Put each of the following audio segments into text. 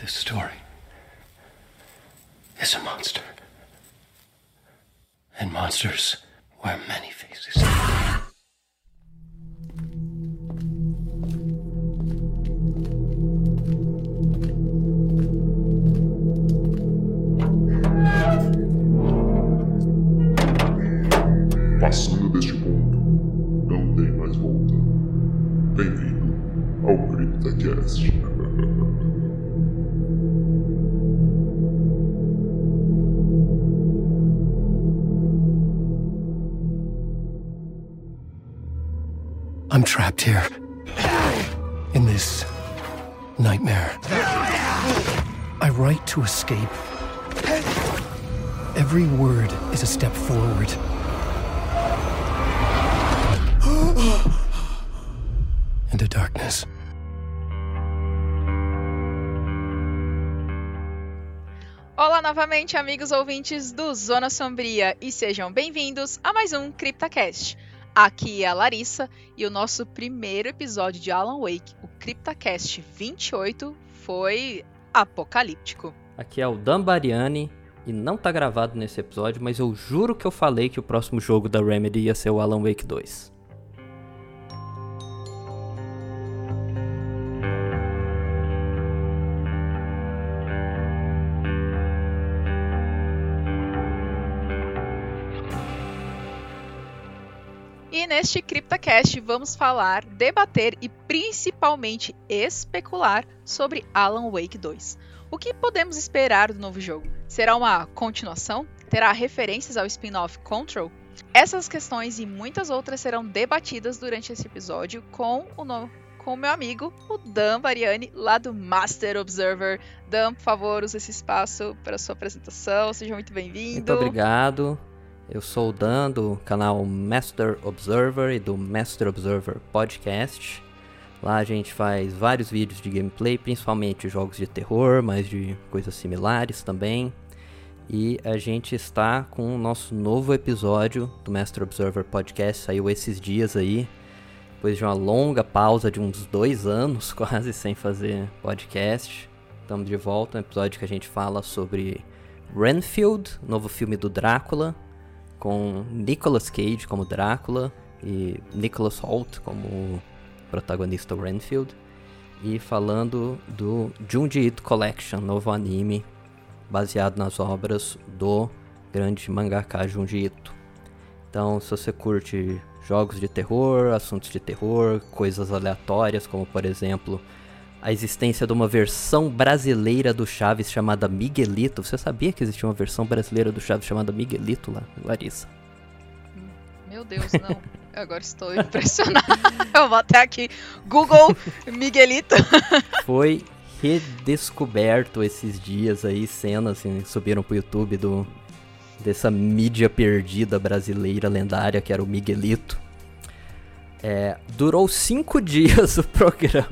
This story is a monster. And monsters wear many faces. Novamente, amigos ouvintes do Zona Sombria, e sejam bem-vindos a mais um CryptaCast. Aqui é a Larissa e o nosso primeiro episódio de Alan Wake, o CryptaCast 28, foi apocalíptico. Aqui é o Dan Bariani e não tá gravado nesse episódio, mas eu juro que eu falei que o próximo jogo da Remedy ia ser o Alan Wake 2. Neste CryptaCast vamos falar, debater e principalmente especular sobre Alan Wake 2. O que podemos esperar do novo jogo? Será uma continuação? Terá referências ao spin-off Control? Essas questões e muitas outras serão debatidas durante esse episódio com o no... com meu amigo, o Dan Variani, lá do Master Observer. Dan, por favor, use esse espaço para sua apresentação. Seja muito bem-vindo. Muito obrigado. Eu sou o Dan do canal Master Observer e do Master Observer Podcast. Lá a gente faz vários vídeos de gameplay, principalmente jogos de terror, mas de coisas similares também. E a gente está com o nosso novo episódio do Master Observer Podcast, saiu esses dias aí, depois de uma longa pausa de uns dois anos quase sem fazer podcast. Estamos de volta, um episódio que a gente fala sobre Renfield, novo filme do Drácula, com Nicolas Cage como Drácula e Nicholas Holt como protagonista Renfield e falando do Junji Ito Collection, novo anime baseado nas obras do grande mangaka Junji Ito. Então, se você curte jogos de terror, assuntos de terror, coisas aleatórias, como por exemplo a existência de uma versão brasileira do Chaves chamada Miguelito. Você sabia que existia uma versão brasileira do Chaves chamada Miguelito lá, Larissa? Meu Deus, não. Eu agora estou impressionada. Eu vou até aqui. Google Miguelito. Foi redescoberto esses dias aí, cenas assim, subiram pro YouTube do dessa mídia perdida brasileira lendária que era o Miguelito. É, durou cinco dias o programa.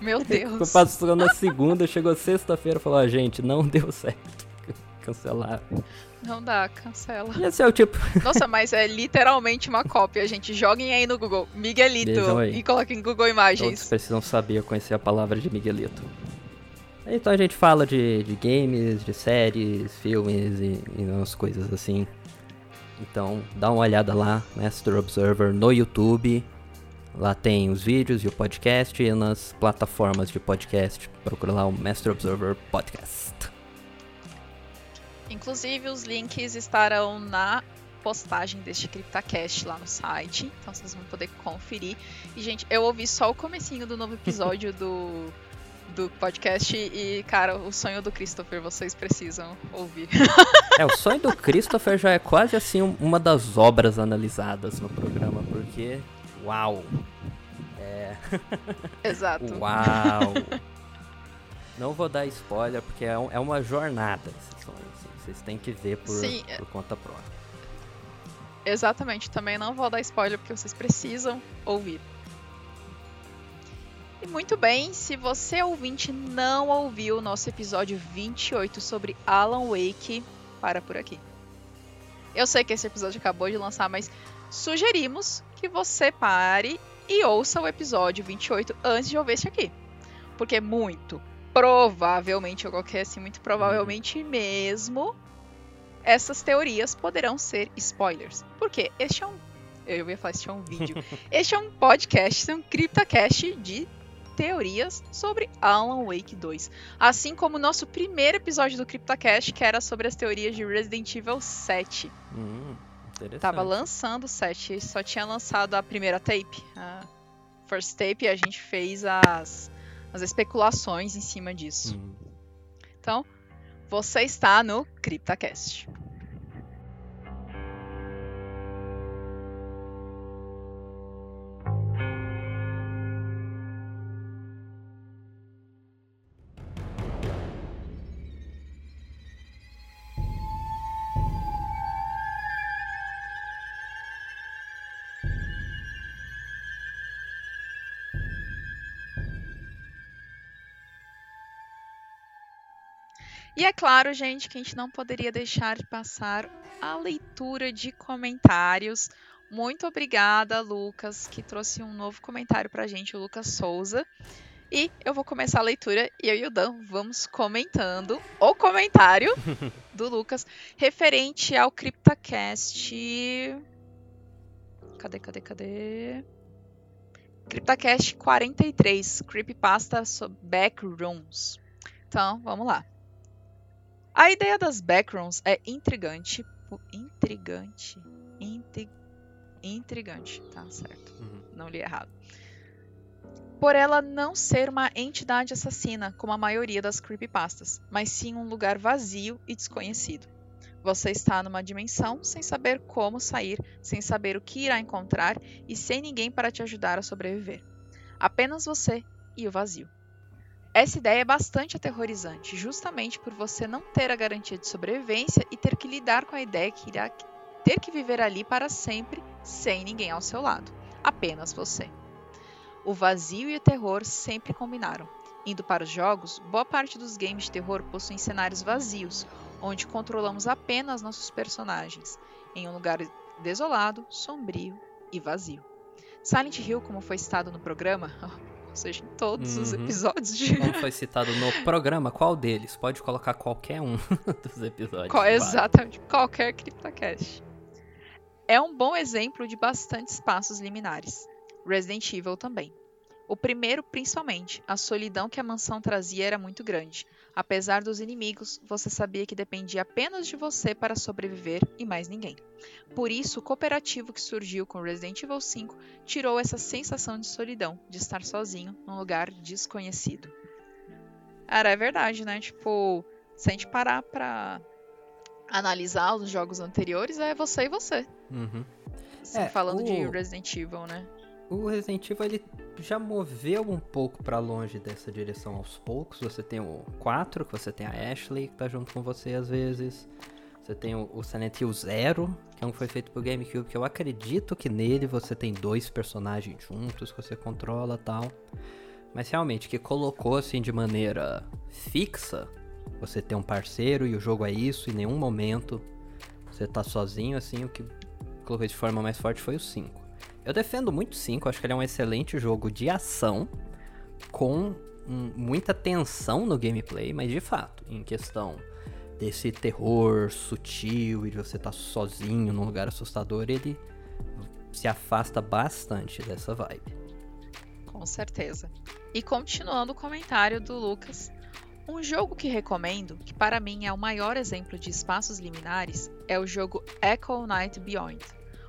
Meu Deus. Passou na segunda, chegou sexta-feira e falou: ah, gente, não deu certo. Cancelaram. Não dá, cancela. E esse é o tipo. Nossa, mas é literalmente uma cópia, gente. Joguem aí no Google Miguelito e coloquem Google Imagens. Todos precisam saber conhecer a palavra de Miguelito. Então a gente fala de, de games, de séries, filmes e, e umas coisas assim. Então dá uma olhada lá, Master Observer no YouTube. Lá tem os vídeos e o podcast e nas plataformas de podcast. Procura lá o Master Observer Podcast. Inclusive, os links estarão na postagem deste CryptaCast lá no site. Então vocês vão poder conferir. E, gente, eu ouvi só o comecinho do novo episódio do, do podcast e, cara, o sonho do Christopher, vocês precisam ouvir. É, o sonho do Christopher já é quase assim uma das obras analisadas no programa, porque Uau! É. Exato. Uau! Não vou dar spoiler porque é, um, é uma jornada esse sonho. Assim. Vocês têm que ver por, Sim, por conta própria. Exatamente. Também não vou dar spoiler porque vocês precisam ouvir. E muito bem, se você ouvinte não ouviu o nosso episódio 28 sobre Alan Wake, para por aqui. Eu sei que esse episódio acabou de lançar, mas sugerimos que você pare e ouça o episódio 28 antes de ouvir esse aqui. Porque muito, provavelmente, eu coloquei assim, muito provavelmente mesmo, essas teorias poderão ser spoilers. Porque este é um. Eu ia falar, este é um vídeo. este é um podcast, este é um CryptoCast de teorias sobre Alan Wake 2. Assim como o nosso primeiro episódio do CryptoCast, que era sobre as teorias de Resident Evil 7. Hum. Tava lançando o 7, só tinha lançado a primeira tape, a first tape, e a gente fez as, as especulações em cima disso. Hum. Então, você está no CryptoCast. E é claro, gente, que a gente não poderia deixar de passar a leitura de comentários. Muito obrigada, Lucas, que trouxe um novo comentário pra gente, o Lucas Souza. E eu vou começar a leitura e eu e o Dan vamos comentando o comentário do Lucas referente ao CryptoCast. Cadê, cadê, cadê? CryptoCast 43, Creepypasta sobre Backrooms. Então, vamos lá. A ideia das backrooms é intrigante. Intrigante. Intri, intrigante, tá certo. Uhum. Não li errado. Por ela não ser uma entidade assassina, como a maioria das creepypastas, mas sim um lugar vazio e desconhecido. Você está numa dimensão sem saber como sair, sem saber o que irá encontrar e sem ninguém para te ajudar a sobreviver. Apenas você e o vazio. Essa ideia é bastante aterrorizante, justamente por você não ter a garantia de sobrevivência e ter que lidar com a ideia que irá ter que viver ali para sempre sem ninguém ao seu lado, apenas você. O vazio e o terror sempre combinaram. Indo para os jogos, boa parte dos games de terror possuem cenários vazios, onde controlamos apenas nossos personagens, em um lugar desolado, sombrio e vazio. Silent Hill, como foi citado no programa, seja, em todos os Uhum. episódios de. Como foi citado no programa, qual deles? Pode colocar qualquer um dos episódios. Qual- exatamente, qualquer CryptoCast. É um bom exemplo de bastante espaços liminares. Resident Evil também. O primeiro, principalmente, a solidão que a mansão trazia era muito grande. Apesar dos inimigos, você sabia que dependia apenas de você para sobreviver e mais ninguém. Por isso, o cooperativo que surgiu com Resident Evil 5 tirou essa sensação de solidão, de estar sozinho num lugar desconhecido. Cara, é verdade, né? Tipo, se a gente parar pra analisar os jogos anteriores, é você e você. Uhum. Assim, É, falando de o- Resident Evil, né? O Resident Evil ele já moveu um pouco pra longe dessa direção aos poucos. Você tem o 4, que você tem a Ashley, que tá junto com você às vezes. Você tem o, Silent Hill Zero, que é um que foi feito pro GameCube, que eu acredito que nele você tem dois personagens juntos que você controla tal. Mas realmente, que colocou assim de maneira fixa, você tem um parceiro e o jogo é isso, em nenhum momento você tá sozinho, assim, o que colocou de forma mais forte foi o 5. Eu defendo muito o 5, acho que ele é um excelente jogo de ação, com muita tensão no gameplay, mas de fato, em questão desse terror sutil e de você estar sozinho num lugar assustador, ele se afasta bastante dessa vibe. Com certeza. E continuando o comentário do Lucas, um jogo que recomendo, que para mim é o maior exemplo de espaços liminares, é o jogo Echo Night Beyond.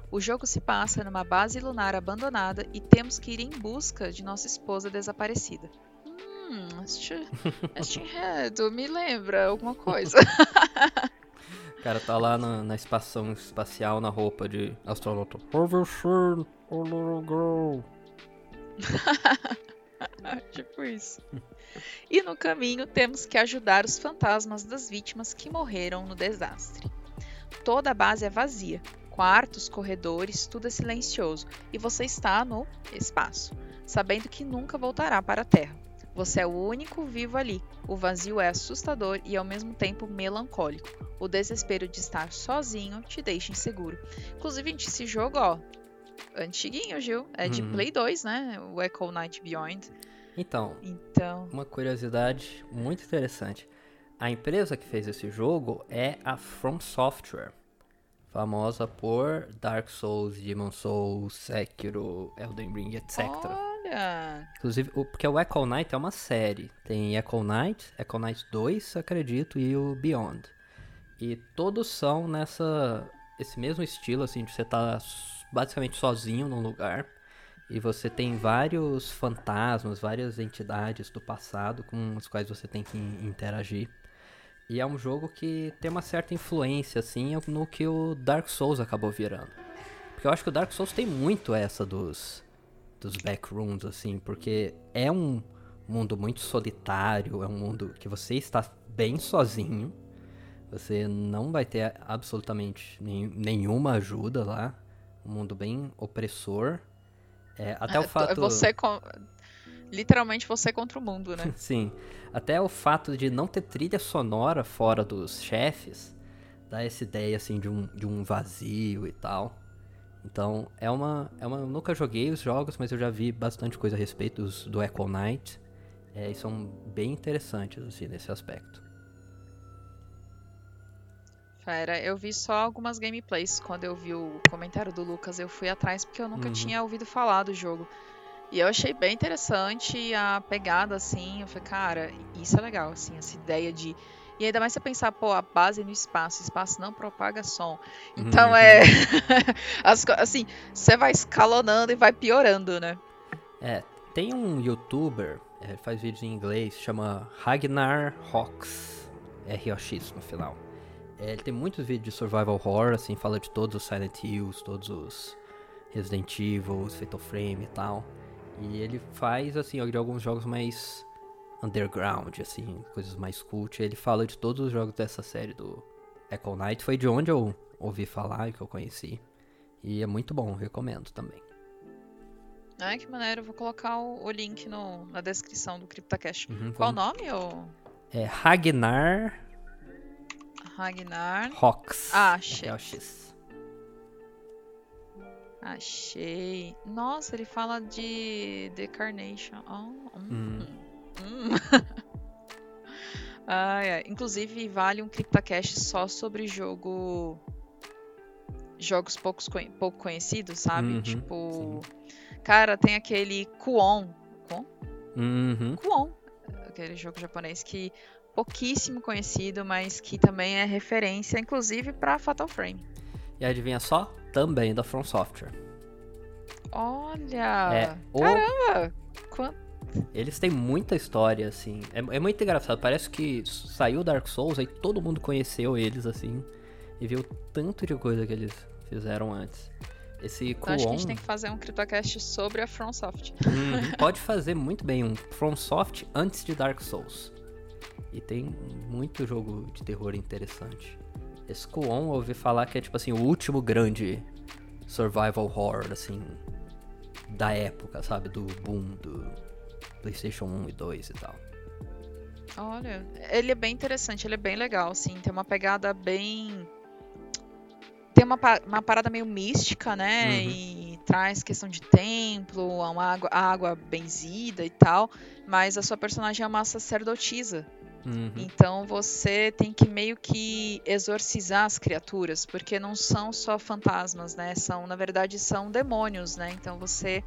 O jogo se passa numa base lunar abandonada e temos que ir em busca de nossa esposa desaparecida. Hum, este, este enredo me lembra alguma coisa. O cara tá lá na, na estação espacial na roupa de astronauta. Oh little girl. tipo isso. E no caminho temos que ajudar os fantasmas das vítimas que morreram no desastre. Toda a base é vazia. Quartos, corredores, tudo é silencioso e você está no espaço, sabendo que nunca voltará para a Terra. Você é o único vivo ali. O vazio é assustador e ao mesmo tempo melancólico. O desespero de estar sozinho te deixa inseguro. Inclusive, gente, esse jogo, ó, antiguinho, Gil. É de Uhum. Play 2, né? O Echo Night Beyond. Então, Então, uma curiosidade muito interessante. A empresa que fez esse jogo é a From Software, famosa por Dark Souls, Demon Souls, Sekiro, Elden Ring, etc. olha, Inclusive, o- porque o Echo Knight é uma série. Tem Echo Knight, Echo Knight 2, acredito, e o Beyond. E todos são nessa esse mesmo estilo, assim, de você estar basicamente sozinho num lugar. E você tem vários fantasmas, várias entidades do passado com as quais você tem que interagir. E é um jogo que tem uma certa influência, assim, no que o Dark Souls acabou virando. Porque eu acho que o Dark Souls tem muito essa dos, dos backrooms, assim, porque é um mundo muito solitário, é um mundo que você está bem sozinho. Você não vai ter absolutamente nenhuma ajuda lá. Um mundo bem opressor. É, até o é fato. você com- literalmente você contra o mundo, né? Sim. Até o fato de não ter trilha sonora fora dos chefes dá essa ideia assim de um, de um vazio e tal. Então, é uma, é uma. Eu nunca joguei os jogos, mas eu já vi bastante coisa a respeito dos, do Echo Knight. É, e são bem interessantes, assim, nesse aspecto. Fera, eu vi só algumas gameplays. Quando eu vi o comentário do Lucas, eu fui atrás porque eu nunca Uhum. tinha ouvido falar do jogo. E eu achei bem interessante a pegada, assim. Eu falei, cara, isso é legal, assim, essa ideia de. E ainda mais você pensar, pô, a base no espaço, o espaço não propaga som. Então Uhum. é. as assim, você vai escalonando e vai piorando, né? É, tem um youtuber, é, ele faz vídeos em inglês, chama Ragnar Hawks, R-O-X no final. É, ele tem muitos vídeos de survival horror, assim, fala de todos os Silent Hills, todos os Resident Evil, Fatal Frame e tal. E ele faz, assim, de alguns jogos mais underground, assim, coisas mais cult. Ele fala de todos os jogos dessa série do Echo Knight. Foi de onde eu ouvi falar e que eu conheci. E é muito bom, recomendo também. Ai, que maneiro. Eu vou colocar o, o link no- na descrição do CryptoCast. Uhum, Qual o nome, ô? É Ragnar Ragnar. Hawks. Ah, achei. É o X. Achei. Nossa, ele fala de The Carnation. Oh, hum, Hum. hum. Ai, ai. Inclusive, vale um CryptoCast só sobre jogo. Jogos poucos pouco conhecidos, sabe? Uhum, tipo. Cara, tem aquele Kuon. Kuon? Uhum. Kuon. Aquele jogo japonês que pouquíssimo conhecido, mas que também é referência, inclusive, pra Fatal Frame. E adivinha só? Também da From Software. Olha! É, o- Caramba! Eles têm muita história, assim. É, é muito engraçado. Parece que saiu Dark Souls, aí todo mundo conheceu eles, assim. E viu tanto de coisa que eles fizeram antes. Esse Então acho que a Kuon gente tem que fazer um CryptoCast sobre a FromSoft. uhum, pode fazer muito bem um From Soft antes de Dark Souls. E tem muito jogo de terror interessante. Esse Kuon eu ouvi falar que é tipo assim, o último grande survival horror, assim, da época, sabe? Do boom do PlayStation 1 e 2 e tal. Olha, ele é bem interessante, ele é bem legal, assim, tem uma pegada bem. Tem uma, uma parada meio mística, né? Uhum. E traz questão de templo, uma água, a água benzida e tal. Mas a sua personagem é uma sacerdotisa. Uhum. Então você tem que meio que exorcizar as criaturas, porque não são só fantasmas, né? São, na verdade, são demônios, né? Então você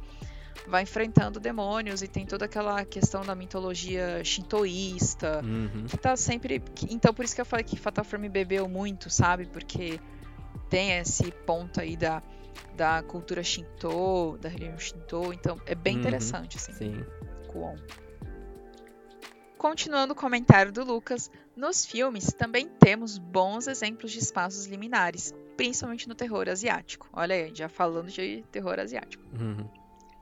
vai enfrentando demônios e tem toda aquela questão da mitologia shintoísta, Uhum. que tá sempre. então por isso que eu falei que Fatal Frame bebeu muito, sabe? Porque tem esse ponto aí da, da cultura Shinto, da religião Shinto, então é bem Uhum, interessante, assim. Sim. Kuon. Continuando o comentário do Lucas, nos filmes também temos bons exemplos de espaços liminares, principalmente no terror asiático. Olha aí, já falando de terror asiático. Uhum.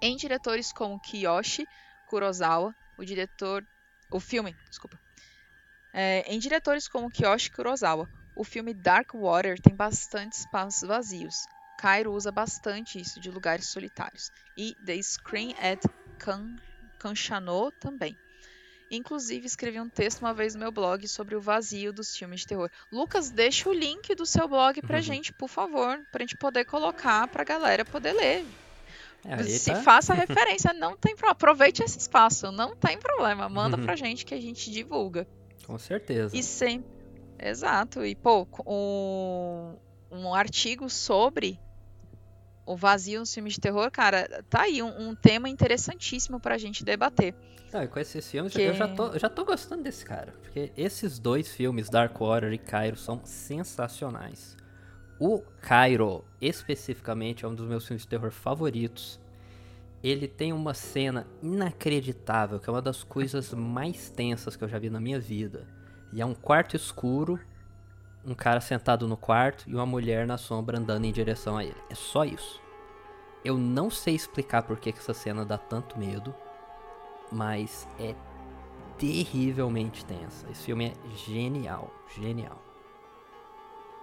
Em diretores como Kiyoshi Kurosawa, o diretor. O filme, desculpa. É, em diretores como Kiyoshi Kurosawa, o filme Dark Water tem bastante espaços vazios. Cairo usa bastante isso de lugares solitários. E The Screen at Kan- Kanshano também. Inclusive, escrevi um texto uma vez no meu blog sobre o vazio dos filmes de terror. Lucas, deixa o link do seu blog pra Uhum. gente, por favor, pra gente poder colocar pra galera poder ler. É, aí Se tá- faça referência, não tem problema. Aproveite esse espaço, não tem problema. Manda Uhum. pra gente que a gente divulga. Com certeza. E sem. Exato. E, pô, um, um artigo sobre o vazio nos filmes de terror, cara, tá aí um, um tema interessantíssimo pra gente debater. Não, e com esses filmes, Que- eu já tô, já tô gostando desse cara. Porque esses dois filmes, Darkwater e Cairo, são sensacionais. O Cairo, especificamente, é um dos meus filmes de terror favoritos. Ele tem uma cena inacreditável, que é uma das coisas mais tensas que eu já vi na minha vida. E é um quarto escuro, um cara sentado no quarto e uma mulher na sombra andando em direção a ele. É só isso. Eu não sei explicar por que que essa cena dá tanto medo mas é terrivelmente tensa. Esse filme é genial, genial.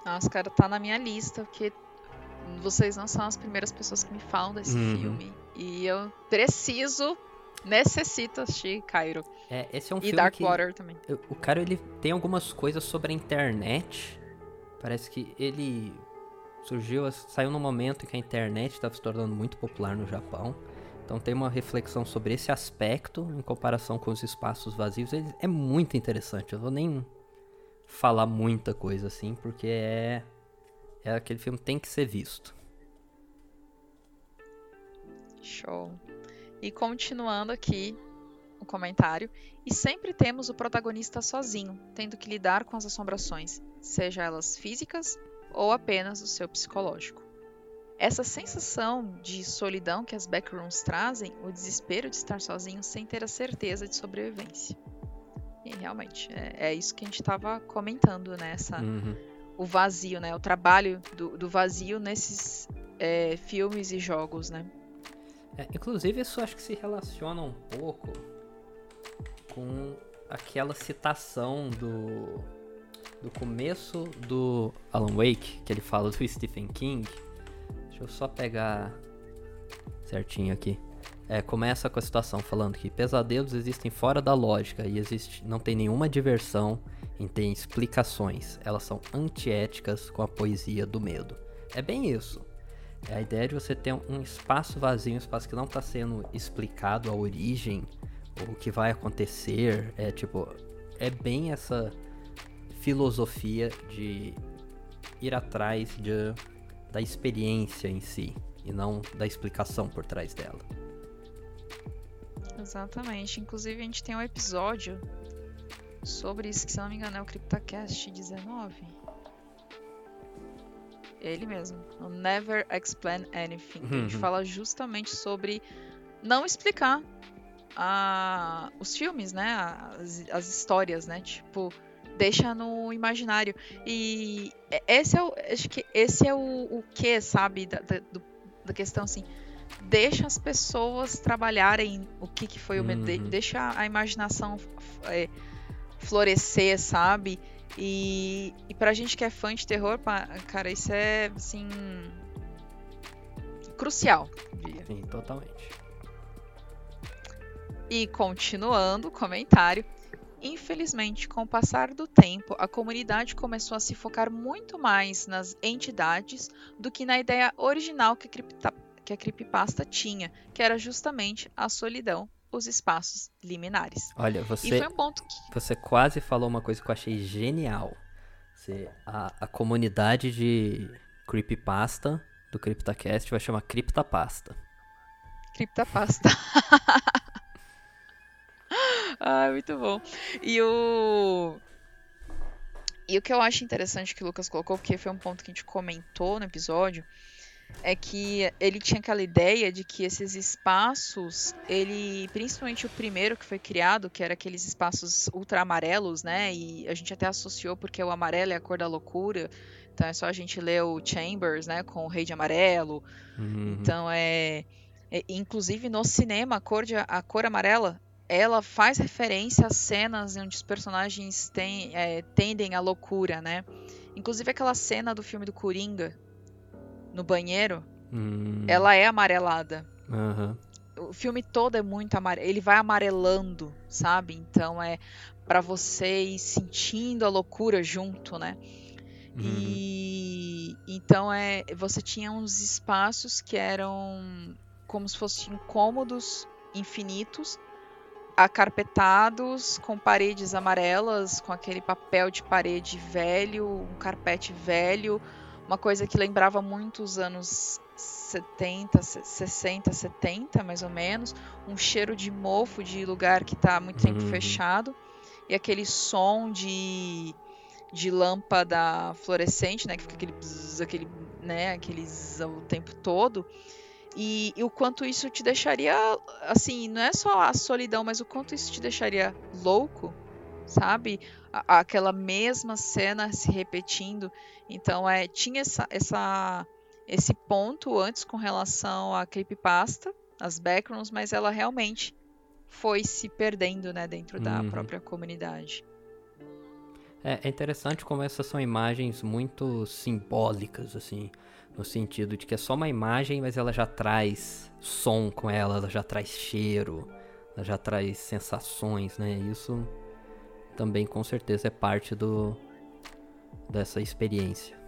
Nossa, cara, tá na minha lista, porque vocês não são as primeiras pessoas que me falam desse Uhum. filme. E eu preciso, necessito assistir Cairo. É, esse é um e filme Dark que Water também. o cara ele tem algumas coisas sobre a internet. Parece que ele surgiu, saiu no momento em que a internet estava se tornando muito popular no Japão. Então tem uma reflexão sobre esse aspecto em comparação com os espaços vazios. Ele é muito interessante. Eu vou nem falar muita coisa assim, porque é é aquele filme que tem que ser visto. Show. E continuando aqui o comentário. E sempre temos o protagonista sozinho, tendo que lidar com as assombrações, seja elas físicas ou apenas o seu psicológico. Essa sensação de solidão que as backrooms trazem, o desespero de estar sozinho sem ter a certeza de sobrevivência. E realmente, é, é isso que a gente estava comentando, né? Essa, Uhum. o vazio, né? O trabalho do, do vazio nesses é, filmes e jogos, né? É, inclusive, isso acho que se relaciona um pouco com aquela citação do, do começo do Alan Wake, que ele fala do Stephen King. Deixa eu só pegar certinho aqui. É, começa com a situação falando que pesadelos existem fora da lógica e existe, não tem nenhuma diversão em ter explicações. Elas são antiéticas com a poesia do medo. É bem isso. É a ideia de você ter um espaço vazio, um espaço que não está sendo explicado a origem, o que vai acontecer. É tipo, é bem essa filosofia de ir atrás de, da experiência em si, e não da explicação por trás dela. Exatamente. Inclusive, a gente tem um episódio sobre isso, que se não me engano é o CryptoCast 19. Ele mesmo. O Never Explain Anything. que A gente Uhum. fala justamente sobre não explicar a- os filmes, né? As, as histórias, né? Tipo, deixa no imaginário. E esse é o. Acho que esse é o, o que, sabe? Da, da, da questão assim. Deixa as pessoas trabalharem o que, que foi o Uhum. Deixa a imaginação é, florescer, sabe? E, e pra gente que é fã de terror, cara, isso é assim. Crucial, diria. Sim, totalmente. E continuando o comentário, infelizmente, com o passar do tempo, a comunidade começou a se focar muito mais nas entidades do que na ideia original que a, cripta- que a creepypasta tinha, que era justamente a solidão, os espaços liminares. Olha, você, foi um ponto que você quase falou uma coisa que eu achei genial. Você, a, a comunidade de creepypasta do CryptaCast vai chamar Criptapasta. Criptapasta. Ai, muito bom. E o. E o que eu acho interessante que o Lucas colocou, porque foi um ponto que a gente comentou no episódio, é que ele tinha aquela ideia de que esses espaços, ele, principalmente o primeiro que foi criado, que era aqueles espaços ultra amarelos, né? E a gente até associou porque o amarelo é a cor da loucura. Então é só a gente ler o Chambers, né, com o Rei de Amarelo, Uhum. então é, é- inclusive no cinema a cor de, a cor amarela ela faz referência às cenas onde os personagens têm, é, tendem à loucura, né? Inclusive aquela cena do filme do Coringa no banheiro, Hum, ela é amarelada. aham. O filme todo é muito amarelo, ele vai amarelando, sabe? Então é pra você ir sentindo a loucura junto, né? Uhum. E então é, você tinha uns espaços que eram como se fossem cômodos infinitos, acarpetados, com paredes amarelas, com aquele papel de parede velho, um carpete velho, uma coisa que lembrava muito os anos 70, 60, 70, mais ou menos, um cheiro de mofo de lugar que está muito tempo Uhum. fechado, e aquele som de, de lâmpada fluorescente, né, que fica aquele bzz, aquele, né, aquele zzz o tempo todo. E, e o quanto isso te deixaria, assim, não é só a solidão, mas o quanto isso te deixaria louco, sabe? A- aquela mesma cena se repetindo. Então, é, tinha essa, essa, esse ponto antes com relação à creepypasta, as backgrounds, mas ela realmente foi se perdendo, né, dentro da Uhum. própria comunidade. É, é interessante como essas são imagens muito simbólicas, assim, no sentido de que é só uma imagem, mas ela já traz som com ela, ela já traz cheiro, ela já traz sensações, né? Isso também com certeza é parte do dessa experiência.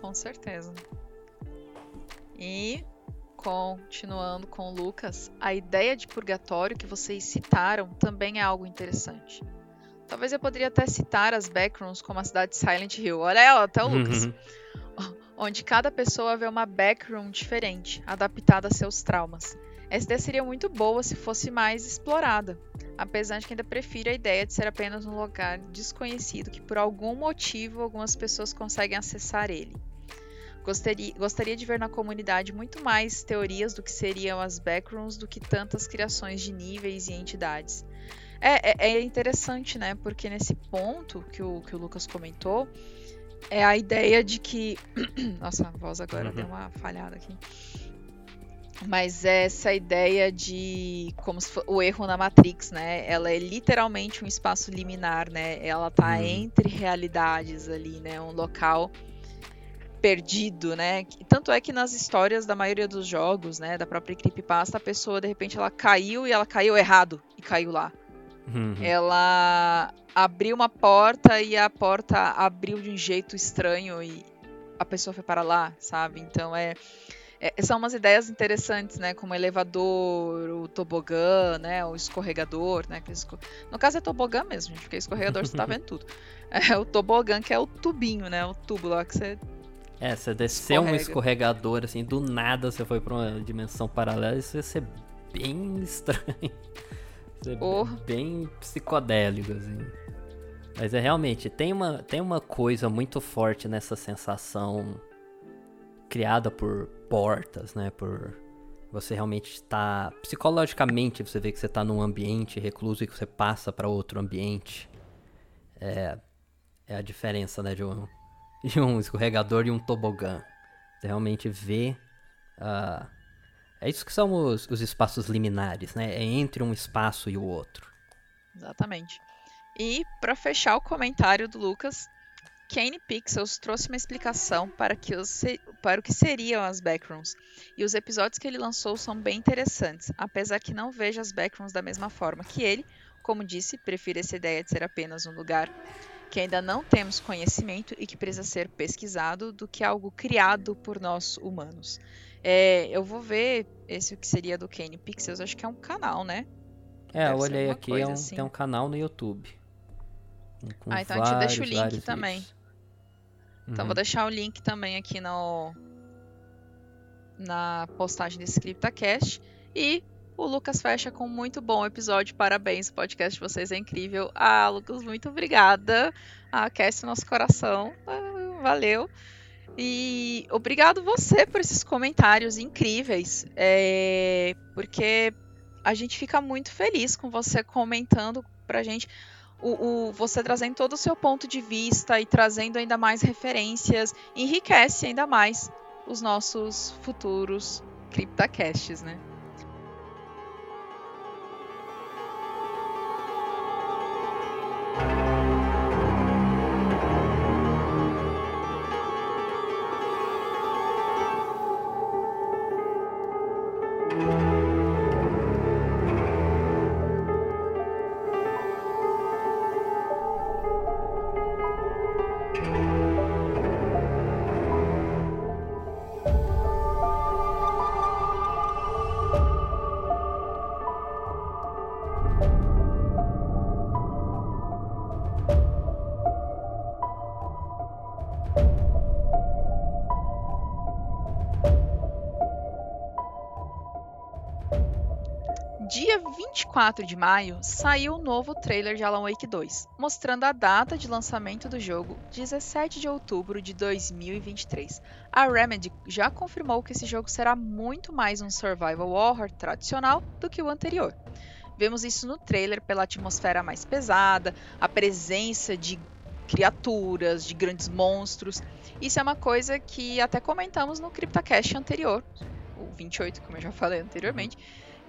Com certeza. E continuando com o Lucas, a ideia de purgatório que vocês citaram também é algo interessante. Talvez eu poderia até citar as backgrounds como a cidade de Silent Hill. Olha ela, até o Lucas. Uhum. Onde cada pessoa vê uma background diferente, adaptada a seus traumas. Essa ideia seria muito boa se fosse mais explorada, apesar de que ainda prefiro a ideia de ser apenas um lugar desconhecido que por algum motivo algumas pessoas conseguem acessar ele. Gostaria, gostaria de ver na comunidade muito mais teorias do que seriam as backgrounds do que tantas criações de níveis e entidades. É, é, é interessante, né? Porque nesse ponto que o, que o Lucas comentou, é a ideia de que. Nossa, a voz agora Uhum. deu uma falhada aqui. Mas é essa ideia de como se fo- o erro na Matrix, né? Ela é literalmente um espaço liminar, né? Ela tá Uhum. entre realidades ali, né? Um local perdido, né? Tanto é que nas histórias da maioria dos jogos, né, da própria creepypasta, a pessoa de repente ela caiu e ela caiu errado e caiu lá. Uhum. Ela abriu uma porta e a porta abriu de um jeito estranho e a pessoa foi para lá, sabe? Então é, é- são umas ideias interessantes, né? Como elevador, o tobogã, né? O escorregador, né? esco- No caso é tobogã mesmo, gente, porque escorregador você tá vendo tudo. É o tobogã que é o tubinho, né? O tubo lá que você É, você desceu um Escorrega. escorregador, assim, do nada você foi pra uma dimensão paralela, isso ia ser bem estranho. Ser Oh. bem psicodélico, assim. Mas é realmente, tem uma, tem uma coisa muito forte nessa sensação criada por portas, né? Por você realmente estar. Psicologicamente, você vê que você está num ambiente recluso e que você passa para outro ambiente. É, é a diferença, né? De um, de um escorregador e um tobogã. Você realmente vê. ah, é isso que são os, os espaços liminares, né? É entre um espaço e o outro. Exatamente. E para fechar o comentário do Lucas, Kane Pixels trouxe uma explicação para, que os para o que seriam as backgrounds. E os episódios que ele lançou são bem interessantes, apesar que não vejo as backgrounds da mesma forma que ele. Como disse, prefiro essa ideia de ser apenas um lugar que ainda não temos conhecimento e que precisa ser pesquisado do que algo criado por nós humanos. É, eu vou ver esse que seria do Kane Pixels, acho que é um canal, né? É, eu Deve ser olhei aqui, é um, assim. tem um canal no YouTube. Ah, então a gente deixa o link também. vídeos. Então Uhum. vou deixar o link também aqui no na postagem desse CryptaCast e o Lucas fecha com um muito bom episódio. Parabéns, o podcast de vocês é incrível. Ah, Lucas, muito obrigada. Ah, aquece o nosso coração. Ah, valeu. E obrigado você por esses comentários incríveis. é, porque a gente fica muito feliz com você comentando pra gente o, o- você trazendo todo o seu ponto de vista e trazendo ainda mais referências, enriquece ainda mais os nossos futuros CryptaCasts, né? 24 de maio, saiu o novo trailer de Alan Wake 2, mostrando a data de lançamento do jogo, 17 de outubro de 2023. A Remedy já confirmou que esse jogo será muito mais um survival horror tradicional do que o anterior. Vemos isso no trailer pela atmosfera mais pesada, a presença de criaturas, de grandes monstros. Isso é uma coisa que até comentamos no CryptoCast anterior, o 28, como eu já falei anteriormente,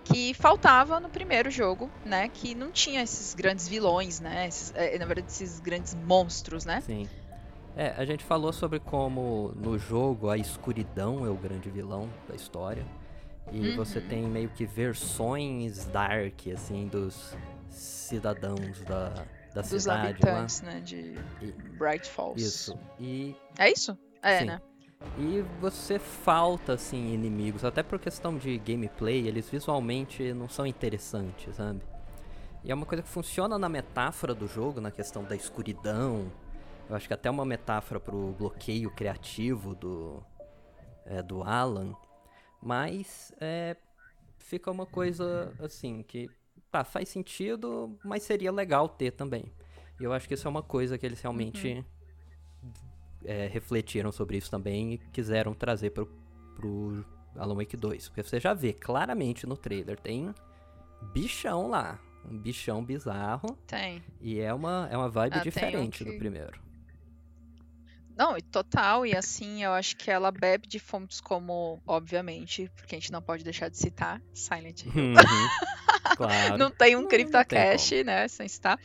que faltava no primeiro jogo, né? Que não tinha esses grandes vilões, né? Esses, é, na verdade, esses grandes monstros, né? Sim. É, a gente falou sobre como no jogo a escuridão é o grande vilão da história. E uhum. você tem meio que versões dark, assim, dos cidadãos da, da dos cidade. habitantes, lá. né? De e, Bright Falls. Isso. E... É isso? É, Sim. né? E você falta, assim, inimigos. Até por questão de gameplay, eles visualmente não são interessantes, sabe? E é uma coisa que funciona na metáfora do jogo, na questão da escuridão. Eu acho que até uma metáfora pro bloqueio criativo do, é, do Alan. Mas é, fica uma coisa assim que tá, faz sentido, mas seria legal ter também. E eu acho que isso é uma coisa que eles realmente uhum. É, refletiram sobre isso também e quiseram trazer pro, pro Alan Wake 2. Porque você já vê claramente no trailer, tem bichão lá. Um bichão bizarro. Tem. E é uma, é uma vibe ah, diferente que... do primeiro. Não, total, e assim, eu acho que ela bebe de fontes como, obviamente, porque a gente não pode deixar de citar, Silent Hill. Uhum, claro. não tem um CryptoCast, né, sem citar.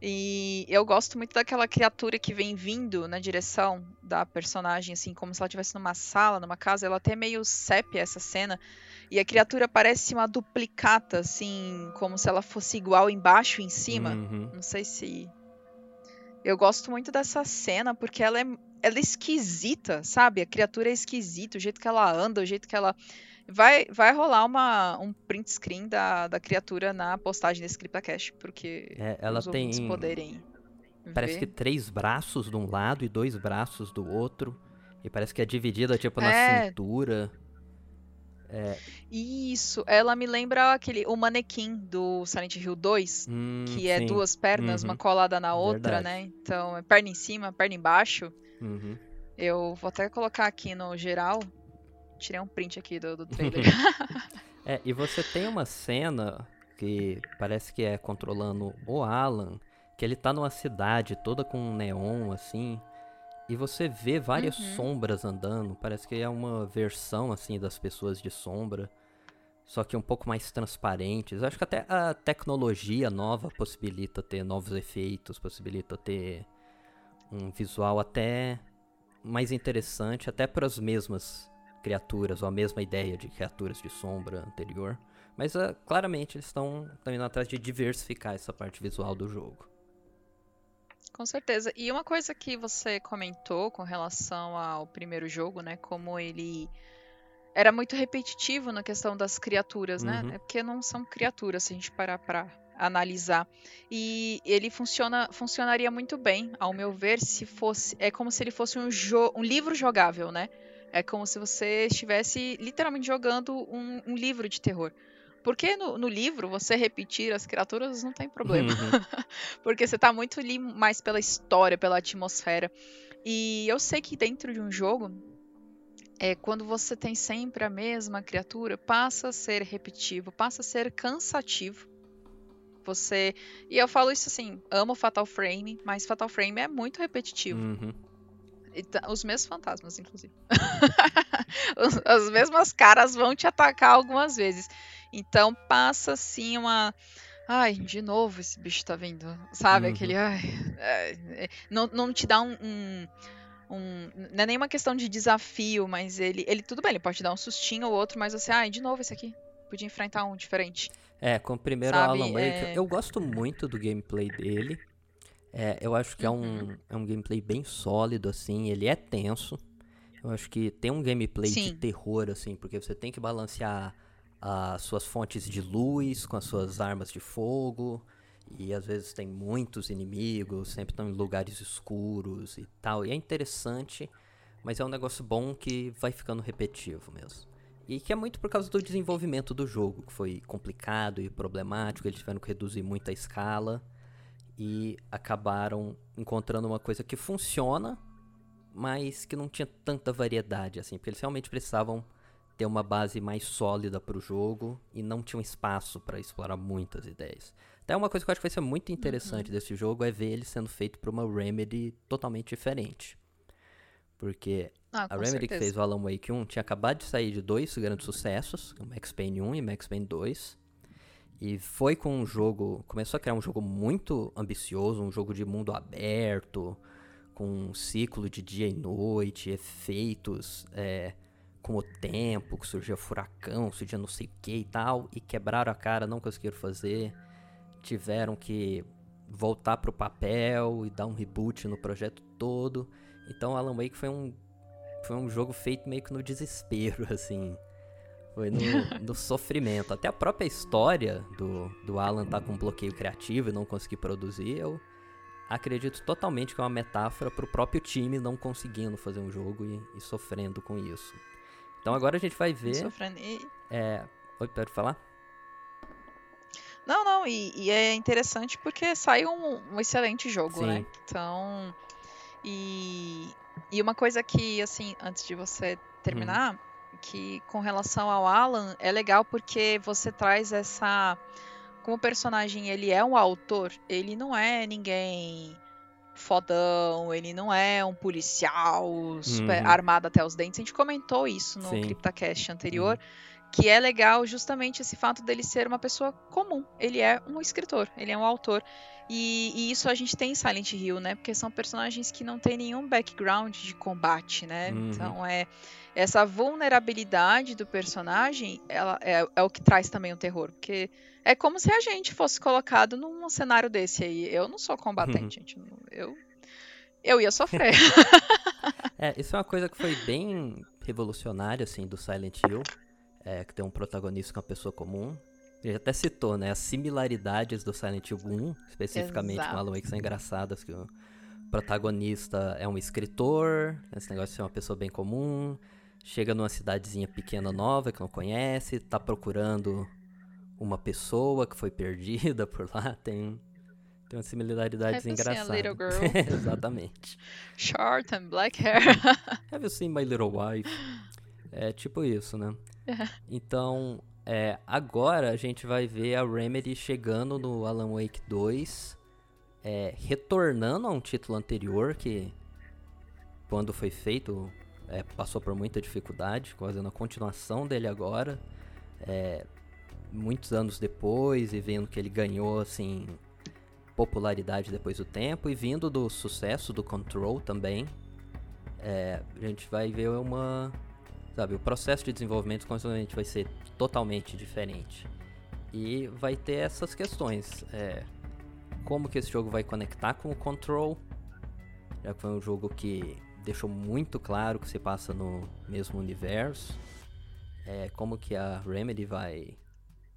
E eu gosto muito daquela criatura que vem vindo na direção da personagem, assim, como se ela estivesse numa sala, numa casa. Ela até meio sépia essa cena. E a criatura parece uma duplicata, assim, como se ela fosse igual embaixo e em cima. Uhum. Não sei se eu gosto muito dessa cena porque ela é, ela é esquisita, sabe? A criatura é esquisita, o jeito que ela anda, o jeito que ela. Vai, vai rolar uma, um print screen da, da criatura na postagem desse CryptoCast, porque é, ela tem poderem. Parece ver. que três braços de um lado e dois braços do outro. E parece que é dividida, tipo, na é. cintura. É. Isso, ela me lembra aquele o manequim do Silent Hill 2, hum, que é sim. duas pernas, uhum. uma colada na outra, Verdade. né? Então, é perna em cima, perna embaixo. Uhum. Eu vou até colocar aqui no geral. Tirei um print aqui do, do trailer. é, e você tem uma cena que parece que é controlando o Alan, que ele tá numa cidade toda com um neon assim, e você vê várias Uhum. sombras andando, parece que é uma versão assim das pessoas de sombra, só que um pouco mais transparentes. Acho que até a tecnologia nova possibilita ter novos efeitos, possibilita ter um visual até mais interessante, até para as mesmas criaturas, ou a mesma ideia de criaturas de sombra anterior. Mas ah, claramente eles estão indo atrás de diversificar essa parte visual do jogo. Com certeza. E uma coisa que você comentou com relação ao primeiro jogo, né? Como ele era muito repetitivo na questão das criaturas, né? Uhum. É porque não são criaturas, se a gente parar pra analisar. E ele funciona, funcionaria muito bem, ao meu ver, se fosse. É como se ele fosse um, um livro jogável, né? É como se você estivesse literalmente jogando um, um livro de terror. Porque no, no, livro, você repetir as criaturas não tem problema. Uhum. Porque você tá muito ali mais pela história, pela atmosfera. E eu sei que dentro de um jogo, é quando você tem sempre a mesma criatura, passa a ser repetitivo, passa a ser cansativo. Você. E eu falo isso assim, amo Fatal Frame, mas Fatal Frame é muito repetitivo. Uhum. Os mesmos fantasmas, inclusive. As mesmas caras vão te atacar algumas vezes. Então passa assim uma. Ai, de novo esse bicho tá vindo. Sabe? Uhum. Aquele. Ai, é, não, não te dá um, um, um, Não é nenhuma questão de desafio, mas ele. ele Tudo bem, ele pode te dar um sustinho ou outro, mas você. Ai, de novo esse aqui. Podia enfrentar um diferente. É, com o primeiro Sabe, Alan Wake, é- eu gosto muito do gameplay dele. É, eu acho que é, um, Uhum. é um gameplay bem sólido, assim, ele é tenso. Eu acho que tem um gameplay de Sim. terror, assim, porque você tem que balancear as suas fontes de luz com as suas armas de fogo. E às vezes tem muitos inimigos, sempre estão em lugares escuros e tal. E é interessante, mas é um negócio bom que vai ficando repetitivo mesmo. E que é muito por causa do desenvolvimento do jogo, que foi complicado e problemático, eles tiveram que reduzir muito a escala e acabaram encontrando uma coisa que funciona, mas que não tinha tanta variedade assim, porque eles realmente precisavam ter uma base mais sólida para o jogo e não tinham espaço para explorar muitas ideias. Até uma coisa que eu acho que vai ser muito interessante uhum. desse jogo é ver ele sendo feito por uma Remedy totalmente diferente. Porque ah, a Remedy certeza. que fez o Alan Wake 1 tinha acabado de sair de dois grandes sucessos, o Max Payne 1 e Max Payne 2. E foi com um jogo. Começou a criar um jogo muito ambicioso, um jogo de mundo aberto, com um ciclo de dia e noite, efeitos é, com o tempo, que surgia furacão, surgia não sei o que e tal, e quebraram a cara, não conseguiram fazer. Tiveram que voltar pro papel e dar um reboot no projeto todo. Então Alan Wake foi um foi um jogo feito meio que no desespero, assim. Foi no, no sofrimento. Até a própria história do, do Alan tá com um bloqueio criativo e não conseguir produzir, eu acredito totalmente que é uma metáfora pro próprio time não conseguindo fazer um jogo e, e sofrendo com isso. Então agora a gente vai ver. Sofrendo e... É. Oi, pode falar? Não, não, e, e, é interessante porque sai um, um excelente jogo, né? Sim. né? Então. E, e uma coisa que, assim, antes de você terminar, hum. Que com relação ao Alan, é legal porque você traz essa. Como o personagem ele é um autor, ele não é ninguém fodão, ele não é um policial super uhum. armado até os dentes. A gente comentou isso no Sim. CryptoCast anterior. Uhum que é legal justamente esse fato dele ser uma pessoa comum. Ele é um escritor, ele é um autor. E, e, isso a gente tem em Silent Hill, né? Porque são personagens que não têm nenhum background de combate, né? Uhum. Então é essa vulnerabilidade do personagem, ela é, é, o que traz também o terror, porque é como se a gente fosse colocado num cenário desse aí. Eu não sou combatente, gente. Eu eu ia sofrer. é, isso é uma coisa que foi bem revolucionária assim do Silent Hill é, que tem um protagonista com uma pessoa comum. Ele até citou, né, as similaridades do Silent Hill 1, especificamente Exato. com Alan Wake, são engraçadas, que o protagonista é um escritor, esse negócio de ser uma pessoa bem comum, chega numa cidadezinha pequena nova que não conhece, tá procurando uma pessoa que foi perdida por lá, tem tem umas similaridades Have engraçadas. Seen a little girl? Exatamente. Short and black hair. Have you seen my little wife? É tipo isso, né? Então, é, agora a gente vai ver a Remedy chegando no Alan Wake 2, é, retornando a um título anterior que, quando foi feito, é, passou por muita dificuldade, fazendo a continuação dele agora, é, muitos anos depois, e vendo que ele ganhou assim popularidade depois do tempo, e vindo do sucesso do Control também, é, a gente vai ver uma Sabe, o processo de desenvolvimento constantemente vai ser totalmente diferente. E vai ter essas questões. É, como que esse jogo vai conectar com o Control? Já que foi um jogo que deixou muito claro que se passa no mesmo universo. É, como que a Remedy vai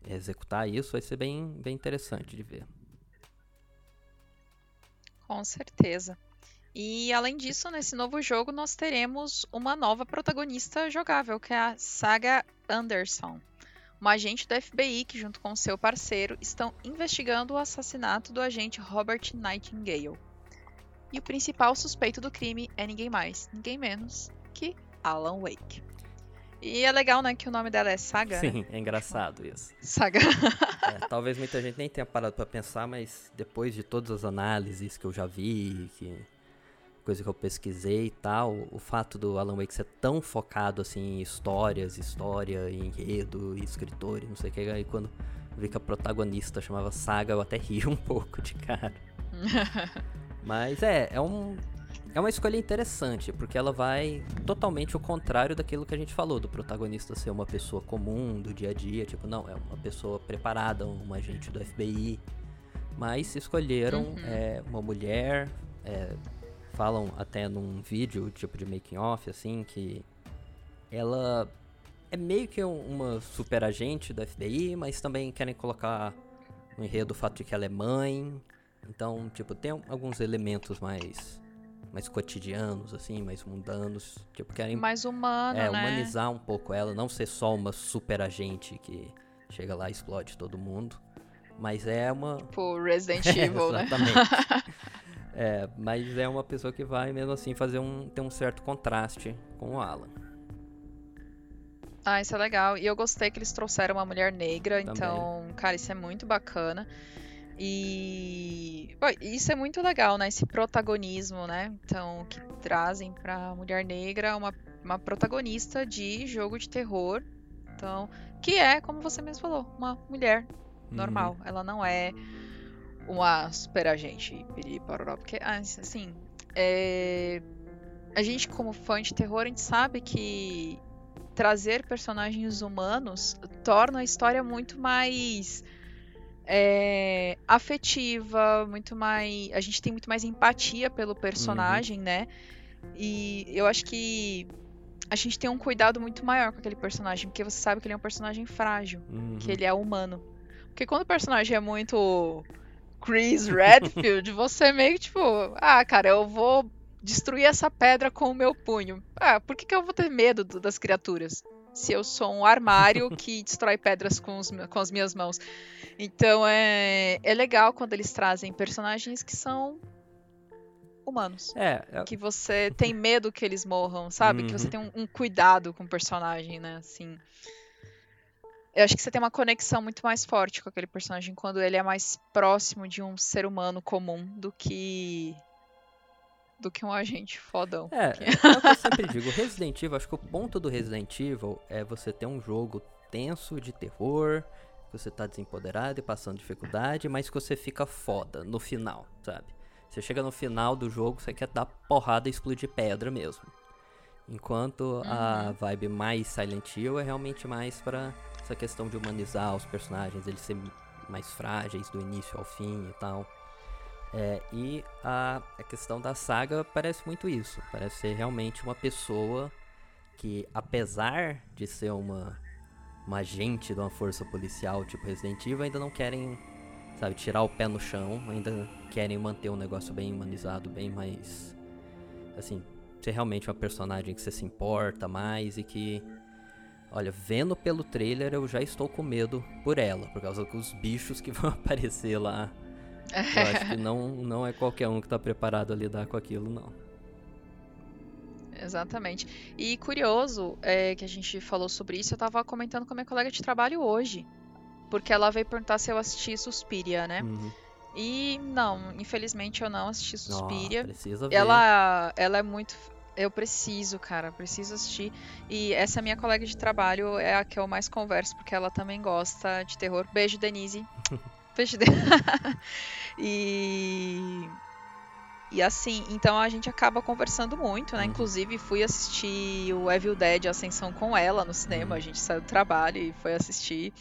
executar isso vai ser bem, bem interessante de ver. Com certeza. E além disso, nesse novo jogo nós teremos uma nova protagonista jogável, que é a Saga Anderson, uma agente do FBI que, junto com seu parceiro, estão investigando o assassinato do agente Robert Nightingale. E o principal suspeito do crime é ninguém mais, ninguém menos que Alan Wake. E é legal, né, que o nome dela é Saga. Sim, né? é engraçado isso. Saga. é, talvez muita gente nem tenha parado para pensar, mas depois de todas as análises que eu já vi, que coisa que eu pesquisei e tal, o fato do Alan Wake ser tão focado assim em histórias, história, enredo, escritor e não sei o que, aí quando vi que a protagonista chamava Saga, eu até ri um pouco de cara. Mas é, é um é uma escolha interessante, porque ela vai totalmente o contrário daquilo que a gente falou, do protagonista ser uma pessoa comum, do dia a dia, tipo, não, é uma pessoa preparada, um agente do FBI. Mas escolheram uhum. é, uma mulher é, falam até num vídeo, tipo de making off, assim, que ela é meio que uma super agente da FBI, mas também querem colocar no enredo o fato de que ela é mãe. Então, tipo, tem alguns elementos mais mais cotidianos, assim, mais mundanos. Tipo, querem Mais humano, é, né? humanizar um pouco ela, não ser só uma super agente que chega lá e explode todo mundo. Mas é uma. Tipo Resident Evil, né? Exatamente. é, mas é uma pessoa que vai mesmo assim fazer um. ter um certo contraste com o Alan. Ah, isso é legal. E eu gostei que eles trouxeram uma mulher negra, Também. então, cara, isso é muito bacana. E bom, isso é muito legal, né? Esse protagonismo, né? Então, que trazem pra mulher negra uma, uma protagonista de jogo de terror. Então, que é, como você mesmo falou, uma mulher normal. Ela não é uma super agente, porque, ah, assim, é... a gente como fã de terror, a gente sabe que trazer personagens humanos torna a história muito mais é, afetiva, muito mais. A gente tem muito mais empatia pelo personagem, né? E eu acho que a gente tem um cuidado muito maior com aquele personagem, porque você sabe que ele é um personagem frágil, Uhum. que ele é humano. Porque quando o personagem é muito Chris Redfield, você meio que tipo, ah, cara, eu vou destruir essa pedra com o meu punho. Ah, por que, que eu vou ter medo do- das criaturas? Se eu sou um armário que destrói pedras com, os com as minhas mãos. Então é, é legal quando eles trazem personagens que são humanos. É, é- Que você tem medo que eles morram, sabe? Que você Uhum. tem um, um cuidado com o personagem, né? Assim. Eu acho que você tem uma conexão muito mais forte com aquele personagem quando ele é mais próximo de um ser humano comum do que. Do que um agente fodão. É, é o que eu sempre digo, Resident Evil, acho que o ponto do Resident Evil é você ter um jogo tenso de terror, que você tá desempoderado e passando dificuldade, mas que você fica foda no final, sabe? Você chega no final do jogo, você quer dar porrada e explodir pedra mesmo. Enquanto a vibe mais Silent Hill é realmente mais pra essa questão de humanizar os personagens, eles serem mais frágeis do início ao fim e tal. É, e a, a questão da saga parece muito isso. Parece ser realmente uma pessoa que, apesar de ser uma, uma agente de uma força policial tipo Resident Evil, ainda não querem, sabe, tirar o pé no chão, ainda querem manter um negócio bem humanizado, bem mais. Assim, ser realmente uma personagem que você se importa mais e que. Olha, vendo pelo trailer eu já estou com medo por ela, por causa dos bichos que vão aparecer lá. Eu acho que não, não é qualquer um que tá preparado a lidar com aquilo, não. Exatamente. E curioso é, que a gente falou sobre isso, eu tava comentando com a minha colega de trabalho hoje. Porque ela veio perguntar se eu assisti Suspiria, né? Uhum. E não, infelizmente eu não assisti Suspiria. precisa ver. ela, ela é muito. Eu preciso, cara, preciso assistir. E essa minha colega de trabalho é a que eu mais converso, porque ela também gosta de terror. Beijo, Denise. Beijo, Denise. e. E assim, então a gente acaba conversando muito, né? Uhum. Inclusive, fui assistir o Evil Dead Ascensão com ela no cinema. Uhum. A gente saiu do trabalho e foi assistir.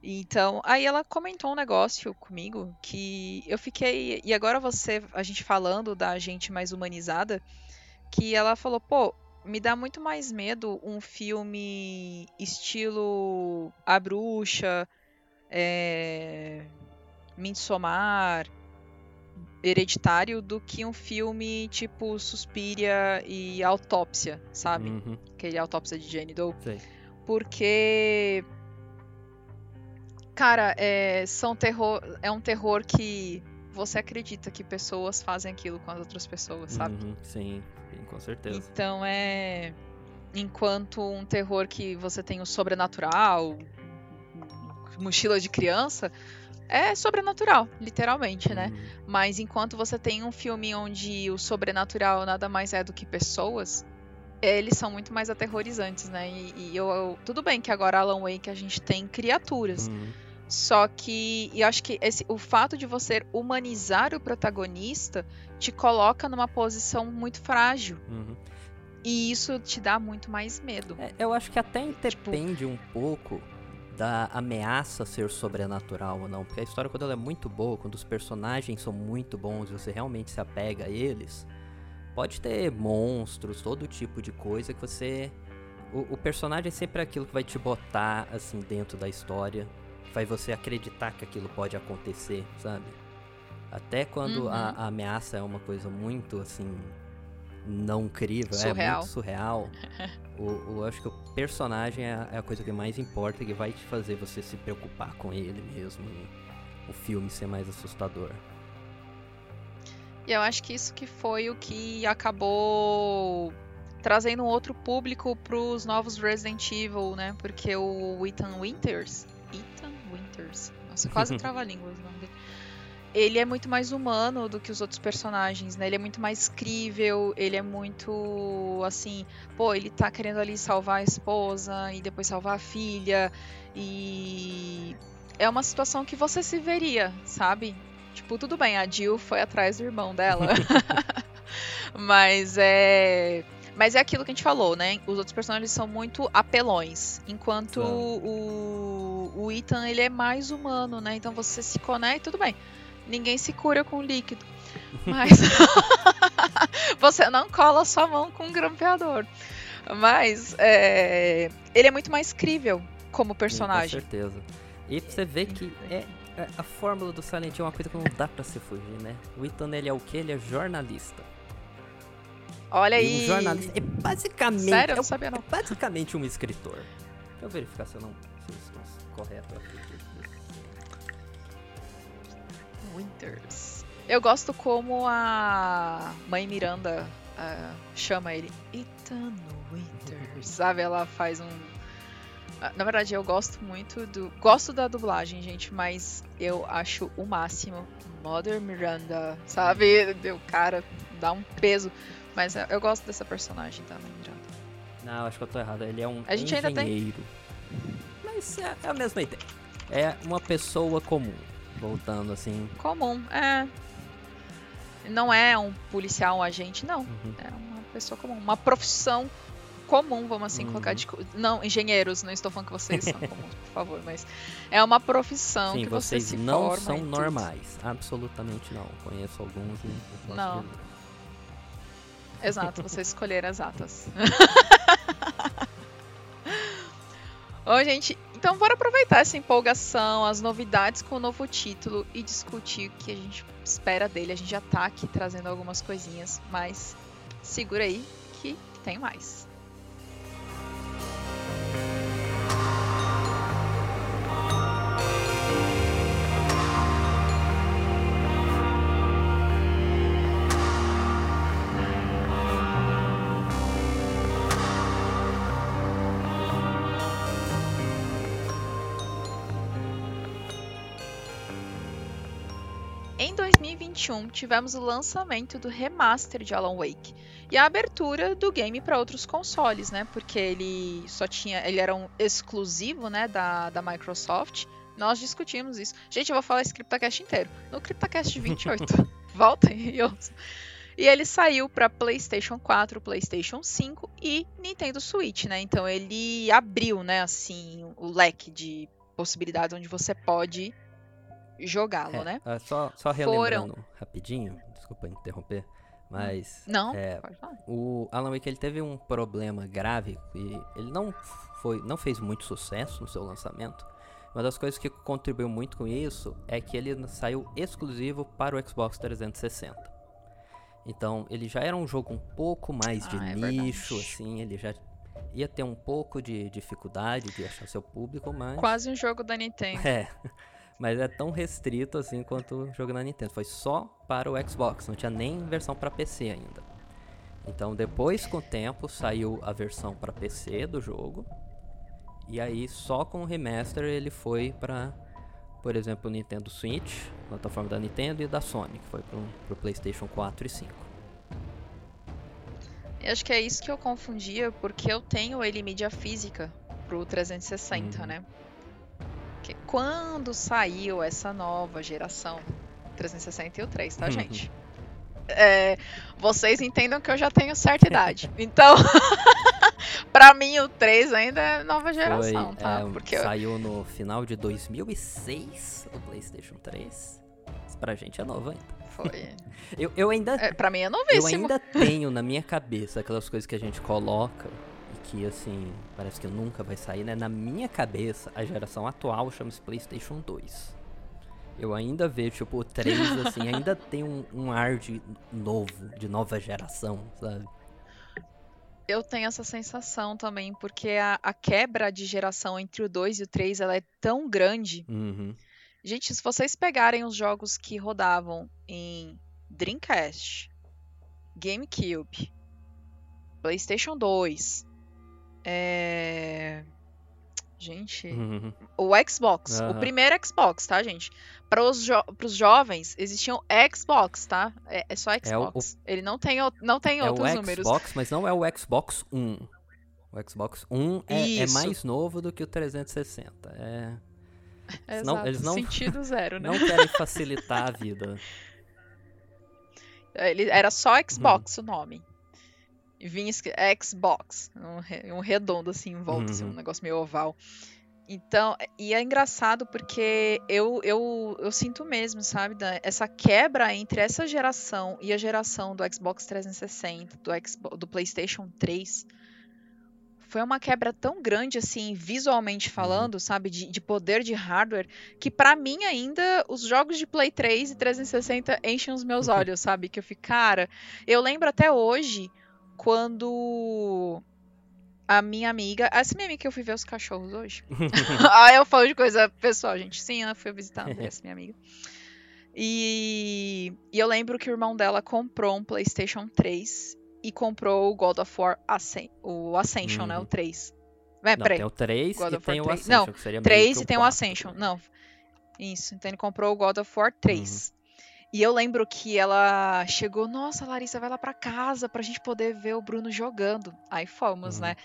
Então, aí ela comentou um negócio comigo que eu fiquei. E agora você, a gente falando da gente mais humanizada, que ela falou, pô, me dá muito mais medo um filme estilo A Bruxa, é, Midsommar, Hereditário, do que um filme tipo Suspiria e Autópsia, sabe? Uhum, Aquele Autópsia de Jane Doe. sei. Porque. Cara, é, são terror, é um terror que você acredita que pessoas fazem aquilo com as outras pessoas, sabe? Uhum, sim, sim, com certeza. Então é. Enquanto um terror que você tem o sobrenatural, mochila de criança, é sobrenatural, literalmente, né? Uhum, Mas enquanto você tem um filme onde o sobrenatural nada mais é do que pessoas, eles são muito mais aterrorizantes, né? E, e eu, eu- tudo bem que agora Alan Wake a gente tem criaturas, uhum. só que eu acho que esse, o fato de você humanizar o protagonista te coloca numa posição muito frágil. Uhum. E isso te dá muito mais medo. É, eu acho que até Tipo- depende um pouco da ameaça ser sobrenatural ou não. Porque a história, quando ela é muito boa, quando os personagens são muito bons e você realmente se apega a eles, pode ter monstros, todo tipo de coisa que você. O, o personagem é sempre aquilo que vai te botar assim dentro da história, faz você acreditar que aquilo pode acontecer, sabe? Até quando Uhum. a, a ameaça é uma coisa muito assim não crível, é Surreal. muito surreal. o, o- eu acho que o personagem é a, é a coisa que mais importa, que vai te fazer você se preocupar com ele mesmo. E o filme ser mais assustador. E eu acho que isso que foi o que acabou trazendo um outro público pros novos Resident Evil, né? Porque o Ethan Winters. Ethan Winters. Nossa, quase trava-línguas o nome dele. Ele é muito mais humano do que os outros personagens, né? Ele é muito mais crível, ele é muito assim, pô, ele tá querendo ali salvar a esposa e depois salvar a filha e é uma situação que você se veria, sabe? Tipo, tudo bem, a Jill foi atrás do irmão dela. Mas é. Mas é aquilo que a gente falou, né? Os outros personagens são muito apelões. Enquanto o, o Ethan, ele é mais humano, né? Então você se conecta, tudo bem. Ninguém se cura com líquido. Mas. você não cola sua mão com um grampeador. Mas é, ele é muito mais crível como Sim, personagem. com certeza. E você vê que é, é- a fórmula do Silent Hill é uma coisa que não dá pra se fugir, né? O Ethan, ele é o quê? Ele é jornalista. Olha aí. um jornalista é basicamente... Sério, eu é não sabia não. É basicamente um escritor. Deixa eu verificar se eu não se eu estou correto aqui. Winters. Eu gosto como a mãe Miranda ah, chama ele Ethan Winters, sabe? Ela faz um. Ah, Na verdade, eu gosto muito do. Gosto da dublagem, gente, mas eu acho o máximo Mother Miranda, sabe? O cara dá um peso. Mas eu eu gosto dessa personagem da mãe Miranda. Não, acho que eu tô errado. Ele é um A gente ainda tem- engenheiro. Mas é, é a mesma ideia. É uma pessoa comum. Voltando assim. Comum, é. Não é um policial, um agente, não. Uhum. É uma pessoa comum, uma profissão comum, vamos assim Uhum. colocar. De, não, engenheiros, não estou falando que vocês são comuns, por favor, mas é uma profissão Sim, que você vocês se não são normais. Absolutamente não. Conheço alguns e Não. dizer. Exato, vocês escolheram as atas. Bom, gente, então bora aproveitar essa empolgação, as novidades com o novo título e discutir o que a gente espera dele. A gente já tá aqui trazendo algumas coisinhas, mas segura aí que tem mais. 2021, tivemos o lançamento do remaster de Alan Wake e a abertura do game para outros consoles, né? Porque ele só tinha, ele era um exclusivo, né, da, da Microsoft. Nós discutimos isso. Gente, eu vou falar esse CryptoCast inteiro. No CryptoCast 28. Volta e ouça. E ele saiu para PlayStation 4, PlayStation 5 e Nintendo Switch, né? Então ele abriu, né, assim, o leque de possibilidades onde você pode jogá-lo, É, né? ah, só, só Foram- relembrando rapidinho, desculpa interromper, mas Não, é, pode falar. o Alan Wake ele teve um problema grave e ele não foi, não fez muito sucesso no seu lançamento. Uma das coisas que contribuiu muito com isso é que ele saiu exclusivo para o Xbox 360. Então ele já era um jogo um pouco mais de Ah, é nicho, assim, ele já ia ter um pouco de dificuldade de achar seu público, mas Quase um jogo da Nintendo. é, mas é tão restrito assim quanto o jogo na Nintendo. Foi só para o Xbox, não tinha nem versão para PC ainda. Então depois, com o tempo, saiu a versão para PC do jogo. E aí, só com o remaster, ele foi para, por exemplo, o Nintendo Switch, plataforma da Nintendo e da Sony, que foi para o PlayStation 4 e 5. Eu acho que é isso que eu confundia, porque eu tenho ele em mídia física pro 360, Uhum. né? Porque quando saiu essa nova geração, 360 e o 3, tá, Uhum. gente? É, vocês entendam que eu já tenho certa idade. Então, pra mim o 3 ainda é nova geração, Foi, tá? é, Porque eu- Saiu no final de 2006 o PlayStation 3. Isso pra gente é novo ainda. foi. Eu, eu ainda É, pra mim é Eu novíssimo. ainda tenho na minha cabeça aquelas coisas que a gente coloca que assim, parece que nunca vai sair, né? Na minha cabeça, a geração atual chama-se PlayStation 2. Eu ainda vejo, tipo, o 3, assim, ainda tem um, um ar de novo, de nova geração, sabe? Eu tenho essa sensação também, porque a, a quebra de geração entre o 2 e o 3 ela é tão grande. Uhum. Gente, se vocês pegarem os jogos que rodavam em Dreamcast, GameCube, PlayStation 2, é... Gente, Uhum. o Xbox, o Aham. primeiro Xbox, tá, gente? Para os jo pros jovens, existiam Xbox, tá? É, é só É o- Xbox. Ele não tem, o- não tem É o outros números. Xbox, mas não é o Xbox One. O Xbox One é, é mais novo do que o 360. É... Exato, não- eles não- sentido zero, né? Não querem facilitar a vida. Ele, era só Uhum. Xbox o nome. E vinha escrito Xbox, um, um redondo assim em volta, assim, um Uhum. negócio meio oval. Então, e é engraçado porque eu, eu, eu sinto mesmo, sabe, Dan, essa quebra entre essa geração e a geração do Xbox 360, do, Xbox, do PlayStation 3, foi uma quebra tão grande, assim, visualmente falando, sabe, de, de poder de hardware, que pra mim ainda os jogos de Play 3 e 360 enchem os meus olhos, sabe? Que eu fico, cara, eu lembro até hoje quando a minha amiga, essa minha amiga que eu fui ver os cachorros hoje. ah, eu falo de coisa pessoal, gente. Sim, ela foi visitar a Andressa, minha amiga. E, e eu lembro que o irmão dela comprou um PlayStation 3 e comprou o God of War Ascen o Ascension, né? O Uhum. 3. É, Não, peraí. tem o 3 God e tem o 3. Ascension, Não, que seria meio 3 que e tem o 4. Ascension. Não. Isso, então ele comprou o God of War 3. E eu lembro que ela chegou, nossa, Larissa, vai lá pra casa pra gente poder ver o Bruno jogando. Aí fomos, Uhum. né?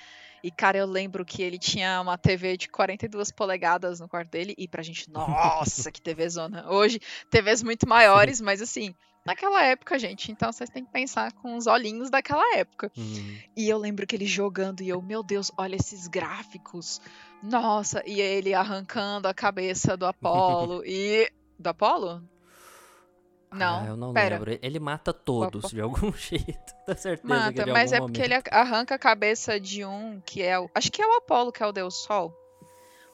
E, cara, eu lembro que ele tinha uma TV de 42 polegadas no quarto dele. E pra gente, nossa, que TV zona. Hoje, TVs muito maiores, mas assim, naquela época, gente, então vocês têm que pensar com os olhinhos daquela época. Uhum. E eu lembro que ele jogando e eu, meu Deus, olha esses gráficos. Nossa, e ele arrancando a cabeça do Apollo e do Apollo? Não, Ah, eu não pera. lembro. Ele mata todos Opa. de algum jeito. Tenho certeza que Mata, de mas é algum porque momento- ele arranca a cabeça de um que é o, acho que é o Apollo que é o Deus Sol.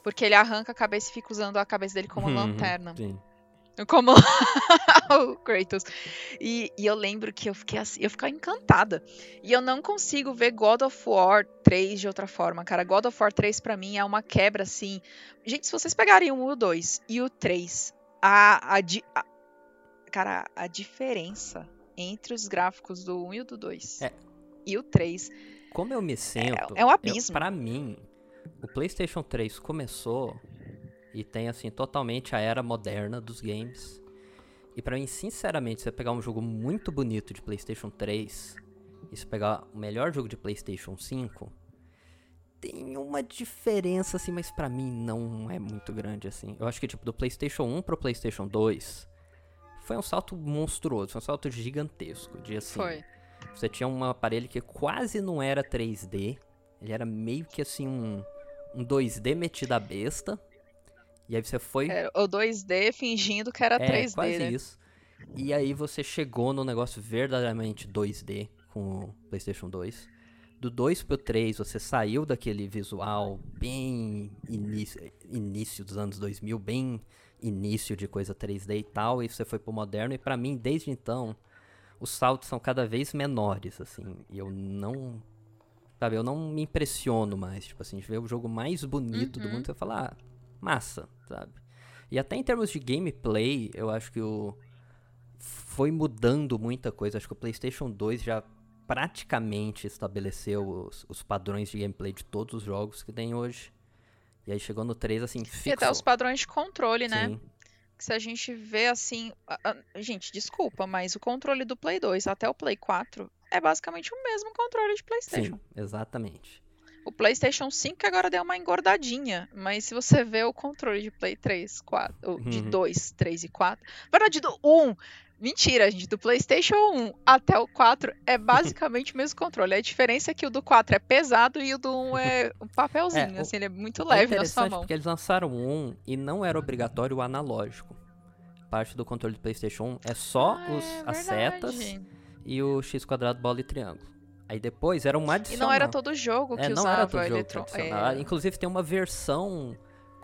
Porque ele arranca a cabeça e fica usando a cabeça dele como Uhum, lanterna. Sim. Como o Kratos. E, e eu lembro que eu fiquei assim, eu ficava encantada. E eu não consigo ver God of War 3 de outra forma, cara. God of War 3 pra mim é uma quebra assim. Gente, se vocês pegarem o 1 e o 2 e o 3, a, a, a- cara, a diferença entre os gráficos do 1 e o do 2 É. e o 3 Como eu me sinto. é um eu- abismo. pra mim, o PlayStation 3 começou e tem, assim, totalmente a era moderna dos games. E pra mim, sinceramente, você pegar um jogo muito bonito de PlayStation 3 e se pegar o melhor jogo de PlayStation 5, tem uma diferença, assim, mas pra mim não é muito grande, assim. Eu acho que, tipo, do PlayStation 1 pro PlayStation 2 foi um salto monstruoso, foi um salto gigantesco. De, assim, Foi. você tinha um aparelho que quase não era 3D. Ele era meio que assim um, um 2D metido a besta. E aí você foi. Era o 2D fingindo que era é, 3D, quase né? isso. E aí você chegou no negócio verdadeiramente 2D com o PlayStation 2. Do 2 pro 3 você saiu daquele visual bem início, início dos anos 2000, bem início de coisa 3D e tal, e você foi pro moderno. E pra mim, desde então, os saltos são cada vez menores, assim. E eu não. Sabe, eu não me impressiono mais. Tipo assim, de ver o jogo mais bonito do Uhum. mundo, você fala, ah, massa, sabe? E até em termos de gameplay, eu acho que o. Foi mudando muita coisa. Acho que o PlayStation 2 já praticamente estabeleceu os, os padrões de gameplay de todos os jogos que tem hoje. E aí chegou no 3, assim, E fixo. até os padrões de controle, né? Que se a gente vê assim. a- a- gente, desculpa, mas o controle do Play 2 até o Play 4 é basicamente o mesmo controle de PlayStation. Sim, exatamente. O PlayStation 5 que agora deu uma engordadinha, mas se você vê o controle de Play 3, 4, ou de Uhum. 2, 3 e 4, na verdade do 1, mentira, gente, do PlayStation 1 até o 4 é basicamente o mesmo controle. A diferença é que o do 4 é pesado e o do 1 é um papelzinho, É, assim, ele é muito É leve na sua interessante mão. porque eles lançaram um e não era obrigatório o analógico. Parte do controle do PlayStation 1 é só Ah, os, é as setas e o X quadrado, bola e triângulo. Aí depois era um E adicional. não era todo jogo que é, não usava era todo jogo eletro- tradicional. é, Inclusive tem uma versão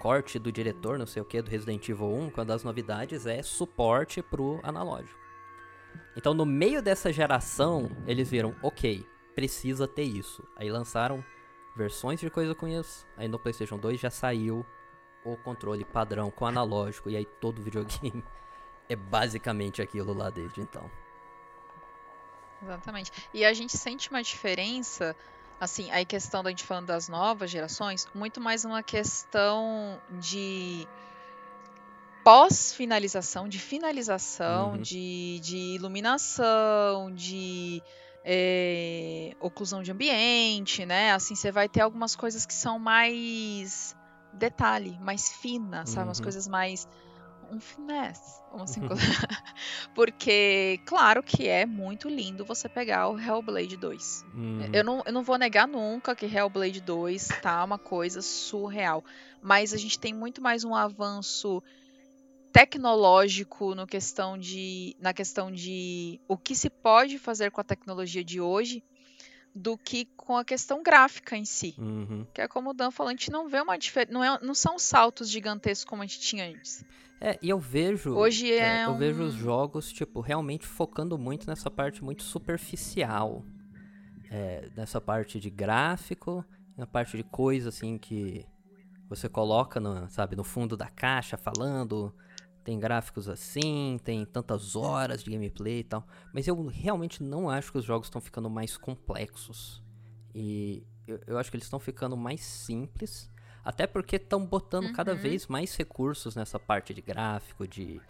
corte do diretor, não sei o que, do Resident Evil 1, quando as novidades é suporte pro analógico. Então, no meio dessa geração, eles viram, ok, precisa ter isso. Aí lançaram versões de coisa com isso. Aí no PlayStation 2 já saiu o controle padrão com analógico. E aí todo videogame é basicamente aquilo lá desde então. Exatamente. E a gente sente uma diferença, assim, aí questão da gente falando das novas gerações, muito mais uma questão de pós-finalização, de finalização, Uhum. de, de iluminação, de é, oclusão de ambiente, né? Assim, você vai ter algumas coisas que são mais detalhe, mais fina, sabe? Umas Uhum. coisas mais um finesse, vamos assim colocar. Porque, claro que é muito lindo você pegar o Hellblade 2. Uhum. Eu não, eu não vou negar nunca que Hellblade 2 tá uma coisa surreal. Mas a gente tem muito mais um avanço tecnológico no questão de, na questão de o que se pode fazer com a tecnologia de hoje do que com a questão gráfica em si. Uhum. Que é como o Dan falou, a gente não vê uma diferença. Não, é, não são saltos gigantescos como a gente tinha antes. É, e eu vejo. Hoje é eu um- vejo os jogos, tipo, realmente focando muito nessa parte muito superficial. É, nessa parte de gráfico, na parte de coisa assim que você coloca, no, sabe, no fundo da caixa falando. Tem gráficos assim, tem tantas horas de gameplay e tal. Mas eu realmente não acho que os jogos estão ficando mais complexos. E eu, eu acho que eles estão ficando mais simples. Até porque estão botando cada Uhum. vez mais recursos nessa parte de gráfico, de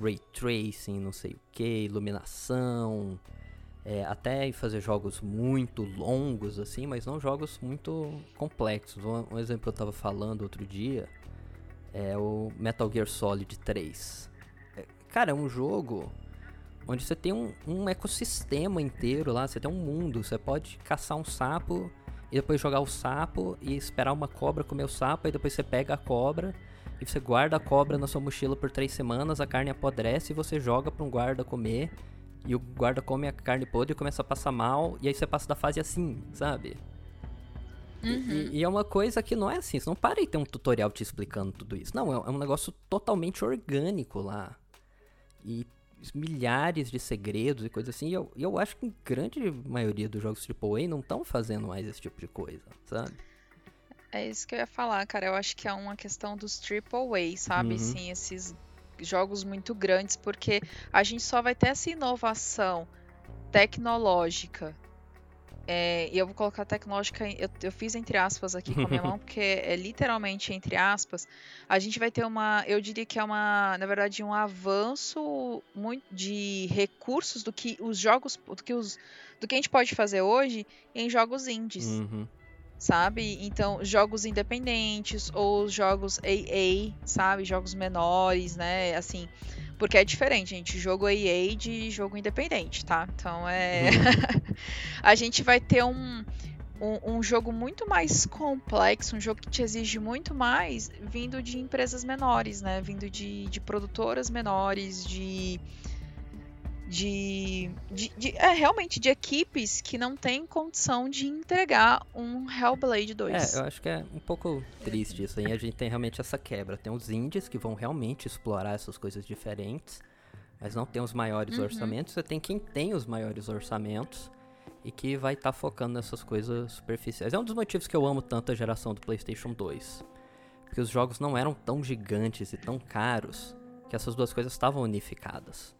ray tracing, não sei o que, iluminação. é, até em fazer jogos muito longos, assim, mas não jogos muito complexos. Um, um exemplo que eu tava falando outro dia é o Metal Gear Solid 3. É, cara, é um jogo onde você tem um, um ecossistema inteiro lá, você tem um mundo, você pode caçar um sapo e depois jogar o sapo e esperar uma cobra comer o sapo, e depois você pega a cobra e você guarda a cobra na sua mochila por três semanas, a carne apodrece e você joga pra um guarda comer, e o guarda come a carne podre e começa a passar mal, e aí você passa da fase assim, sabe? E- Uhum. E, e é uma coisa que não é assim, você não para e tem um tutorial te explicando tudo isso. Não, é, é um negócio totalmente orgânico lá. E milhares de segredos e coisas assim. E eu, eu acho que a grande maioria dos jogos AAA não estão fazendo mais esse tipo de coisa, sabe? É isso que eu ia falar, cara. Eu acho que é uma questão dos AAA, sabe? Uhum. Sim, esses jogos muito grandes, porque a gente só vai ter essa inovação tecnológica. É, e eu vou colocar tecnológica, eu, eu fiz entre aspas aqui com a minha mão, porque é literalmente entre aspas. A gente vai ter uma, eu diria que é uma, na verdade, um avanço muito de recursos do que os jogos, do que os, do que a gente pode fazer hoje em jogos indies Uhum. Sabe? Então, jogos independentes ou os jogos AA, sabe? Jogos menores, né? Assim, porque é diferente, gente. Jogo AA de jogo independente, tá? Então é. a gente vai ter um, um, um jogo muito mais complexo, um jogo que te exige muito mais, vindo de empresas menores, né? Vindo de, de produtoras menores, de. De, de, de- é realmente de equipes que não têm condição de entregar um Hellblade 2. É, eu acho que é um pouco triste isso aí. A gente tem realmente essa quebra. Tem os indies que vão realmente explorar essas coisas diferentes, mas não tem os maiores Uhum. orçamentos. Você tem quem tem os maiores orçamentos e que vai estar focando nessas coisas superficiais. É um dos motivos que eu amo tanto a geração do PlayStation 2. Porque os jogos não eram tão gigantes e tão caros que essas duas coisas estavam unificadas.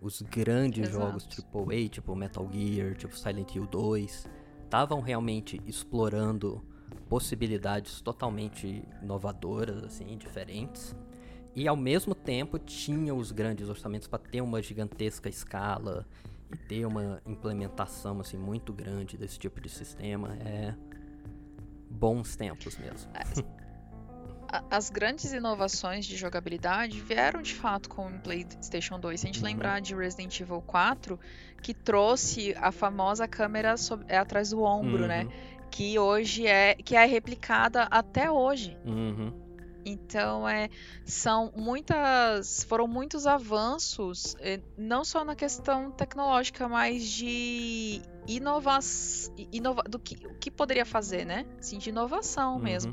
Os grandes Exato. jogos AAA, tipo Metal Gear, tipo Silent Hill 2, estavam realmente explorando possibilidades totalmente inovadoras, assim, diferentes. E ao mesmo tempo tinha os grandes orçamentos para ter uma gigantesca escala e ter uma implementação assim muito grande desse tipo de sistema. É bons tempos mesmo. As grandes inovações de jogabilidade vieram de fato com o PlayStation 2. Se a gente Uhum. lembrar de Resident Evil 4, que trouxe a famosa câmera sob- é, atrás do ombro, né? Uhum, Que hoje é que é replicada até hoje. Uhum. Então, é, são muitas, foram muitos avanços, eh, não só na questão tecnológica, mas de inovação, inova, do que, o que poderia fazer, né? Assim, de inovação mesmo.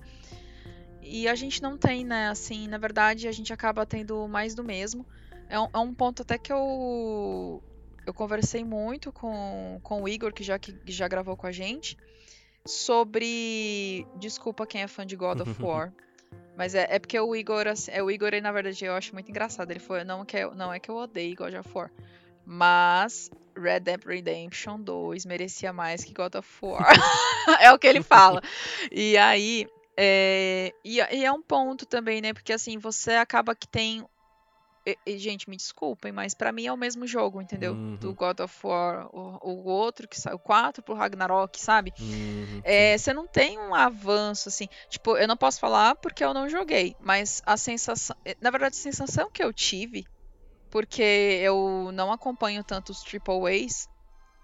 E a gente não tem, né? Assim, na verdade, a gente acaba tendo mais do mesmo. É um, é um ponto até que eu eu conversei muito com, com o Igor, que já, que já gravou com a gente, sobre. Desculpa quem é fã de God of War. Mas é, é porque o Igor, assim, é, o Igor, na verdade, eu acho muito engraçado. Ele foi, não, que, não é que eu odeio God of War. Mas Red Dead Redemption 2 merecia mais que God of War. é o que ele fala. E aí. É, e, e, é um ponto também, né? Porque assim, você acaba que tem e, e, gente, me desculpem, mas para mim é o mesmo jogo, entendeu? Uhum. Do God of War, o, o outro que saiu, o 4 pro Ragnarok, sabe? Uhum. É, você não tem um avanço, assim. Tipo, eu não posso falar porque eu não joguei, mas a sensação. Eh, na verdade, a sensação que eu tive, porque eu não acompanho tanto os Triple A's.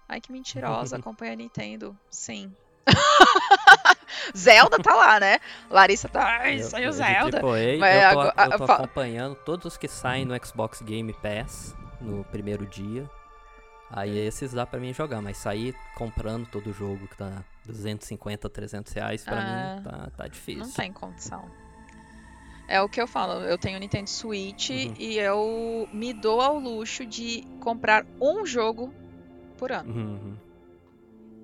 Ai, que mentirosa, acompanha a Nintendo. Sim. Zelda tá lá, né? Larissa tá. Ai, saiu Zelda. Tipo, eu, Mas, eu tô, eu tô acompanhando todos os que saem no Xbox Game Pass no primeiro dia. Aí esses dá pra mim jogar, mas sair comprando todo o jogo que tá 250, 300 reais, pra ah, mim tá, tá difícil. Não tem condição. É o que eu falo, eu tenho Nintendo Switch uhum. e eu me dou ao luxo de comprar um jogo por ano. Uhum.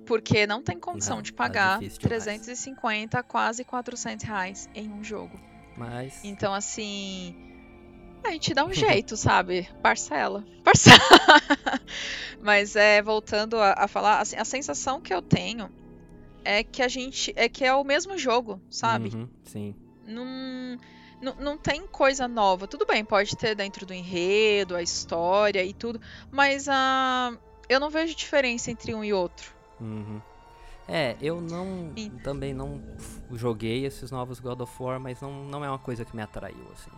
Porque não tem condição não, de tá pagar tá 350, quase 400 reais em um jogo. Mas. Então, assim. A gente dá um jeito, sabe? Parcela. Parcela. Mas é, voltando a, a falar, assim, a sensação que eu tenho é que a gente. É que é o mesmo jogo, sabe? Uhum, sim. Não, não, não tem coisa nova. Tudo bem, pode ter dentro do enredo, a história e tudo. Mas uh, eu não vejo diferença entre um e outro. Uhum. É, eu não. E... Também não joguei esses novos God of War, mas não, não é uma coisa que me atraiu, assim.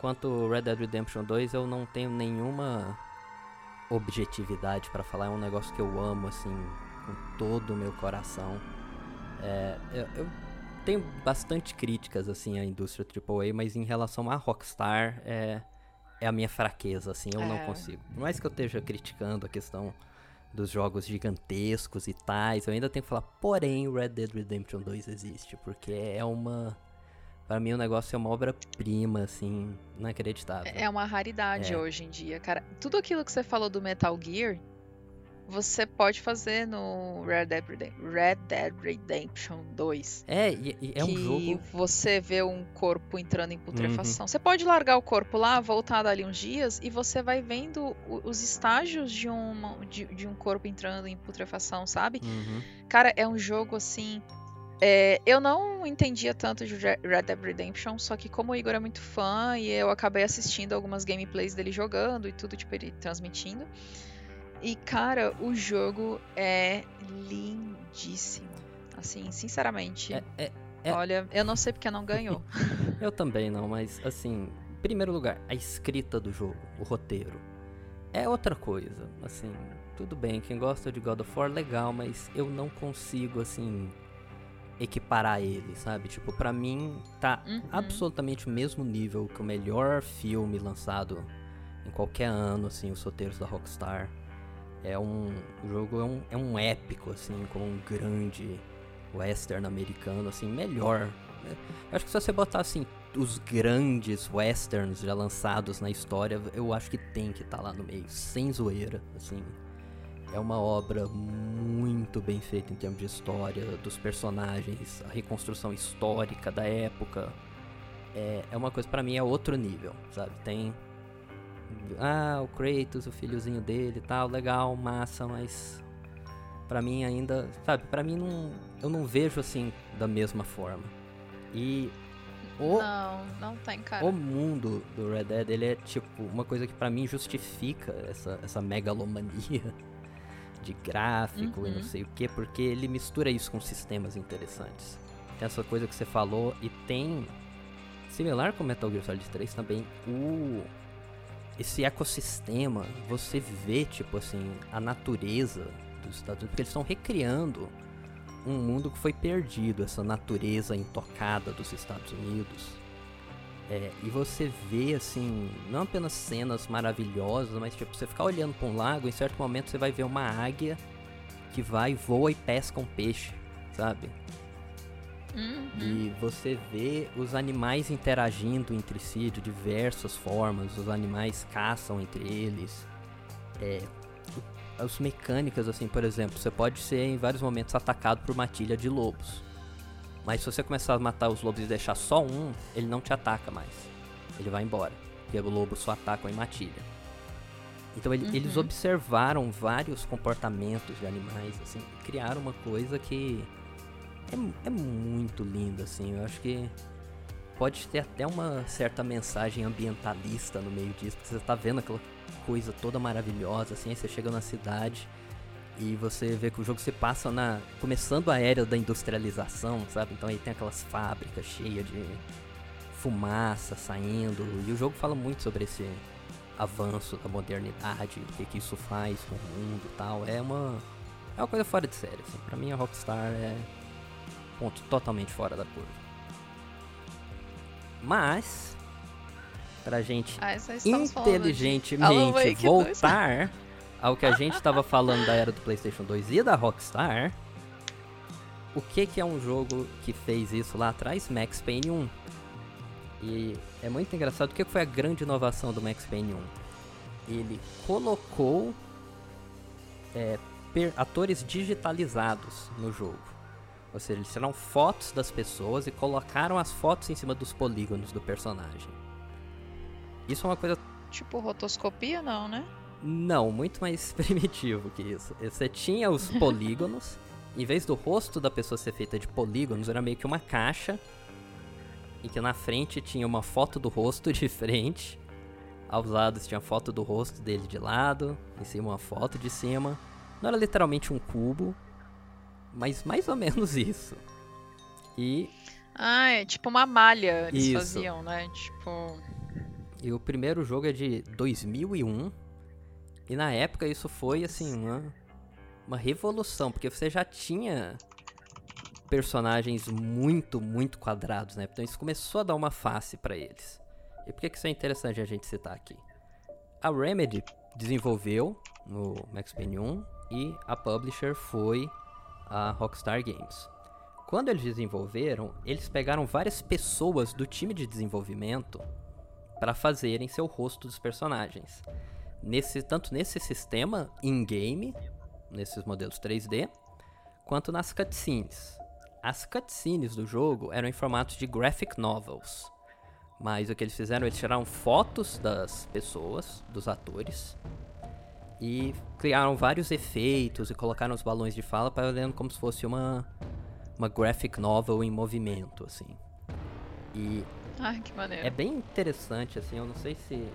Quanto Red Dead Redemption 2, eu não tenho nenhuma objetividade para falar. É um negócio que eu amo, assim, com todo o meu coração. É, eu, eu, tenho bastante críticas, assim, à indústria AAA, mas em relação a Rockstar, é, é a minha fraqueza, assim, eu é. não consigo. Por mais que eu esteja criticando a questão dos jogos gigantescos e tais. Eu ainda tenho que falar, porém, Red Dead Redemption 2 existe, porque é uma. Para mim, o negócio é uma obra-prima, assim, inacreditável. É uma raridade é. hoje em dia, cara. Tudo aquilo que você falou do Metal Gear, você pode fazer no Red Dead, Redemption, Red Dead Redemption 2. É, e, é um jogo. você vê um corpo entrando em putrefação. Uhum. Você pode largar o corpo lá, voltar dali uns dias e você vai vendo os estágios de, uma, de, de um corpo entrando em putrefação, sabe? Uhum. Cara, é um jogo assim. É, eu não entendia tanto de Red Dead Redemption, só que como o Igor é muito fã e eu acabei assistindo algumas gameplays dele jogando e tudo, tipo, ele transmitindo. E, cara, o jogo é lindíssimo. Assim, sinceramente. É, é, é... Olha, eu não sei porque não ganhou. eu também não, mas, assim, em primeiro lugar, a escrita do jogo, o roteiro. É outra coisa. Assim, tudo bem, quem gosta de God of War, legal, mas eu não consigo, assim, equiparar ele, sabe? Tipo, para mim, tá uhum. absolutamente o mesmo nível que o melhor filme lançado em qualquer ano, assim, os roteiros da Rockstar. É um o jogo é um, é um épico assim, como um grande western americano assim, melhor. Eu acho que se você botar assim os grandes westerns já lançados na história, eu acho que tem que estar tá lá no meio, sem zoeira, assim. É uma obra muito bem feita em termos de história, dos personagens, a reconstrução histórica da época. É, é uma coisa para mim é outro nível, sabe? Tem ah, o Kratos, o filhozinho dele e tal, legal, massa, mas para mim ainda, sabe, para mim não, eu não vejo assim da mesma forma. E o Não, não tem, cara. O mundo do Red Dead, ele é tipo uma coisa que para mim justifica essa essa megalomania de gráfico uhum. e não uhum. sei o que, porque ele mistura isso com sistemas interessantes. Tem essa coisa que você falou e tem similar com Metal Gear Solid 3 também o esse ecossistema, você vê, tipo assim, a natureza dos Estados Unidos, porque eles estão recriando um mundo que foi perdido, essa natureza intocada dos Estados Unidos. É, e você vê, assim, não apenas cenas maravilhosas, mas tipo, você ficar olhando para um lago, em certo momento você vai ver uma águia que vai, voa e pesca um peixe, sabe? Uhum. E você vê os animais interagindo entre si de diversas formas, os animais caçam entre eles. É, as mecânicas, assim, por exemplo, você pode ser em vários momentos atacado por matilha de lobos. Mas se você começar a matar os lobos e deixar só um, ele não te ataca mais. Ele vai embora. Porque o lobo só ataca em matilha. Então ele- eles Uhum. observaram vários comportamentos de animais, assim, criaram uma coisa que é, é muito linda, assim. Eu acho que pode ter até uma certa mensagem ambientalista no meio disso, porque você tá vendo aquela coisa toda maravilhosa, assim, aí você chega na cidade e você vê que o jogo se passa na. começando a era da industrialização, sabe? Então aí tem aquelas fábricas cheias de fumaça saindo. E o jogo fala muito sobre esse avanço da modernidade, o que, que isso faz com o mundo e tal. É uma. É uma coisa fora de série, assim. Pra mim a Rockstar é ponto totalmente fora da curva. Mas, pra gente Ah, de inteligentemente 2. voltar ao que a gente estava falando da era do PlayStation 2 e da Rockstar, o que que é um jogo que fez isso lá atrás? Max Payne 1. E é muito engraçado, o que foi a grande inovação do Max Payne 1? Ele colocou é, per- atores digitalizados no jogo. Ou seja, eles tiraram fotos das pessoas e colocaram as fotos em cima dos polígonos do personagem. Isso é uma coisa Tipo rotoscopia, não, né? não, muito mais primitivo que isso. Você tinha os polígonos, em vez do rosto da pessoa ser feita de polígonos, era meio que uma caixa, em que na frente tinha uma foto do rosto de frente, aos lados tinha foto do rosto dele de lado, em cima uma foto de cima. Não era literalmente um cubo, mas mais ou menos isso. E Ah, é tipo uma malha eles Isso. faziam, né? Tipo. E o primeiro jogo é de 2001. E na época isso foi assim uma, uma revolução, porque você já tinha personagens muito, muito quadrados, né? Então isso começou a dar uma face pra eles. E por que que isso é interessante a gente citar aqui? A Remedy desenvolveu no Max Payne 1 e a publisher foi a Rockstar Games. Quando eles desenvolveram, eles pegaram várias pessoas do time de desenvolvimento para fazerem seu rosto dos personagens. Nesse, tanto nesse sistema in-game, nesses modelos 3D, quanto nas cutscenes. As cutscenes do jogo eram em formatos de graphic novels. Mas o que eles fizeram, eles tiraram fotos das pessoas, dos atores, e criaram vários efeitos e colocaram os balões de fala para olhando como se fosse uma, uma graphic novel em movimento, assim. E Ai, que maneiro. é bem interessante, assim, eu não sei se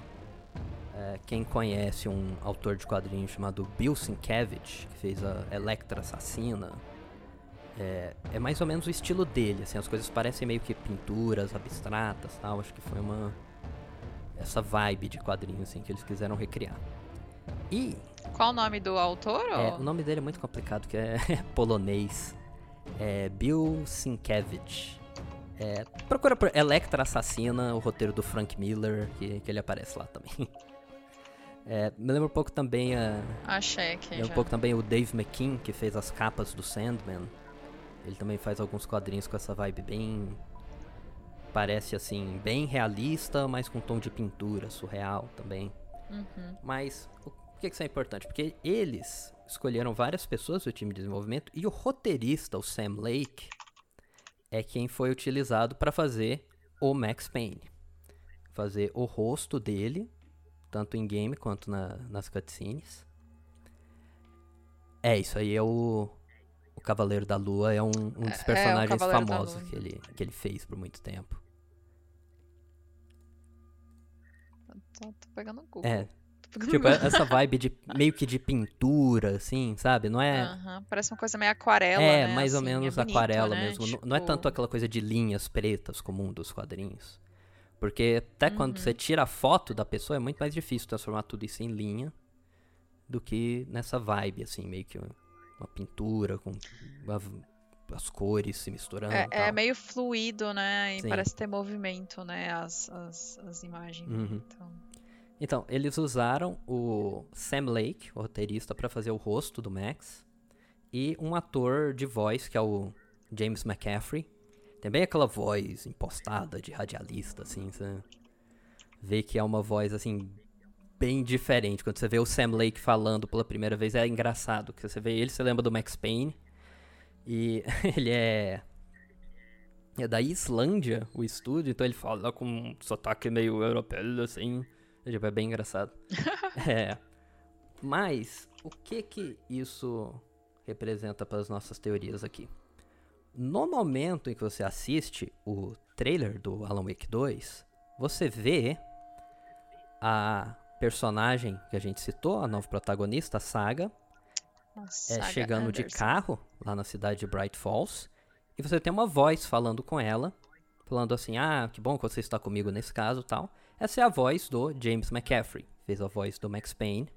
é, quem conhece um autor de quadrinhos chamado Bill Sienkiewicz, que fez a Electra Assassina, é, é mais ou menos o estilo dele, assim, as coisas parecem meio que pinturas abstratas, tal, acho que foi uma essa vibe de quadrinhos assim que eles quiseram recriar. E Qual o nome do autor? é, ou- o nome dele é muito complicado, que é polonês. É Bill Sienkiewicz. É, procura por Electra Assassina, o roteiro do Frank Miller, que, que ele aparece lá também. É, me lembra um pouco também a, Achei aqui lembra já. um pouco também o Dave McKean, que fez as capas do Sandman. Ele também faz alguns quadrinhos com essa vibe bem. Parece assim, bem realista, mas com tom de pintura, surreal também. Uhum. Mas o por que que isso é importante? Porque eles escolheram várias pessoas do time de desenvolvimento e o roteirista, o Sam Lake, é quem foi utilizado para fazer o Max Payne. Fazer o rosto dele, tanto em game quanto na- nas cutscenes. É, isso aí é o. O Cavaleiro da Lua é um, um É, dos é, o personagens da famosos que ele, que ele fez por muito tempo. Tô, tô pegando o Google. É, pegando tipo, essa vibe de meio que de pintura, assim, sabe? Não é. Parece uma coisa meio aquarela, É, né? mais ou assim, menos é bonito, aquarela né? mesmo. Não- Não é Tipo, tanto aquela coisa de linhas pretas comum dos quadrinhos. Porque até quando Uhum. você tira a foto da pessoa é muito mais difícil transformar tudo isso em linha do que nessa vibe, assim, meio que uma, pintura com uma- as cores se misturando. É, é meio fluido, né? E Sim. parece ter movimento, né? As, as, as imagens. Uhum. Então, Então, eles usaram o Sam Lake, o roteirista, pra fazer o rosto do Max, e um ator de voz, que é o James McCaffrey, Tem bem aquela voz impostada de radialista, assim, você vê que é uma voz, assim, bem diferente. Quando você vê o Sam Lake falando pela primeira vez, é engraçado. Que você vê ele, você lembra do Max Payne. E ele é. É da Islândia, o estúdio, então ele fala com um sotaque meio europeu, assim. É, tipo, é bem engraçado. é. Mas, o que que isso representa para as nossas teorias aqui? No momento em que você assiste o trailer do Alan Wake 2, você vê a personagem que a gente citou, a nova protagonista, a Saga, Nossa, é, Saga chegando de Anderson. carro lá na cidade de Bright Falls. E você tem uma voz falando com ela, falando assim: Ah, que bom que você está comigo nesse caso tal. Essa é a voz do James McCaffrey, fez a voz do Max Payne.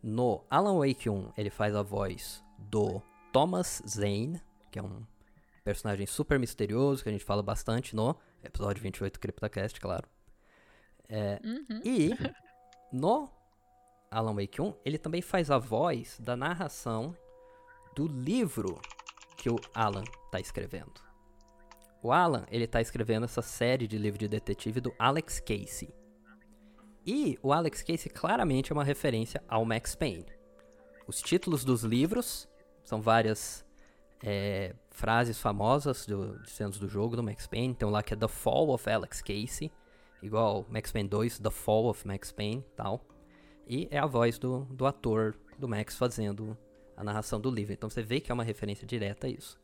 No Alan Wake 1, ele faz a voz do Thomas Zane, que é um personagem super misterioso que a gente fala bastante no episódio 28 do CryptoCast, claro. É, Uhum. e no Alan Wake 1, ele também faz a voz da narração do livro que o Alan tá escrevendo. O Alan, ele tá escrevendo essa série de livro de detetive do Alex Casey. E o Alex Casey claramente é uma referência ao Max Payne. Os títulos dos livros são várias é, frases famosas do, de cenas do jogo do Max Payne. Tem um lá que é The Fall of Alex Casey, igual Max Payne 2, The Fall of Max Payne tal. E é a voz do, do ator do Max fazendo a narração do livro. Então você vê que é uma referência direta a isso.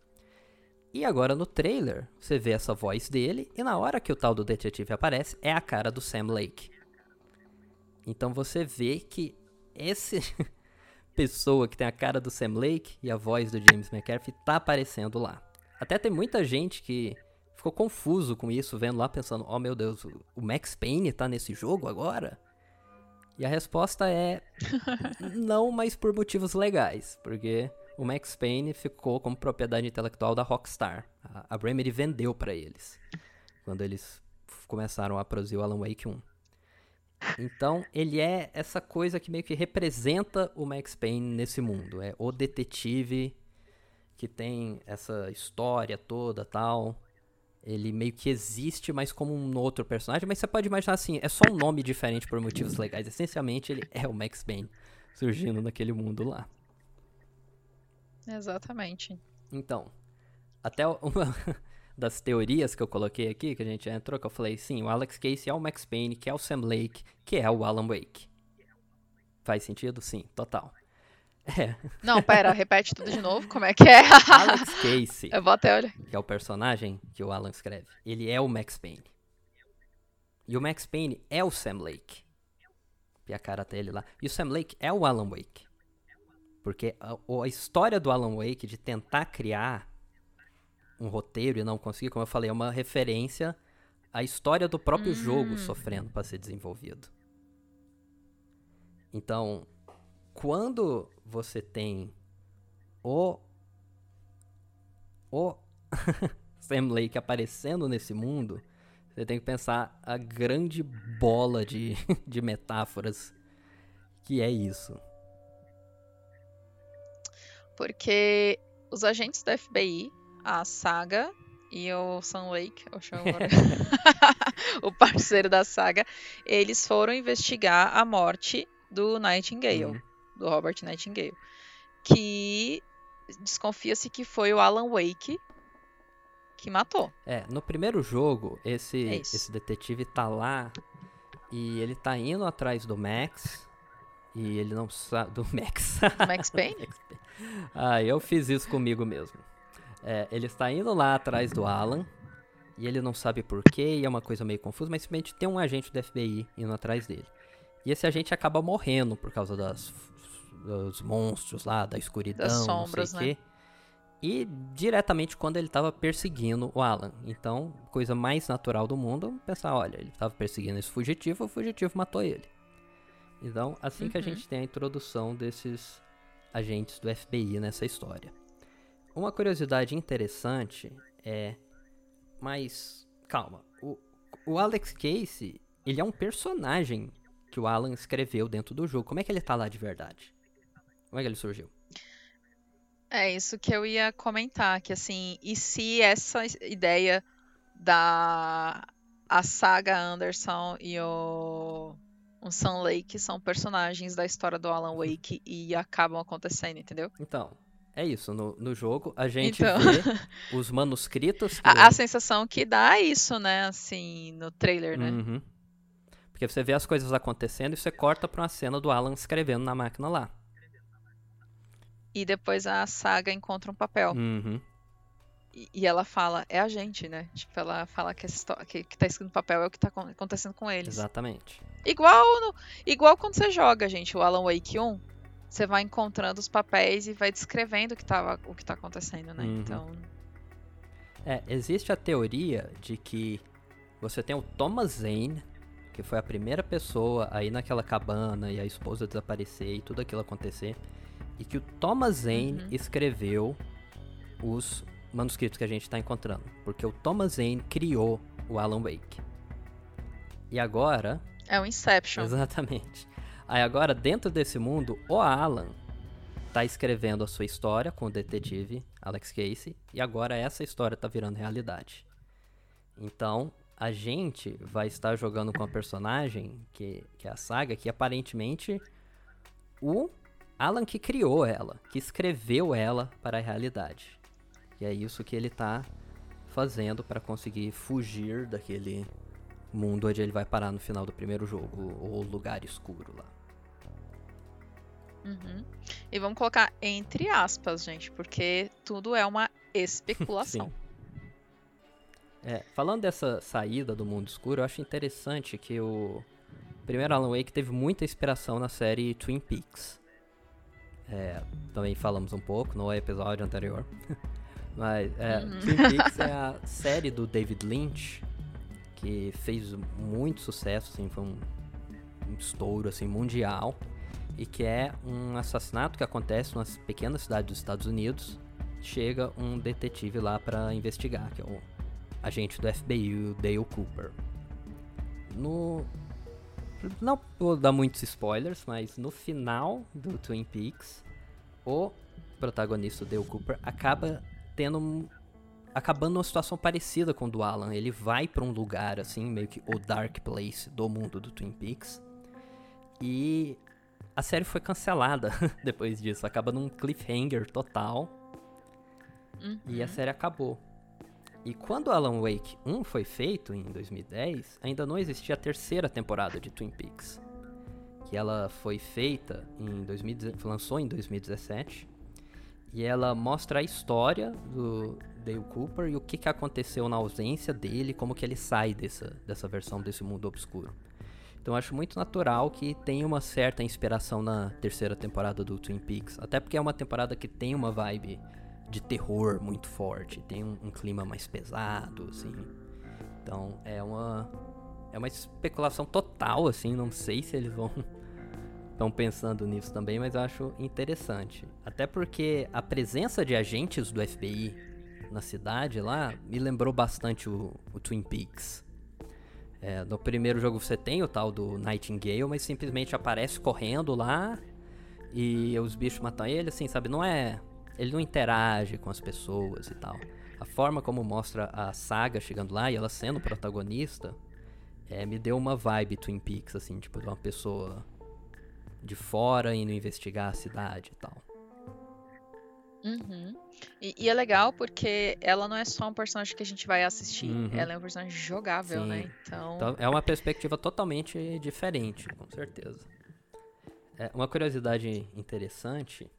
E agora no trailer, você vê essa voz dele, e na hora que o tal do detetive aparece, é a cara do Sam Lake. Então você vê que esse pessoa que tem a cara do Sam Lake e a voz do James McCarthy tá aparecendo lá. Até tem muita gente que ficou confuso com isso, vendo lá, pensando: oh meu Deus, o- o Max Payne tá nesse jogo agora? E a resposta é não, mas por motivos legais, porque o Max Payne ficou como propriedade intelectual da Rockstar. A, Remedy vendeu pra eles quando eles começaram a produzir o Alan Wake 1. Então, ele é essa coisa que meio que representa o Max Payne nesse mundo. É o detetive que tem essa história toda tal. Ele meio que existe, mas como um outro personagem. Mas você pode imaginar assim, é só um nome diferente por motivos legais. Essencialmente, ele é o Max Payne surgindo naquele mundo lá. Exatamente. Então, até uma das teorias que eu coloquei aqui, que a gente entrou, que eu falei, sim, o Alex Casey é o Max Payne, que é o Sam Lake, que é o Alan Wake. Faz sentido? Sim, total. É, Não, pera, repete tudo de novo, como é que é? Alex Casey, Eu vou até olhar. que é o personagem que o Alan escreve, ele é o Max Payne. E o Max Payne é o Sam Lake. E a cara dele lá. E o Sam Lake é o Alan Wake. Porque a, a história do Alan Wake de tentar criar um roteiro e não conseguir, como eu falei, é uma referência à história do próprio jogo sofrendo para ser desenvolvido. Então, quando você tem o o Sam Lake aparecendo nesse mundo, você tem que pensar a grande bola de, de metáforas que é isso. Porque os agentes da FBI, a Saga e o Sam Lake, eu chamo agora, o parceiro da Saga, eles foram investigar a morte do Nightingale, Hum. do Robert Nightingale, que desconfia-se que foi o Alan Wake que matou. É, no primeiro jogo, esse, É esse detetive tá lá e ele tá indo atrás do Max e ele não sabe. Do Max. Max Payne? Max Payne. ah, eu fiz isso comigo mesmo. É, ele está indo lá atrás do Alan e ele não sabe porquê e é uma coisa meio confusa, mas simplesmente tem um agente do FBI indo atrás dele. E esse agente acaba morrendo por causa das, dos monstros lá, da escuridão, Das não sombras, sei o né? quê. E diretamente quando ele estava perseguindo o Alan. Então, coisa mais natural do mundo, pensar, olha, ele estava perseguindo esse fugitivo, o fugitivo matou ele. Então, assim que a Uhum. gente tem a introdução desses agentes do FBI nessa história. Uma curiosidade interessante é, mas calma, o, o Alex Casey, ele é um personagem que o Alan escreveu dentro do jogo. Como é que ele tá lá de verdade? Como é que ele surgiu? É isso que eu ia comentar, que assim, e se essa ideia da a saga Anderson e o, o Sun Lake são personagens da história do Alan Wake e acabam acontecendo, entendeu? Então, é isso. No, no jogo, a gente Então. vê os manuscritos. que- A, a sensação que dá é isso, né, assim, no trailer, né? Uhum. Porque você vê as coisas acontecendo e você corta pra uma cena do Alan escrevendo na máquina lá. E depois a saga encontra um papel. Uhum. E, e ela fala, é a gente, né? Tipo, ela fala que, essa que, que tá escrito no papel é o que tá acon- acontecendo com eles. Exatamente. Igual, no- igual quando você joga, gente, o Alan Wake 1, você vai encontrando os papéis e vai descrevendo o que, tava, o que tá acontecendo, né? Uhum. Então, É, existe a teoria de que você tem o Thomas Zane, que foi a primeira pessoa a ir naquela cabana e a esposa desaparecer e tudo aquilo acontecer, e que o Thomas Zane Uhum. escreveu os manuscritos que a gente está encontrando, porque o Thomas Zane criou o Alan Wake. E agora, é o Inception. Exatamente. Aí agora, dentro desse mundo, o Alan tá escrevendo a sua história com o detetive Alex Casey, e agora essa história tá virando realidade. Então, a gente vai estar jogando com a personagem, que, que é a saga, que aparentemente o Alan que criou ela, que escreveu ela para a realidade. E é isso que ele tá fazendo para conseguir fugir daquele mundo onde ele vai parar no final do primeiro jogo, o o lugar escuro lá. Uhum. E vamos colocar entre aspas, gente, porque tudo é uma especulação. É, falando dessa saída do mundo escuro, eu acho interessante que o primeiro Alan Wake teve muita inspiração na série Twin Peaks. É, também falamos um pouco no episódio anterior. Mas é, Uhum. Twin Peaks é a série do David Lynch que fez muito sucesso, assim, foi um, um estouro assim mundial e que é um assassinato que acontece numa pequena cidade dos Estados Unidos. Chega um detetive lá pra investigar, que é o agente do FBI, o Dale Cooper. No não vou dar muitos spoilers, mas no final do Twin Peaks, o protagonista, Dale Cooper, acaba tendo acabando numa situação parecida com o do Alan. Ele vai pra um lugar assim, meio que o dark place do mundo do Twin Peaks. E a série foi cancelada depois disso, acaba num cliffhanger total. Uhum. E a série acabou. E quando Alan Wake 1 foi feito, em 2010, ainda não existia a terceira temporada de Twin Peaks. Que ela foi feita em 2010, lançou em 2017. E ela mostra a história do Dale Cooper e o que, que aconteceu na ausência dele, como que ele sai dessa, dessa versão desse mundo obscuro. Então acho muito natural que tenha uma certa inspiração na terceira temporada do Twin Peaks. Até porque é uma temporada que tem uma vibe de terror muito forte, tem um, um clima mais pesado, assim. Então é uma é uma especulação total, assim. Não sei se eles vão estão pensando nisso também, mas eu acho interessante. Até porque a presença de agentes do FBI na cidade lá me lembrou bastante o, o Twin Peaks. É, no primeiro jogo você tem o tal do Nightingale, mas simplesmente aparece correndo lá e os bichos matam ele, assim, sabe? Não é. Ele não interage com as pessoas e tal. A forma como mostra a saga chegando lá e ela sendo protagonista é, me deu uma vibe Twin Peaks, assim, tipo, de uma pessoa de fora indo investigar a cidade e tal. Uhum. E, e é legal porque ela não é só um personagem que a gente vai assistir, Uhum. ela é um personagem jogável, Sim. né? Então, Então é uma perspectiva totalmente diferente, com certeza. É, uma curiosidade interessante,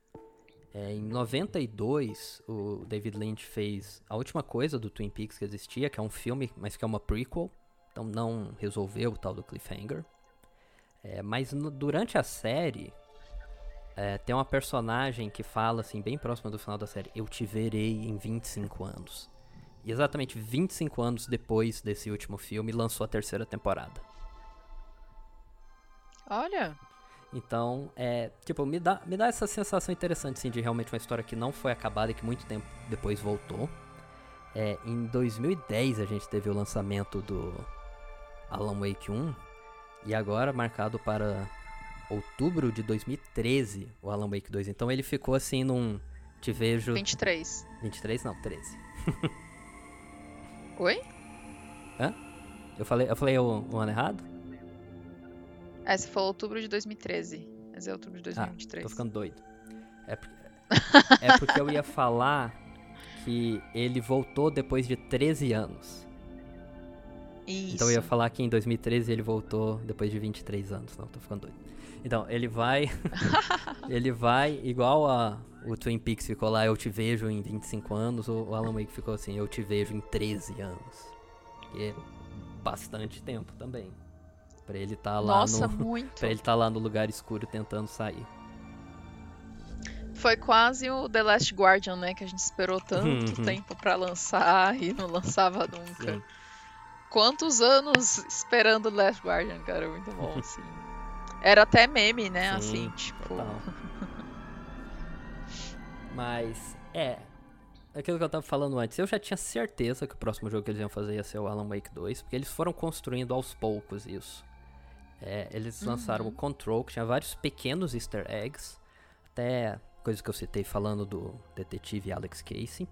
é, em 92 o David Lynch fez a última coisa do Twin Peaks que existia, que é um filme, mas que é uma prequel, então não resolveu o tal do cliffhanger. É, mas no- durante a série é, tem uma personagem que fala assim bem próxima do final da série, eu te verei em 25 anos. E exatamente 25 anos depois desse último filme, lançou a terceira temporada. olha, Então, é, tipo, me dá, me dá essa sensação interessante, assim, de realmente uma história que não foi acabada e que muito tempo depois voltou. É, em 2010 a gente teve o lançamento do Alan Wake 1, e agora marcado para outubro de 2013 o Alan Wake 2. Então ele ficou assim num Te vejo. 23. 23? Não, 13. Oi? Hã? Eu falei, eu falei o, o ano errado? É, você falou outubro de 2013. Mas é outubro de Ah, 2023. tô ficando doido. É, é porque eu ia falar que ele voltou depois de 13 anos. Isso. Então eu ia falar que em 2013 ele voltou depois de 23 anos. Não, tô ficando doido. Então, ele vai. ele vai, igual a, o Twin Peaks ficou lá, eu te vejo em 25 anos, o, o Alan Wake ficou assim, eu te vejo em 13 anos. E é bastante tempo também. Pra ele tá lá Nossa, no. muito. Pra ele tá lá no lugar escuro tentando sair. Foi quase o The Last Guardian, né? Que a gente esperou tanto Uhum. tempo pra lançar e não lançava nunca. Sim. Quantos anos esperando Last Guardian, cara? Muito bom, assim. Era até meme, né? Sim, assim, tipo. Total. Mas, é. Aquilo que eu tava falando antes, eu já tinha certeza que o próximo jogo que eles iam fazer ia ser o Alan Wake 2, porque eles foram construindo aos poucos isso. É, eles lançaram o Control, que tinha vários pequenos easter eggs, até coisas que eu citei falando do detetive Alex Casey.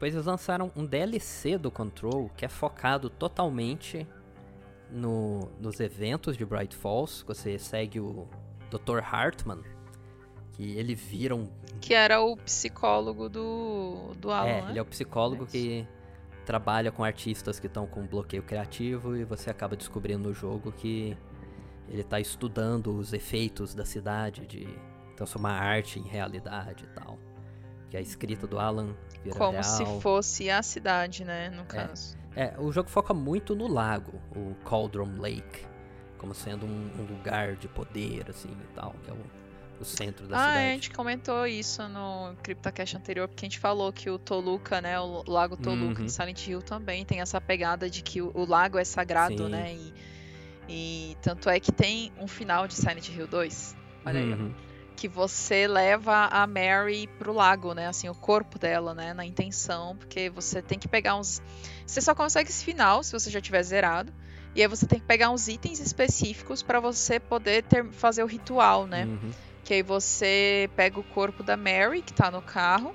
Depois eles lançaram um DLC do Control, que é focado totalmente no, nos eventos de Bright Falls. Você segue o Dr. Hartman, que ele vira um Que era o psicólogo do, do Alan, é, né? ele é o psicólogo Isso. que trabalha com artistas que estão com bloqueio criativo e você acaba descobrindo no jogo que ele tá estudando os efeitos da cidade de transformar arte em realidade e tal. Que a escrita do Alan vira Como real. se fosse a cidade, né? No caso. É, o jogo foca muito no lago, o Cauldron Lake, como sendo um, um lugar de poder, assim, e tal, que é o, o centro da Ah, cidade. é, a gente comentou isso no CryptoCast anterior, porque a gente falou que o Toluca, né, o Lago Toluca Uhum. em Silent Hill também tem essa pegada de que o, o lago é sagrado, Sim. né, e, e tanto é que tem um final de Silent Hill 2, olha aí, Uhum. Que você leva a Mary pro lago, né, assim, o corpo dela, né, na intenção, porque você tem que pegar uns... Você só consegue esse final se você já tiver zerado, e aí você tem que pegar uns itens específicos para você poder ter, fazer o ritual, né, Uhum. que aí você pega o corpo da Mary, que tá no carro,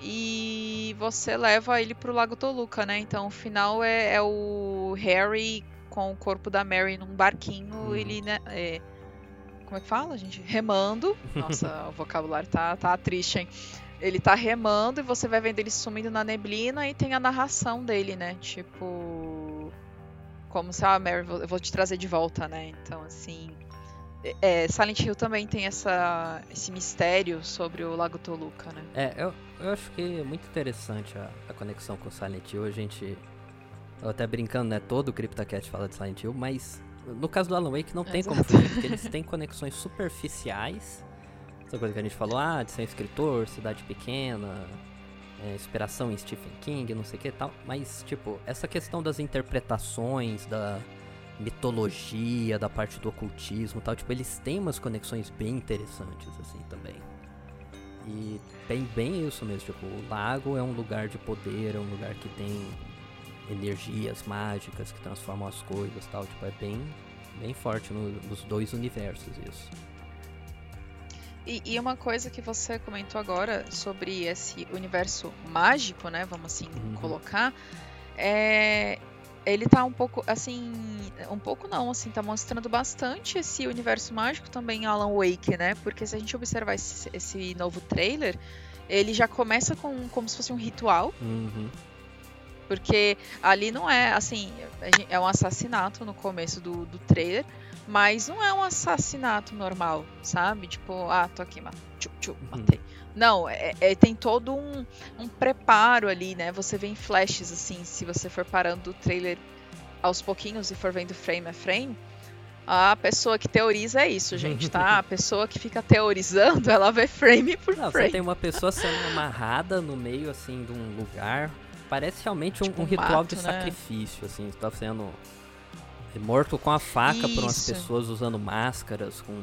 e você leva ele pro Lago Toluca, né? Então o final é, é o Harry com o corpo da Mary num barquinho, Uhum. ele, né? é- como é que fala, gente? Remando. Nossa, o vocabulário tá, tá triste, hein? Ele tá remando e você vai vendo ele sumindo na neblina e tem a narração dele, né? Tipo. Como se, ah, Mary, eu vou te trazer de volta, né? Então, assim. É, Silent Hill também tem essa, esse mistério sobre o Lago Toluca, né? É, eu, eu acho que é muito interessante a, a conexão com Silent Hill. A gente. Eu até brincando, né? Todo o CryptoCast fala de Silent Hill, mas no caso do Alan Wake não tem como fugir, porque eles têm conexões superficiais. Essa coisa que a gente falou, ah, de ser um escritor, cidade pequena, é, inspiração em Stephen King, não sei o que e tal. Mas, tipo, essa questão das interpretações, da mitologia, da parte do ocultismo e tal, tipo, eles têm umas conexões bem interessantes, assim, também. E bem, bem isso mesmo, tipo, o lago é um lugar de poder, é um lugar que tem energias mágicas que transformam as coisas tal, tipo, é bem, bem forte no- nos dois universos isso. E, e uma coisa que você comentou agora sobre esse universo mágico, né? Vamos assim Uhum. colocar. É, ele tá um pouco, assim, um pouco não, assim, tá mostrando bastante esse universo mágico também em Alan Wake, né? Porque se a gente observar esse, esse novo trailer, ele já começa com como se fosse um ritual, Uhum. Porque ali não é, assim, é um assassinato no começo do, do trailer, mas não é um assassinato normal, sabe? Tipo, ah, tô aqui, mato, tchu, tchu, matei. Não, é, é- tem todo um, um preparo ali, né? Você vê em flashes, assim, se você for parando o trailer aos pouquinhos e for vendo frame a frame, a pessoa que teoriza é isso, gente, tá? A pessoa que fica teorizando, ela vê frame por Não, você frame. tem uma pessoa sendo amarrada no meio, assim, de um lugar. Parece realmente um, Tipo um ritual mato, de né? sacrifício, assim. Você tá sendo morto com a faca por umas Isso. pessoas usando máscaras com,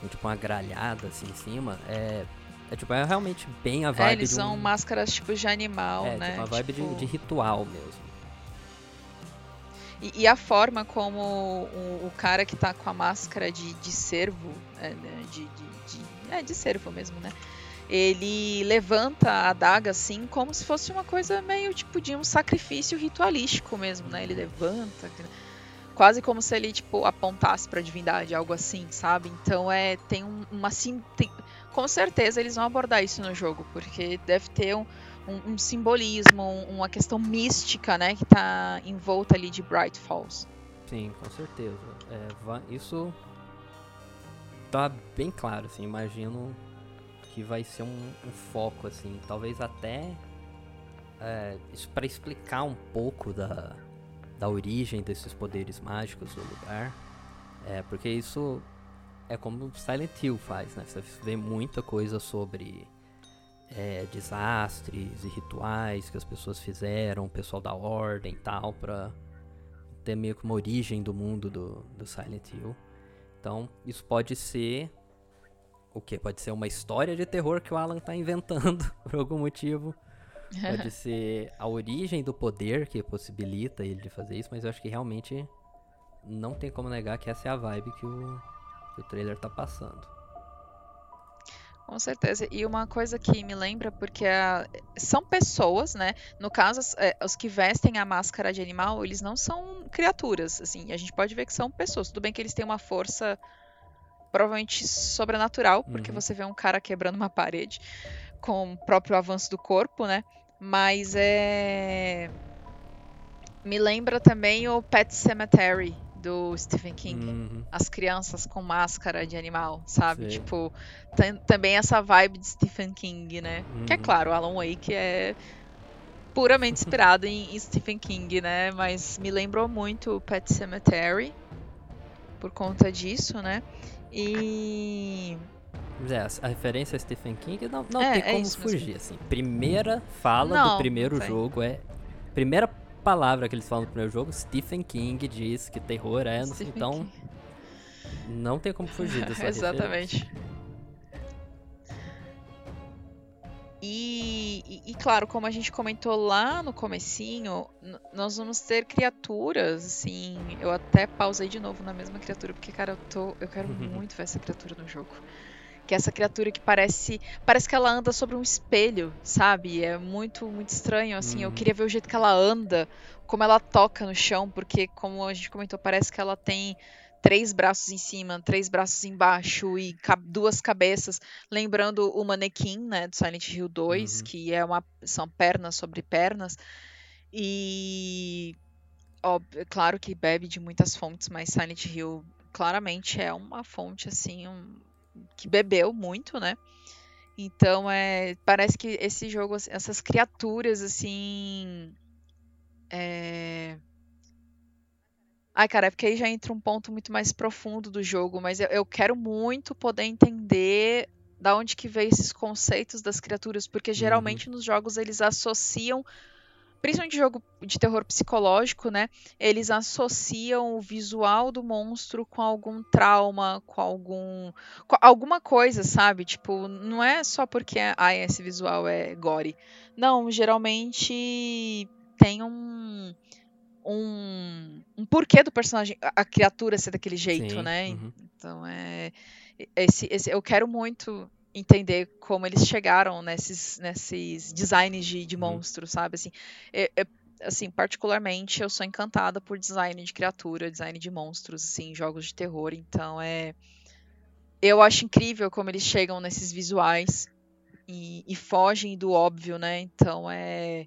com, tipo uma gralhada assim em cima. É, é tipo, é realmente bem a vibe É, eles de são um, máscaras tipo de animal, é, né? tipo uma vibe de- Tipo- de, ritual mesmo. E, e a forma como o, o cara que tá com a máscara de, de cervo, é, né, de, de, de- é, de cervo mesmo, né? Ele levanta a adaga assim como se fosse uma coisa meio tipo de um sacrifício ritualístico mesmo, né? Ele levanta, quase como se ele tipo apontasse para a divindade, algo assim, sabe? Então é tem um, uma sim, tem, com certeza eles vão abordar isso no jogo, porque deve ter um, um, um simbolismo, um, uma questão mística, né, que está envolta ali de Bright Falls. Sim, com certeza. É, isso tá bem claro, assim, imagino que vai ser um, um foco, assim, talvez até é, isso para explicar um pouco da, da origem desses poderes mágicos do lugar, é, porque isso é como Silent Hill faz, né? Você vê muita coisa sobre é, desastres e rituais que as pessoas fizeram, o pessoal da ordem e tal, pra ter meio que uma origem do mundo do, do Silent Hill. Então, isso pode ser o que? Pode ser uma história de terror que o Alan tá inventando por algum motivo. Pode ser a origem do poder que possibilita ele de fazer isso, mas eu acho que realmente não tem como negar que essa é a vibe que o, que o trailer tá passando. Com certeza. E uma coisa que me lembra, porque a... são pessoas, né? No caso, é, os que vestem a máscara de animal, eles não são criaturas. Assim, a gente pode ver que são pessoas. Tudo bem que eles têm uma força provavelmente sobrenatural, porque uhum. você vê um cara quebrando uma parede com o próprio avanço do corpo, né? Mas é. Me lembra também o Pet Cemetery do Stephen King. Uhum. As crianças com máscara de animal, sabe? Sei. Tipo, também essa vibe de Stephen King, né? Uhum. Que é uhum. claro, Alan Wake é puramente inspirado em, em Stephen King, né? Mas me lembrou muito o Pet Cemetery por conta disso, né? E. É, a referência a Stephen King não, não é, tem é como fugir, mesmo. assim. Primeira fala não, do primeiro jogo é. Primeira palavra que eles falam no primeiro jogo, Stephen King diz que terror é. Stephen então. King. Não tem como fugir dessa Exatamente. Referência. E, e, e, claro, como a gente comentou lá no comecinho, nós vamos ter criaturas, assim, eu até pausei de novo na mesma criatura, porque, cara, eu, tô, eu quero uhum. muito ver essa criatura no jogo. Que é essa criatura que parece, parece que ela anda sobre um espelho, sabe? É muito, muito estranho, assim, eu uhum. queria ver o jeito que ela anda, como ela toca no chão, porque, como a gente comentou, parece que ela tem três braços em cima, três braços embaixo e duas cabeças, lembrando o manequim, né, do Silent Hill 2, uhum. que é uma são pernas sobre pernas. E óbvio, é claro que bebe de muitas fontes, mas Silent Hill claramente é uma fonte assim, um, que bebeu muito, né? Então é, parece que esse jogo, essas criaturas assim, é, Ai, cara, é porque aí já entra um ponto muito mais profundo do jogo, mas eu, eu quero muito poder entender da onde que veio esses conceitos das criaturas, porque uhum. geralmente uhum. nos jogos eles associam, principalmente jogo de terror psicológico, né? Eles associam o visual do monstro com algum trauma, com algum com alguma coisa, sabe? Tipo, não é só porque ah, esse visual é gore. Não, geralmente tem um um, um porquê do personagem, a, criatura ser daquele jeito, Sim, né? Uhum. Então é. Esse, esse, eu quero muito entender como eles chegaram nesses, nesses designs de, de uhum. monstros, sabe? Assim, é, é, assim, particularmente eu sou encantada por design de criatura, design de monstros, assim, jogos de terror. Então é. Eu acho incrível como eles chegam nesses visuais e, e fogem do óbvio, né? Então é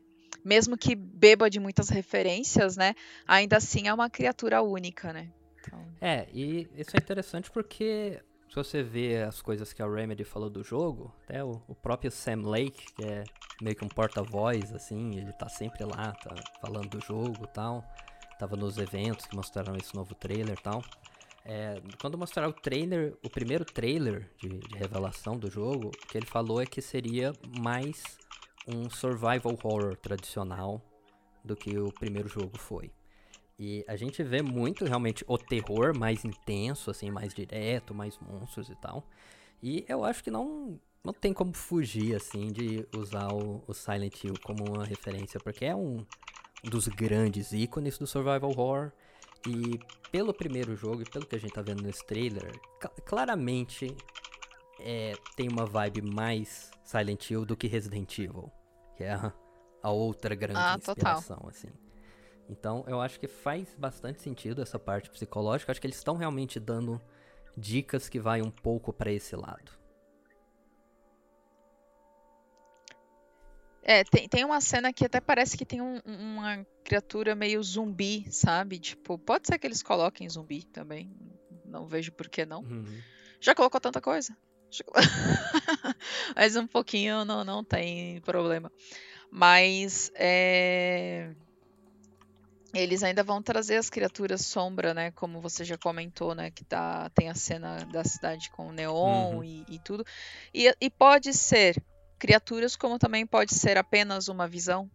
mesmo que beba de muitas referências, né? Ainda assim é uma criatura única, né? Então... É, e isso é interessante porque se você vê as coisas que a Remedy falou do jogo, até o, o próprio Sam Lake, que é meio que um porta-voz, assim, ele tá sempre lá, tá falando do jogo e tal. Tava nos eventos que mostraram esse novo trailer e tal. É, quando mostraram o trailer, o primeiro trailer de, de, revelação do jogo, o que ele falou é que seria mais um survival horror tradicional do que o primeiro jogo foi. E a gente vê muito realmente o terror mais intenso, assim, mais direto, mais monstros e tal. E eu acho que não, não tem como fugir, assim, de usar o, o Silent Hill como uma referência, porque é um dos grandes ícones do survival horror. E pelo primeiro jogo e pelo que a gente tá vendo nesse trailer, claramente é, tem uma vibe mais Silent Hill do que Resident Evil, que é a, a outra grande Ah, total. inspiração, assim. Então, eu acho que faz bastante sentido essa parte psicológica. Acho que eles estão realmente dando dicas que vai um pouco pra esse lado. É, tem, tem uma cena que até parece que tem um- uma criatura meio zumbi, sabe? Tipo, pode ser que eles coloquem zumbi também. Não vejo por que não. Uhum. Já colocou tanta coisa? Mas um pouquinho não, não tem problema. Mas é, eles ainda vão trazer as criaturas sombra, né? Como você já comentou, né? Que tá, tem a cena da cidade com o neon Uhum. e, e tudo. E, e pode ser criaturas, como também pode ser apenas uma visão.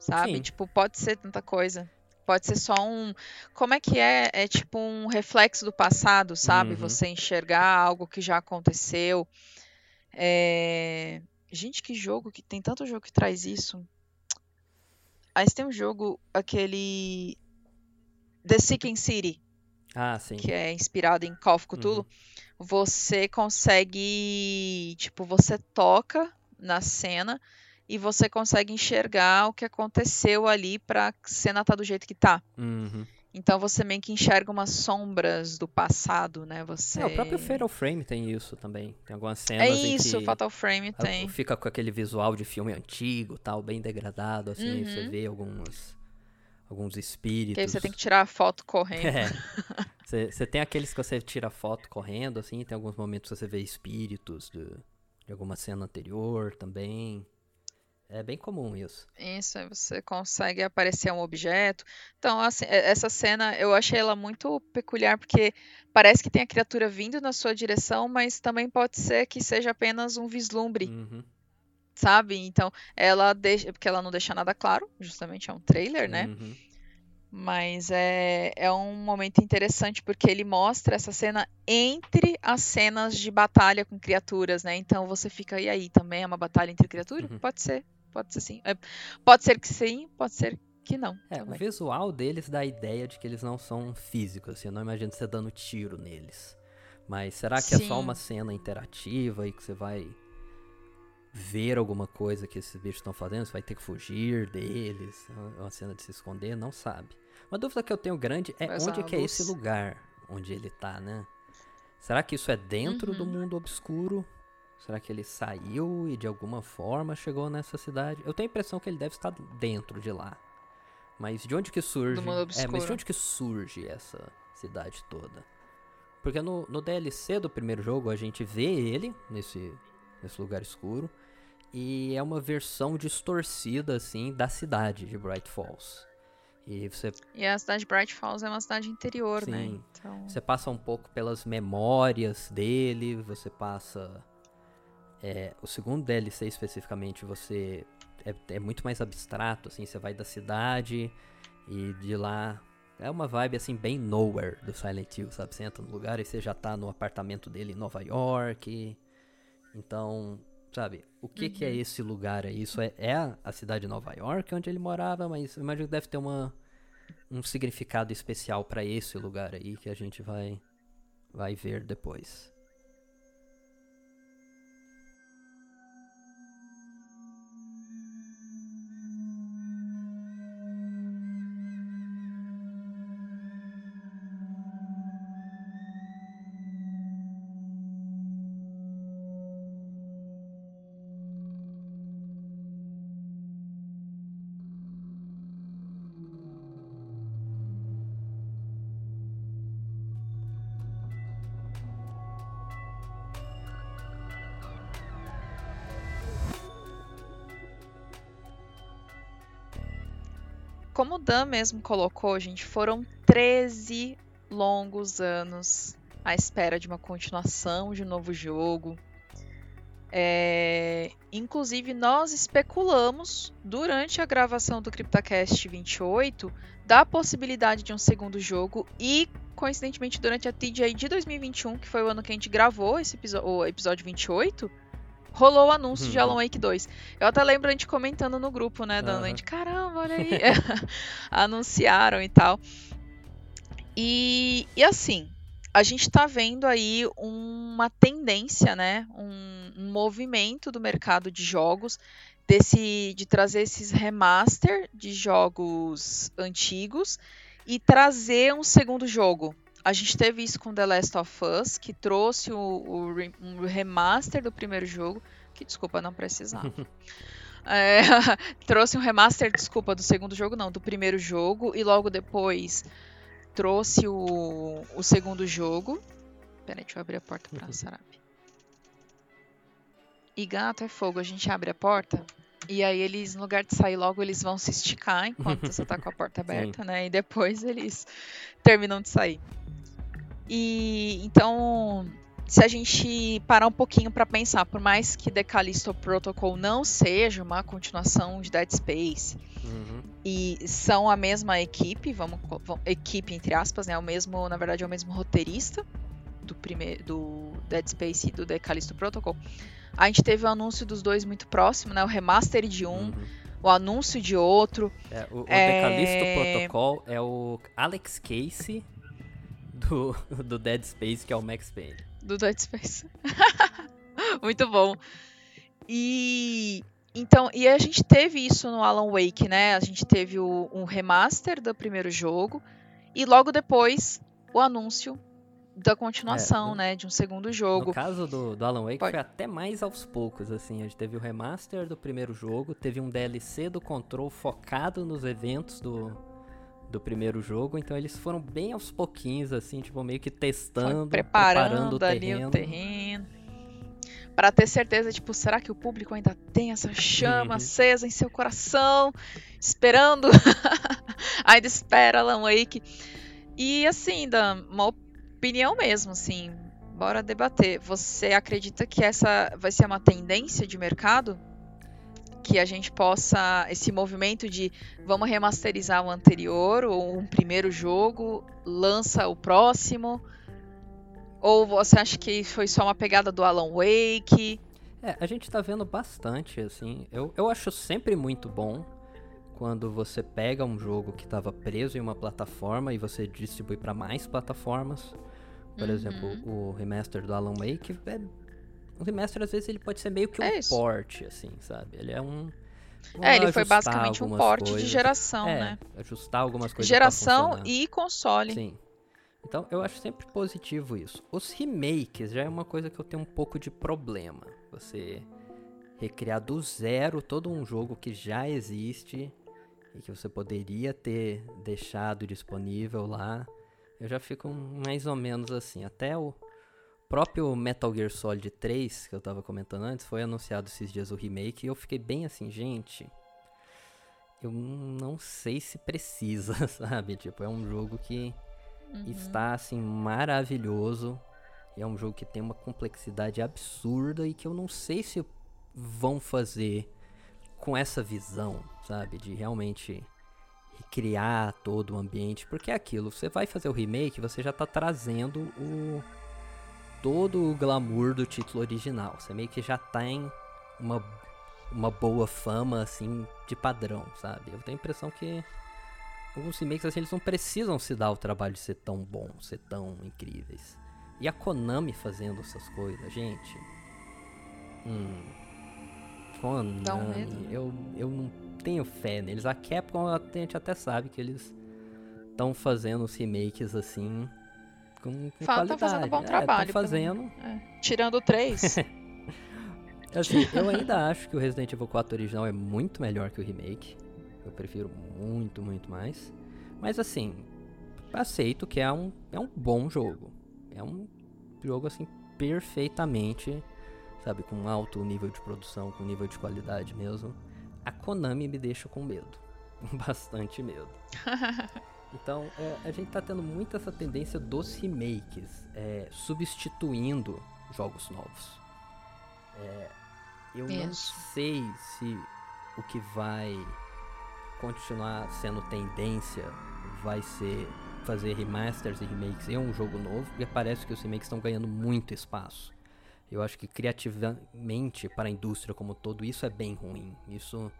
Sabe? Sim. Tipo, pode ser tanta coisa. Pode ser só um. Como é que é? É tipo um reflexo do passado, sabe? Uhum. Você enxergar algo que já aconteceu. É... Gente, que jogo que tem tanto jogo que traz isso. Aí tem um jogo, aquele. The Seeking City, Ah, sim. que é inspirado em Call of Cthulhu. Uhum. Você consegue. Tipo, você toca na cena e você consegue enxergar o que aconteceu ali pra cena tá do jeito que tá. Uhum. Então você meio que enxerga umas sombras do passado, né? Você. É, o próprio Fatal Frame tem isso também. Tem algumas É cenas em isso, que Fatal Frame a- tem. fica com aquele visual de filme antigo, tal, bem degradado, assim, aí você Uhum. vê alguns alguns espíritos. Que aí você tem que tirar a foto correndo. É. Você você tem aqueles que você tira foto correndo, assim, tem alguns momentos que você vê espíritos de, de alguma cena anterior também. É bem comum isso. Isso, você consegue aparecer um objeto. Então, assim, e- essa cena eu achei ela muito peculiar, porque parece que tem a criatura vindo na sua direção, mas também pode ser que seja apenas um vislumbre, Uhum, sabe? Então, ela deixa. Porque ela não deixa nada claro, justamente é um trailer, né? uhum. Mas é, é um momento interessante porque ele mostra essa cena entre as cenas de batalha com criaturas, né? Então você fica, e aí, também é uma batalha entre criaturas? Uhum. Pode ser, pode ser sim. É, pode ser que sim, pode ser que não. É, o também. visual deles dá a ideia de que eles não são físicos, assim, eu não imagino você dando tiro neles. Mas será que é só Sim. uma cena interativa e que você vai ver alguma coisa que esses bichos estão fazendo? Você vai ter que fugir deles? É uma cena de se esconder? Não sabe. Uma dúvida que eu tenho grande é usar onde a que é esse lugar onde ele tá, né? Será que isso é dentro do Uhum. mundo obscuro? Será que ele saiu e de alguma forma chegou nessa cidade? Eu tenho a impressão que ele deve estar dentro de lá. Mas de onde que surge? é, mas de onde que surge essa cidade toda? Porque no, no DLC do primeiro jogo a gente vê ele nesse, nesse lugar escuro. E é uma versão distorcida, assim, da cidade de Bright Falls. E você E a cidade de Bright Falls é uma cidade interior, né? Sim. Então, você passa um pouco pelas memórias dele, você passa. É, o segundo DLC especificamente, você. É, é muito mais abstrato, assim, você vai da cidade e de lá. É uma vibe assim, bem nowhere do Silent Hill, sabe? Você entra no lugar e você já tá no apartamento dele em Nova York. Então, sabe, o que, que é Uhum. esse lugar aí? Isso é, é a- cidade de Nova York onde ele morava, mas eu imagino que deve ter uma, um significado especial pra esse lugar aí que a gente vai, vai ver depois. Dan mesmo colocou, gente, foram 13 longos anos à espera de uma continuação de um novo jogo. É, Inclusive, nós especulamos durante a gravação do CryptoCast 28 da possibilidade de um segundo jogo e, coincidentemente, durante a TGI de 2021, que foi o ano que a gente gravou esse episódio, o episódio 28, rolou o anúncio de Uhum. Alan Wake 2. Eu até lembro a gente comentando no grupo, né, dando a Aham. gente, caramba, olha aí. Anunciaram e tal. E, e assim, a gente está vendo aí uma tendência, né? Um, um, movimento do mercado de jogos desse, de trazer esses remaster de jogos antigos e trazer um segundo jogo. A gente teve isso com The Last of Us, que trouxe o, o um remaster do primeiro jogo, que desculpa, não precisava. é, trouxe um remaster, desculpa, do segundo jogo, não, do primeiro jogo, e logo depois trouxe o, o segundo jogo. Peraí, deixa eu abrir a porta pra. Sarapi. E gato é fogo, a gente abre a porta e aí eles, no lugar de sair logo, eles vão se esticar enquanto você tá com a porta aberta, né? E depois eles terminam de sair. E então, se a gente parar um pouquinho para pensar, por mais que The Callisto Protocol não seja uma continuação de Dead Space, uhum. e são a mesma equipe, vamos, vamos, equipe entre aspas, né? O mesmo, na verdade, é o mesmo roteirista do primeiro do Dead Space e do The Callisto Protocol. A gente teve o anúncio dos dois muito próximo, né? O remaster de um, uhum. o anúncio de outro. É, o, o é... Protocol é o Alex Casey do, do Dead Space, que é o Max Payne. Do Dead Space. muito bom. E então, e a gente teve isso no Alan Wake, né? A gente teve o, um remaster do primeiro jogo e logo depois o anúncio da continuação, é, né? De um segundo jogo. No caso do, do Alan Wake Pode. foi até mais aos poucos, assim. A gente teve o remaster do primeiro jogo, teve um DLC do Control focado nos eventos do, do primeiro jogo, então eles foram bem aos pouquinhos, assim, tipo, meio que testando, preparando, preparando o terreno. o terreno. Pra ter certeza, tipo, será que o público ainda tem essa chama uhum. acesa em seu coração? Esperando. ainda espera Alan Wake. E assim, da uma opinião mesmo, assim. Bora debater. Você acredita que essa vai ser uma tendência de mercado? Que a gente possa. Esse movimento de vamos remasterizar o anterior, ou um primeiro jogo, lança o próximo? Ou você acha que foi só uma pegada do Alan Wake? É, a gente tá vendo bastante, assim. Eu, eu acho sempre muito bom quando você pega um jogo que estava preso em uma plataforma e você distribui para mais plataformas. Por uhum. exemplo, o remaster do Alan Wake, é, o remaster às vezes ele pode ser meio que um é port, assim, sabe? Ele é um é, ele foi basicamente um port coisas. de geração, é, né? Ajustar algumas coisas. Geração e console. Sim. Então eu acho sempre positivo isso. Os remakes já é uma coisa que eu tenho um pouco de problema. Você recriar do zero todo um jogo que já existe e que você poderia ter deixado disponível lá eu já fico mais ou menos assim. Até o próprio Metal Gear Solid 3, que eu tava comentando antes, foi anunciado esses dias o remake e eu fiquei bem assim, gente. Eu não sei se precisa, sabe? Tipo, é um jogo que uhum. está assim maravilhoso. E é um jogo que tem uma complexidade absurda e que eu não sei se vão fazer com essa visão, sabe? De realmente criar todo o ambiente, porque é aquilo, você vai fazer o remake, você já está trazendo o todo o glamour do título original. Você meio que já tem uma uma boa fama assim de padrão, sabe? Eu tenho a impressão que alguns remakes assim, eles não precisam se dar o trabalho de ser tão bons, ser tão incríveis. E a Konami fazendo essas coisas, gente. Hum. Um eu, eu não tenho fé neles. A Capcom, a gente até sabe que eles estão fazendo os remakes assim com, com Fala, qualidade. Tá fazendo bom é, trabalho. fazendo. É. Tirando três. assim, eu ainda acho que o Resident Evil 4 original é muito melhor que o remake. Eu prefiro muito, muito mais. Mas assim, aceito que é um, é um bom jogo. É um jogo assim perfeitamente, sabe, com alto nível de produção, com nível de qualidade mesmo a Konami me deixa com medo. Bastante medo. Então, é, a gente tá tendo muito essa tendência dos remakes, é, substituindo jogos novos. É, eu Isso. não sei se o que vai continuar sendo tendência vai ser fazer remasters e remakes em um jogo novo, porque parece que os remakes estão ganhando muito espaço. Eu acho que criativamente para a indústria como todo isso é bem ruim. Isso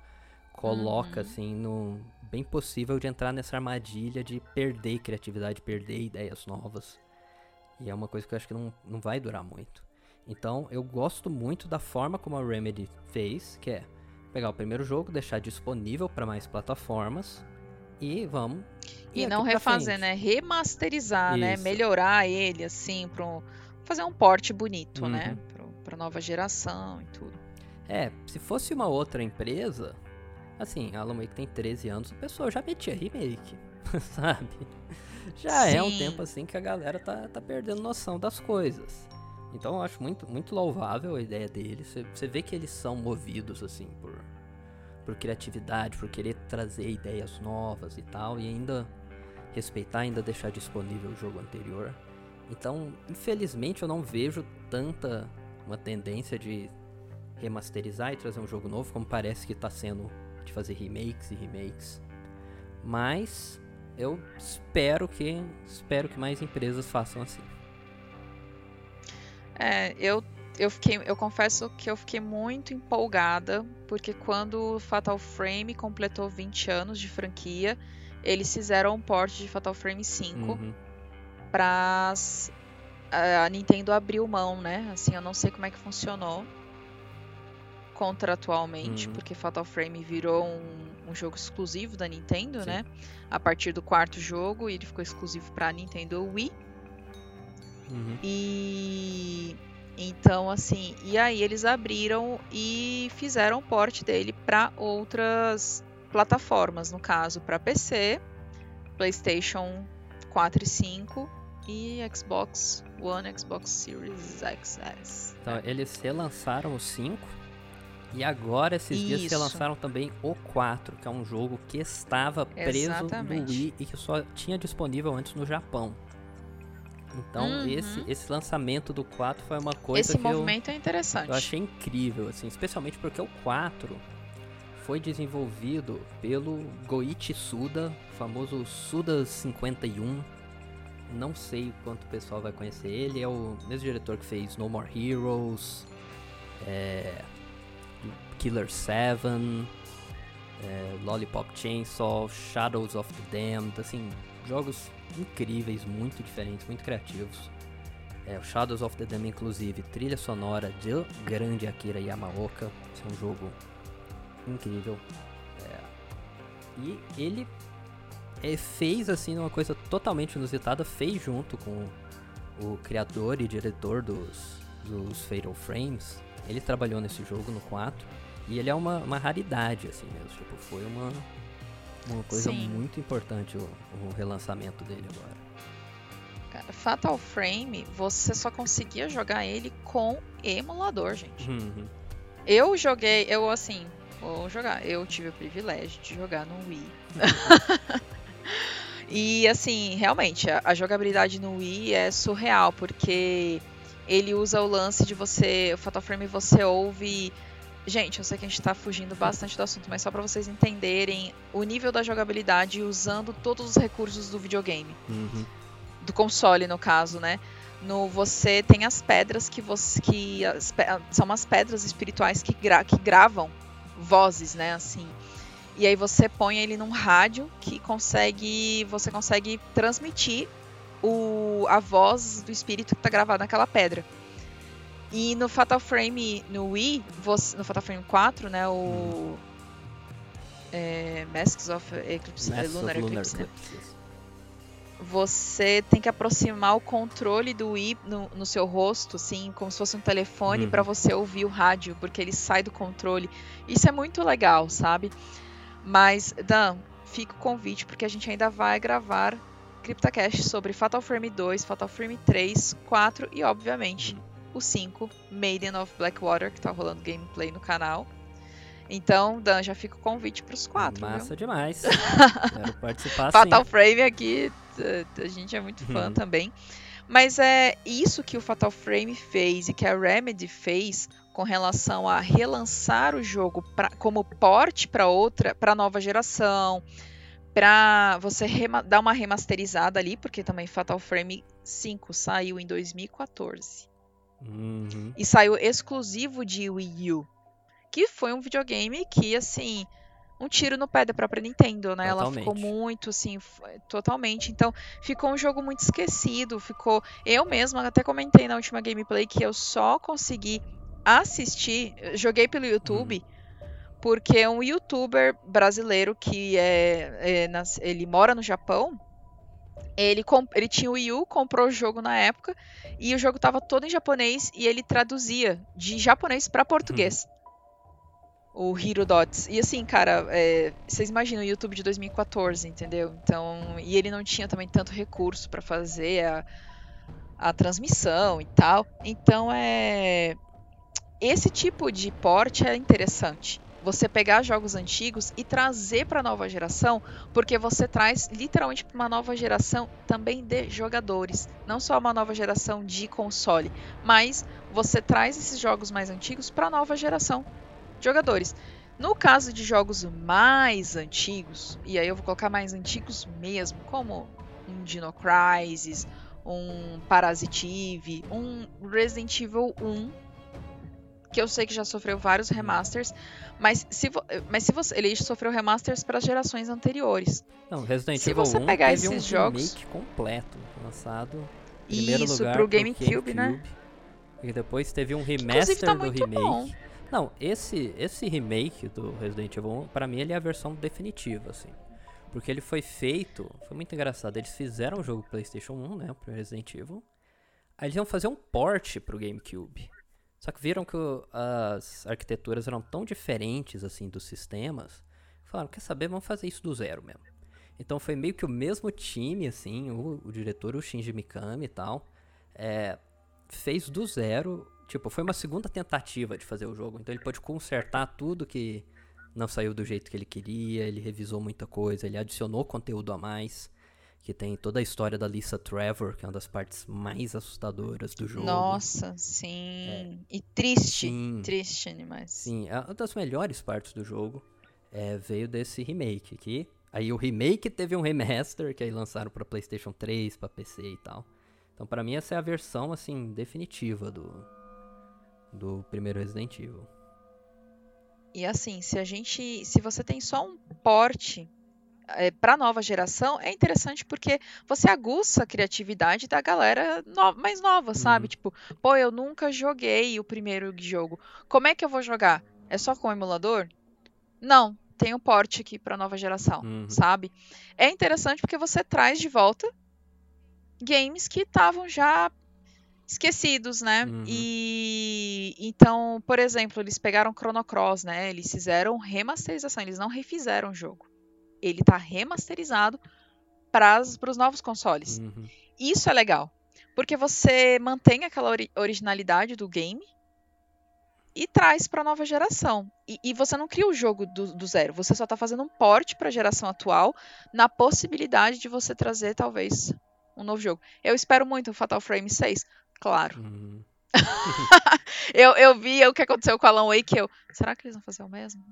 coloca uhum. assim no bem possível de entrar nessa armadilha de perder criatividade, perder ideias novas. E é uma coisa que eu acho que não, não vai durar muito. Então eu gosto muito da forma como a Remedy fez, que é pegar o primeiro jogo, deixar disponível para mais plataformas e vamos. E não refazer, né? Remasterizar, né? Isso. Melhorar ele, assim, para fazer um porte bonito, Uhum. né? Para nova geração e tudo. É, se fosse uma outra empresa, assim, a Alan Wake tem 13 anos, o pessoal já metia remake, sabe? Já é um Sim. tempo assim que a galera tá, tá perdendo noção das coisas. Então eu acho muito, muito louvável a ideia deles. Você- Você vê que eles são movidos, assim, por, por criatividade, por querer trazer ideias novas e tal, e ainda respeitar, ainda deixar disponível o jogo anterior. Então, infelizmente, eu não vejo tanta uma tendência de remasterizar e trazer um jogo novo, como parece que tá sendo de fazer remakes e remakes. Mas eu espero que espero que mais empresas façam assim. É, eu, eu fiquei, eu confesso que eu fiquei muito empolgada, porque quando Fatal Frame completou 20 anos de franquia, eles fizeram um port de Fatal Frame 5 Uhum. Pra s- a Nintendo abriu mão, né? Assim, eu não sei como é que funcionou contratualmente, Uhum. porque Fatal Frame virou um, um jogo exclusivo da Nintendo, Sim. né? A partir do quarto jogo, ele ficou exclusivo pra Nintendo Wii. Uhum. E então assim, e aí eles abriram e fizeram o port dele para outras plataformas, no caso para PC, PlayStation 4 e 5 e Xbox One, Xbox Series XS. Então, eles relançaram o 5 e agora esses dias Isso. relançaram também o 4, que é um jogo que estava preso Exatamente. no Wii e que só tinha disponível antes no Japão. Então, Uhum. esse, esse lançamento do 4 foi uma coisa Esse que eu, movimento é interessante. eu achei incrível, assim, especialmente porque o 4 foi desenvolvido pelo Goichi Suda, o famoso Suda 51. Não sei o quanto o pessoal vai conhecer ele, é o mesmo diretor que fez No More Heroes, é, Killer 7, é, Lollipop Chainsaw, Shadows of the Damned, assim, jogos incríveis, muito diferentes, muito criativos. É, o Shadows of the Damned, inclusive, trilha sonora de grande Akira Yamaoka. Esse é um jogo incrível. É, e ele é, fez, assim, uma coisa totalmente inusitada. Fez junto com o criador e diretor dos, dos Fatal Frames. Ele trabalhou nesse jogo no 4. E ele é uma, uma raridade, assim mesmo. Tipo, foi uma, uma coisa Sim. muito importante o, o relançamento dele agora. Cara, Fatal Frame, você só conseguia jogar ele com emulador, gente. Uhum. Eu joguei, eu assim, vou jogar. Eu tive o privilégio de jogar no Wii. e assim, realmente, a, a jogabilidade no Wii é surreal, porque ele usa o lance de você. O Fatal Frame você ouve. Gente, eu sei que a gente tá fugindo bastante do assunto, mas só pra vocês entenderem o nível da jogabilidade usando todos os recursos do videogame Uhum. do console no caso, né? No você tem as pedras que você que as são umas pedras espirituais que, gra- que gravam vozes, né, assim. E aí você põe ele num rádio que consegue você consegue transmitir o, a voz do espírito que tá gravado naquela pedra. E no Fatal Frame no Wii, você, no Fatal Frame 4, né, o é, Masks of Eclipse, Masks of Lunar Lunar Eclipse, né? Eclipse. você tem que aproximar o controle do Wii no, no seu rosto, assim, como se fosse um telefone, Uhum. pra você ouvir o rádio, porque ele sai do controle. Isso é muito legal, sabe? Mas, Dan, fica o convite, porque a gente ainda vai gravar CryptoCast sobre Fatal Frame 2, Fatal Frame 3, 4 e, obviamente, o 5, Maiden of Blackwater, que tá rolando gameplay no canal. Então, Dan, já fica o convite pros quatro, viu? Massa demais. Quero participar Fatal sim. Frame aqui, a gente é muito fã Uhum. também. Mas é isso que o Fatal Frame fez e que a Remedy fez com relação a relançar o jogo pra, como porte para outra, para nova geração, para você dar uma remasterizada ali, porque também Fatal Frame 5 saiu em 2014 Uhum. e saiu exclusivo de Wii U, que foi um videogame que assim, um tiro no pé da própria Nintendo, né? Ela ficou Totalmente. muito, assim, totalmente. Então, ficou um jogo muito esquecido. Ficou. Eu mesma até comentei na última gameplay que eu só consegui assistir. eu Joguei pelo YouTube. Porque um youtuber brasileiro que é, é, nas- ele mora no Japão, ele, ele tinha o Wii U, comprou o jogo na época, e o jogo tava todo em japonês, e ele traduzia de japonês pra português. O Hero Dots. E assim, cara, é, vocês imaginam o YouTube de 2014, entendeu? Então, e ele não tinha também tanto recurso pra fazer a, a transmissão e tal. Então, é esse tipo de porte é interessante. Você pegar jogos antigos e trazer para a nova geração, porque você traz literalmente uma nova geração também de jogadores, não só uma nova geração de console, mas você traz esses jogos mais antigos para a nova geração de jogadores. No caso de jogos mais antigos, e aí eu vou colocar mais antigos mesmo, como um Dino Crisis, um Parasitive, um Resident Evil 1, que eu sei que já sofreu vários remasters, mas se, mas se você. Ele sofreu remasters para gerações anteriores. Não, Resident Se Evil você 1 pegar teve um esses jogos- remake completo, lançado em primeiro Isso, lugar pro GameCube, né? GameCube, E depois teve um remaster tá do remake. bom. Não, esse, esse remake do Resident Evil 1, pra mim ele é a versão definitiva, assim. Porque ele foi feito, foi muito engraçado, eles fizeram o jogo PlayStation 1, né, pro Resident Evil. Aí eles iam fazer um port pro GameCube. Só que viram que as arquiteturas eram tão diferentes, assim, dos sistemas. Falaram, quer saber, vamos fazer isso do zero mesmo. Então foi meio que o mesmo time, assim, o, o diretor, o Shinji Mikami e tal, é, fez do zero. Tipo, foi uma segunda tentativa de fazer o jogo. Então ele pôde consertar tudo que não saiu do jeito que ele queria. Ele revisou muita coisa, ele adicionou conteúdo a mais. Que tem toda a história da Lisa Trevor, que é uma das partes mais assustadoras do jogo. Nossa, sim. E triste. Sim. Triste demais. Sim, é uma das melhores partes do jogo é, veio desse remake aqui. Aí o remake teve um remaster que aí lançaram pra PlayStation 3, pra PC e tal. Então pra mim essa é a versão assim definitiva do do primeiro Resident Evil. E assim, se a gente. Se você tem só um porte é, para nova geração, é interessante porque você aguça a criatividade da galera no- mais nova, sabe? Uhum. Tipo, pô, eu nunca joguei o primeiro jogo. Como é que eu vou jogar? É só com o emulador? Não, tem um porte aqui para nova geração, Uhum. sabe? É interessante porque você traz de volta games que estavam já esquecidos, né? Uhum. E então, por exemplo, eles pegaram Chrono Cross, né? Eles fizeram remasterização, eles não refizeram o jogo. Ele tá remasterizado para os novos consoles. Uhum. Isso é legal, porque você mantém aquela ori- originalidade do game e traz para a nova geração. E, e você não cria o jogo do, do zero, você só tá fazendo um port para a geração atual, na possibilidade de você trazer talvez um novo jogo. Eu espero muito o Fatal Frame 6, claro. Uhum. Eu, eu vi o que aconteceu com Alan Wake, eu, será que eles vão fazer o mesmo?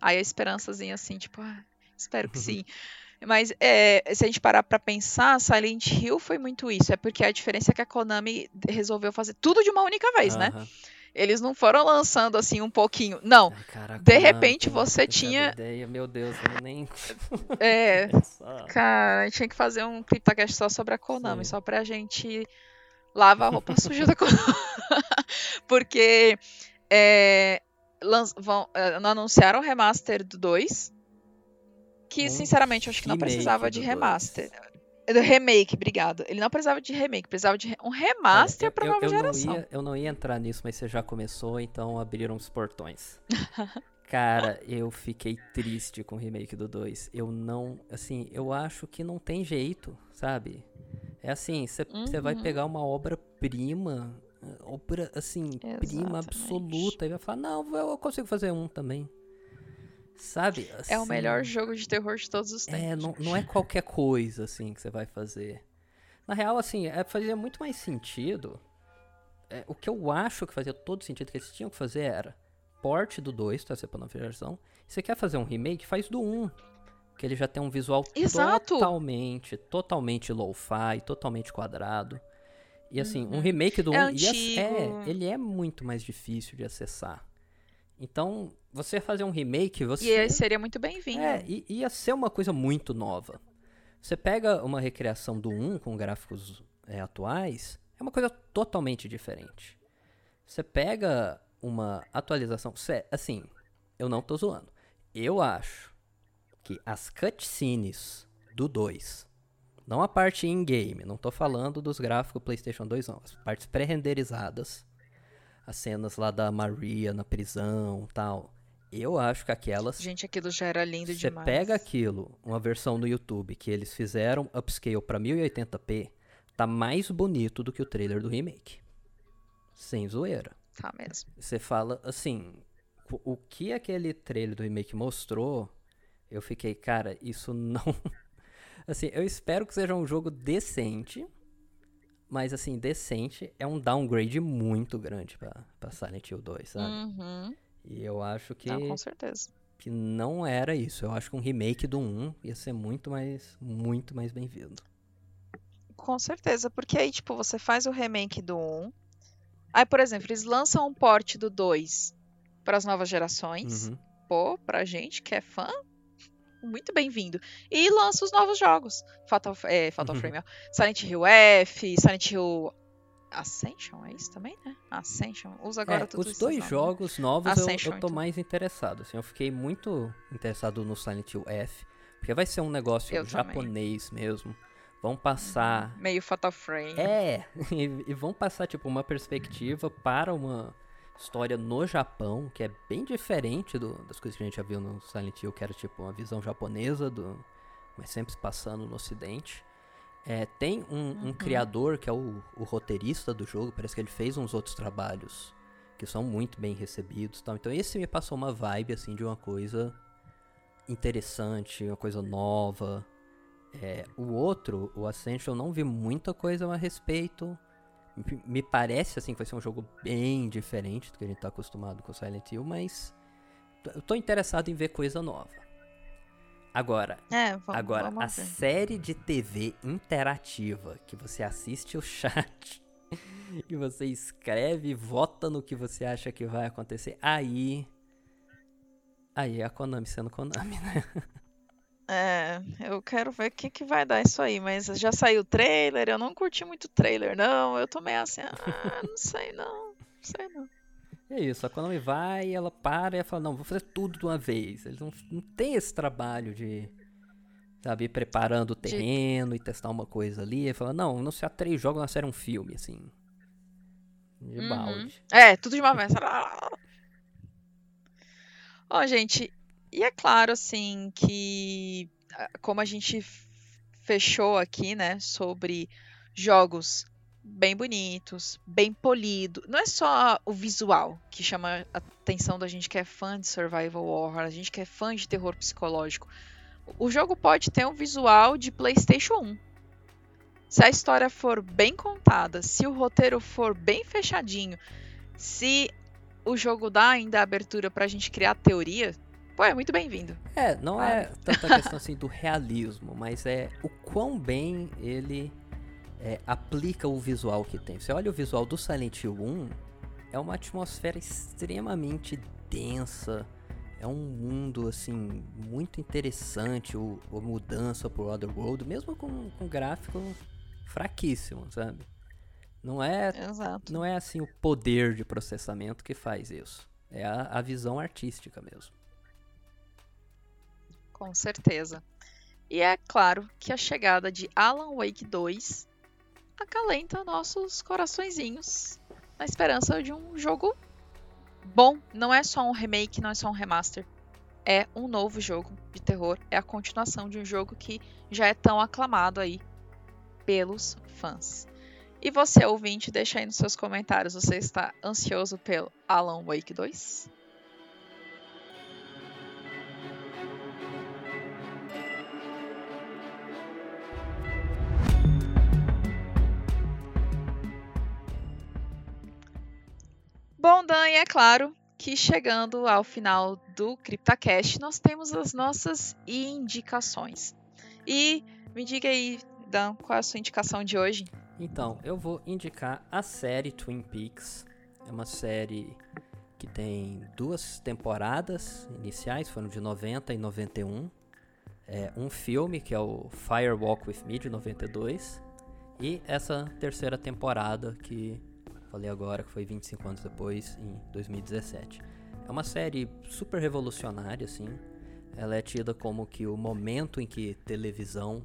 Aí a esperançazinha assim, tipo, ah, espero que sim. Mas é, se a gente parar pra pensar, Silent Hill foi muito isso. É porque a diferença é que a Konami resolveu fazer tudo de uma única vez, né? Eles não foram lançando assim um pouquinho. Não. Ai, caraca, De repente você tinha- Ideia? Meu Deus, eu nem. É. pensar. Cara, a gente tinha que fazer um CryptoCast só sobre a Konami, Sim. só pra gente lavar a roupa suja da Konami. Porque é, vão, é, não anunciaram o remaster do 2. Que, sinceramente, eu acho que não precisava de remaster. Do remake, obrigado. Ele não precisava de remake, precisava de um remaster Olha, pra eu, nova eu geração. Não ia, eu não ia entrar nisso, mas você já começou, então abriram os portões. Cara, eu fiquei triste com o remake do 2. Eu não. Assim, eu acho que não tem jeito, sabe? É assim, você vai Uhum. pegar uma obra-prima, obra, assim, prima Exatamente. absoluta, e vai falar: não, eu consigo fazer um também. Sabe? É o assim, melhor jogo de terror de todos os tempos. é, não, não é qualquer coisa, assim, que você vai fazer. Na real, assim, é, fazia muito mais sentido. é, o que eu acho que fazia todo sentido que eles tinham que fazer era porte do 2, tá? Você pra nova geração. Você quer fazer um remake? Faz do 1. Que ele já tem um visual Exato. totalmente, totalmente low-fi, totalmente quadrado. E assim, um Uhum. remake do 1 É ia- antigo. é, ele é muito mais difícil de acessar. Então, você fazer um remake, você. E aí seria muito bem-vindo. É, ia ser uma coisa muito nova. Você pega uma recriação do 1 com gráficos é, atuais, é uma coisa totalmente diferente. Você pega uma atualização. cê- assim, eu não tô zoando. Eu acho que as cutscenes do 2, não a parte in-game, não tô falando dos gráficos PlayStation 2, não, as partes pré-renderizadas, as cenas lá da Maria na prisão tal. Eu acho que aquelas Gente, aquilo já era lindo você demais. pega aquilo, uma versão no YouTube que eles fizeram upscale pra 1080p, tá mais bonito do que o trailer do remake. Sem zoeira. Tá mesmo. Você fala assim, o que aquele trailer do remake mostrou, eu fiquei, cara, isso não. assim, eu espero que seja um jogo decente, mas assim, decente é um downgrade muito grande pra, pra Silent Hill 2, sabe? Uhum. E eu acho que Não, com certeza. que não era isso. Eu acho que um remake do 1 ia ser muito mais, muito mais bem-vindo. Com certeza, porque aí, tipo, você faz o remake do 1. Aí, por exemplo, eles lançam um port do 2 para as novas gerações. Uhum. Pô, pra gente que é fã, muito bem-vindo. E lança os novos jogos. Fatal, é, Fatal Uhum. Frame, ó. Silent Hill F, Silent Hill Ascension, é isso também, né? Ascension. Usa agora É, tudo os dois nomes, jogos novos eu, Ascension, eu tô então. mais interessado. Assim, eu fiquei muito interessado no Silent Hill F, porque vai ser um negócio Eu também. japonês mesmo. Vão passar. Meio Fatal Frame. É, e, e vão passar tipo uma perspectiva para uma história no Japão, que é bem diferente do- das coisas que a gente já viu no Silent Hill, que era tipo uma visão japonesa do mas sempre se passando no ocidente. É, tem um, um criador que é o, o roteirista do jogo, parece que ele fez uns outros trabalhos que são muito bem recebidos, tal. Então esse me passou uma vibe assim de uma coisa interessante, uma coisa nova. É, o outro, o Ascension, eu não vi muita coisa a respeito. Me- parece assim que vai ser um jogo bem diferente do que a gente tá acostumado com Silent Hill, mas eu tô interessado em ver coisa nova. Agora, É, vamos, agora vamos a série de TV interativa que você assiste o chat e você escreve e vota no que você acha que vai acontecer, aí aí é a Konami sendo Konami, né? É, eu quero ver o que, que vai dar isso aí, mas já saiu o trailer, eu não curti muito o trailer, não. Eu tô meio assim, ah, não sei não, não sei não. É isso, a Konami vai, ela para e ela fala, não, vou fazer tudo de uma vez. Eles não, não tem esse trabalho de, sabe, ir preparando o terreno e testar uma coisa ali. E fala, não, anunciar três jogos na série um filme, assim. De Uhum. balde. É, tudo de uma vez. Ó, gente, e é claro, assim, que ah, como a gente fechou aqui, né, sobre jogos bem bonitos, bem polido. Não é só o visual que chama a atenção da gente que é fã de survival horror, a gente que é fã de terror psicológico. O jogo pode ter um visual de PlayStation 1. Se a história for bem contada, se o roteiro for bem fechadinho, se o jogo dá ainda abertura pra gente criar teoria, pô, é muito bem-vindo. É, não é tanta questão assim do realismo, mas é o quão bem ele é, aplica o visual que tem. Você olha o visual do Silent Hill 1, é uma atmosfera extremamente densa. É um mundo, assim, muito interessante, o, a mudança pro Otherworld, mesmo com, com gráfico fraquíssimo, sabe? Não é, Exato. não é assim o poder de processamento que faz isso. É a, a visão artística mesmo. Com certeza. E é claro que a chegada de Alan Wake 2 acalenta nossos coraçõezinhos na esperança de um jogo bom. Não é só um remake, não é só um remaster. É um novo jogo de terror. É a continuação de um jogo que já é tão aclamado aí pelos fãs. E você, ouvinte, deixa aí nos seus comentários. Você está ansioso pelo Alan Wake 2? Bom, Dan, e é claro que chegando ao final do CryptaCast, nós temos as nossas indicações. E me diga aí, Dan, qual é a sua indicação de hoje? Então, eu vou indicar a série Twin Peaks. É uma série que tem duas temporadas iniciais, foram de 90 e 91. É, um filme, que é o Fire Walk With Me, de 92. E essa terceira temporada, que falei agora, que foi 25 anos depois, em 2017. É uma série super revolucionária, assim. Ela é tida como que o momento em que televisão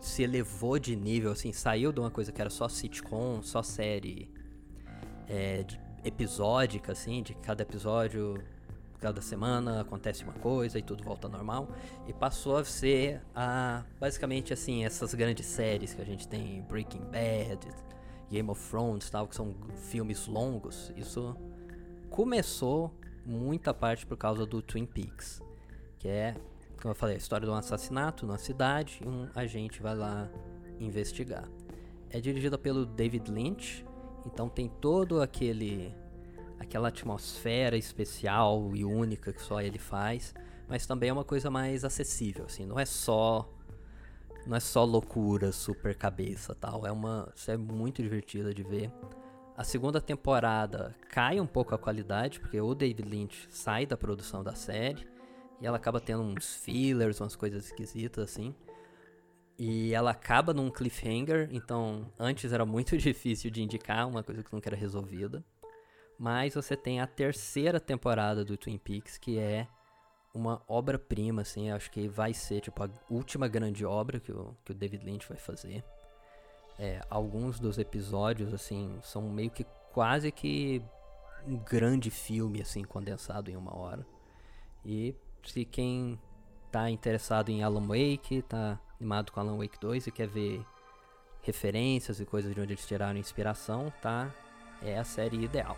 se elevou de nível, assim, saiu de uma coisa que era só sitcom, só série é, episódica, assim, de cada episódio, cada semana acontece uma coisa e tudo volta ao normal, e passou a ser a, basicamente assim, essas grandes séries que a gente tem, Breaking Bad, Game of Thrones, tal, que são filmes longos, isso começou muita parte por causa do Twin Peaks, que é, como eu falei, a história de um assassinato numa cidade e um agente vai lá investigar. É dirigida pelo David Lynch, então tem todo aquele aquela atmosfera especial e única que só ele faz, mas também é uma coisa mais acessível, assim, não é só não é só loucura, super cabeça, tal, é uma é muito divertida de ver. A segunda temporada cai um pouco a qualidade, porque o David Lynch sai da produção da série e ela acaba tendo uns fillers, umas coisas esquisitas assim. E ela acaba num cliffhanger, então antes era muito difícil de indicar uma coisa que nunca era resolvida. Mas você tem a terceira temporada do Twin Peaks, que é uma obra-prima, assim, acho que vai ser tipo a última grande obra que o, que o David Lynch vai fazer. É, alguns dos episódios, assim, são meio que quase que um grande filme, assim, condensado em uma hora. E se quem tá interessado em Alan Wake, tá animado com Alan Wake 2 e quer ver referências e coisas de onde eles tiraram inspiração, tá? É a série ideal.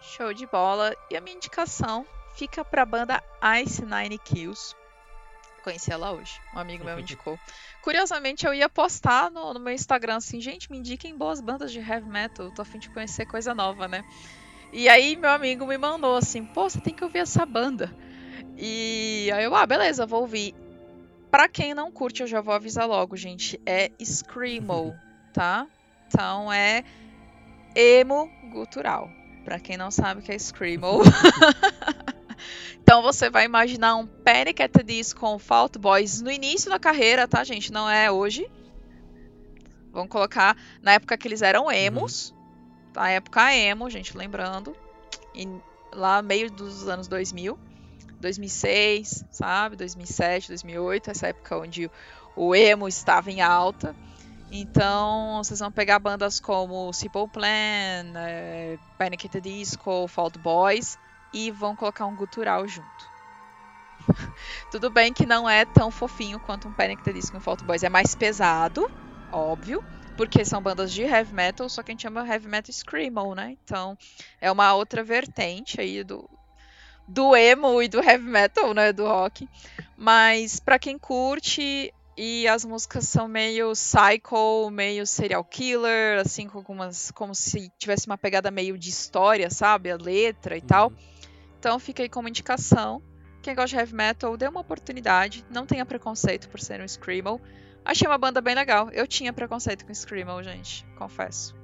Show de bola. E a minha indicação fica pra banda Ice Nine Kills. Conheci ela hoje, um amigo meu indicou. Curiosamente, eu ia postar no, no, meu Instagram assim, gente, me indiquem boas bandas de heavy metal, tô a fim de conhecer coisa nova, né? E aí meu amigo me mandou assim, pô, você tem que ouvir essa banda. E aí eu, ah, beleza, vou ouvir. Pra quem não curte, eu já vou avisar logo, gente, é Screamo, tá? Então é emo gutural. Pra quem não sabe o que é Screamo. então você vai imaginar um Panic at the Disco com Fault Boys no início da carreira, tá, gente? Não é hoje. Vamos colocar na época que eles eram emos. Uhum. A época emo, gente, lembrando. E lá meio dos anos 2000. 2006, sabe? 2007, 2008, essa época onde o emo estava em alta. Então, vocês vão pegar bandas como Simple Plan, é, Panic! at the Disco, Fault Boys e vão colocar um gutural junto. Tudo bem que não é tão fofinho quanto um Panic! at the Disco e um Fault Boys, é mais pesado, óbvio, porque são bandas de heavy metal, só que a gente chama heavy metal screamo, né? Então, é uma outra vertente aí do, do emo e do heavy metal, né, do rock. Mas para quem curte, e as músicas são meio psycho, meio serial killer, assim, com algumas. como se tivesse uma pegada meio de história, sabe? A letra e uhum. tal. Então fica aí como indicação. Quem gosta de heavy metal, dê uma oportunidade. Não tenha preconceito por ser um Screamo. Achei uma banda bem legal. Eu tinha preconceito com Screamo, gente, confesso.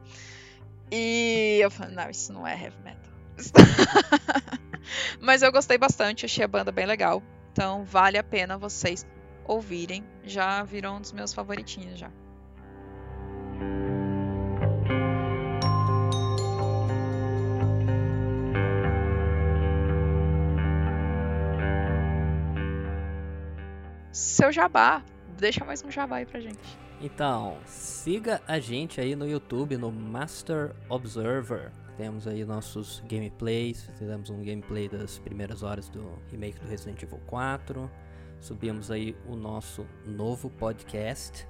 E eu falei, não, isso não é heavy metal. Mas eu gostei bastante, achei a banda bem legal. Então vale a pena vocês ouvirem, já viram um dos meus favoritinhos já. Seu jabá, deixa mais um jabá aí pra gente. Então, siga a gente aí no YouTube, no Master Observer. Temos aí nossos gameplays. Fizemos um gameplay das primeiras horas do remake do Resident Evil 4 subimos aí o nosso novo podcast,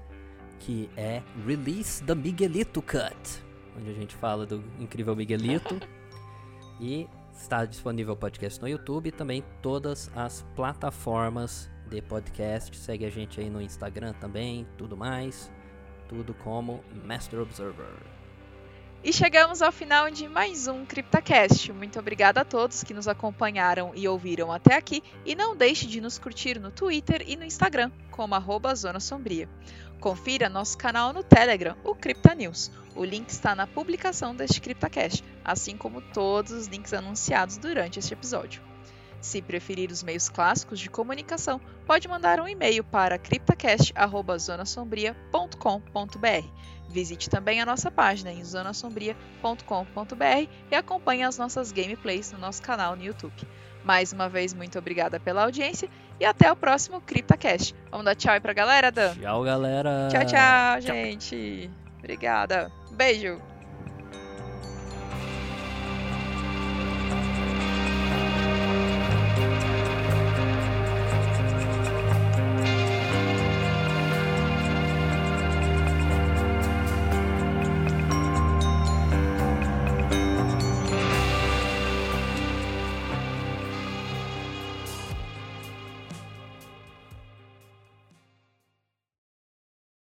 que é Release the Miguelito Cut, onde a gente fala do incrível Miguelito. e está disponível o podcast no YouTube e também todas as plataformas de podcast. Segue a gente aí no Instagram também, tudo mais. Tudo como Master Observer. E chegamos ao final de mais um CryptaCast. Muito obrigada a todos que nos acompanharam e ouviram até aqui. E não deixe de nos curtir no Twitter e no Instagram, como arroba Zona Sombria. Confira nosso canal no Telegram, o Cripta News. O link está na publicação deste CryptaCast, assim como todos os links anunciados durante este episódio. Se preferir os meios clássicos de comunicação, pode mandar um e-mail para criptacast.zonasombria.com.br. Visite também a nossa página em zonasombria.com.br e acompanhe as nossas gameplays no nosso canal no YouTube. Mais uma vez, muito obrigada pela audiência e até o próximo CryptaCast. Vamos dar tchau aí pra galera, Dan? Tchau, galera. Tchau, tchau, gente. Obrigada. Beijo.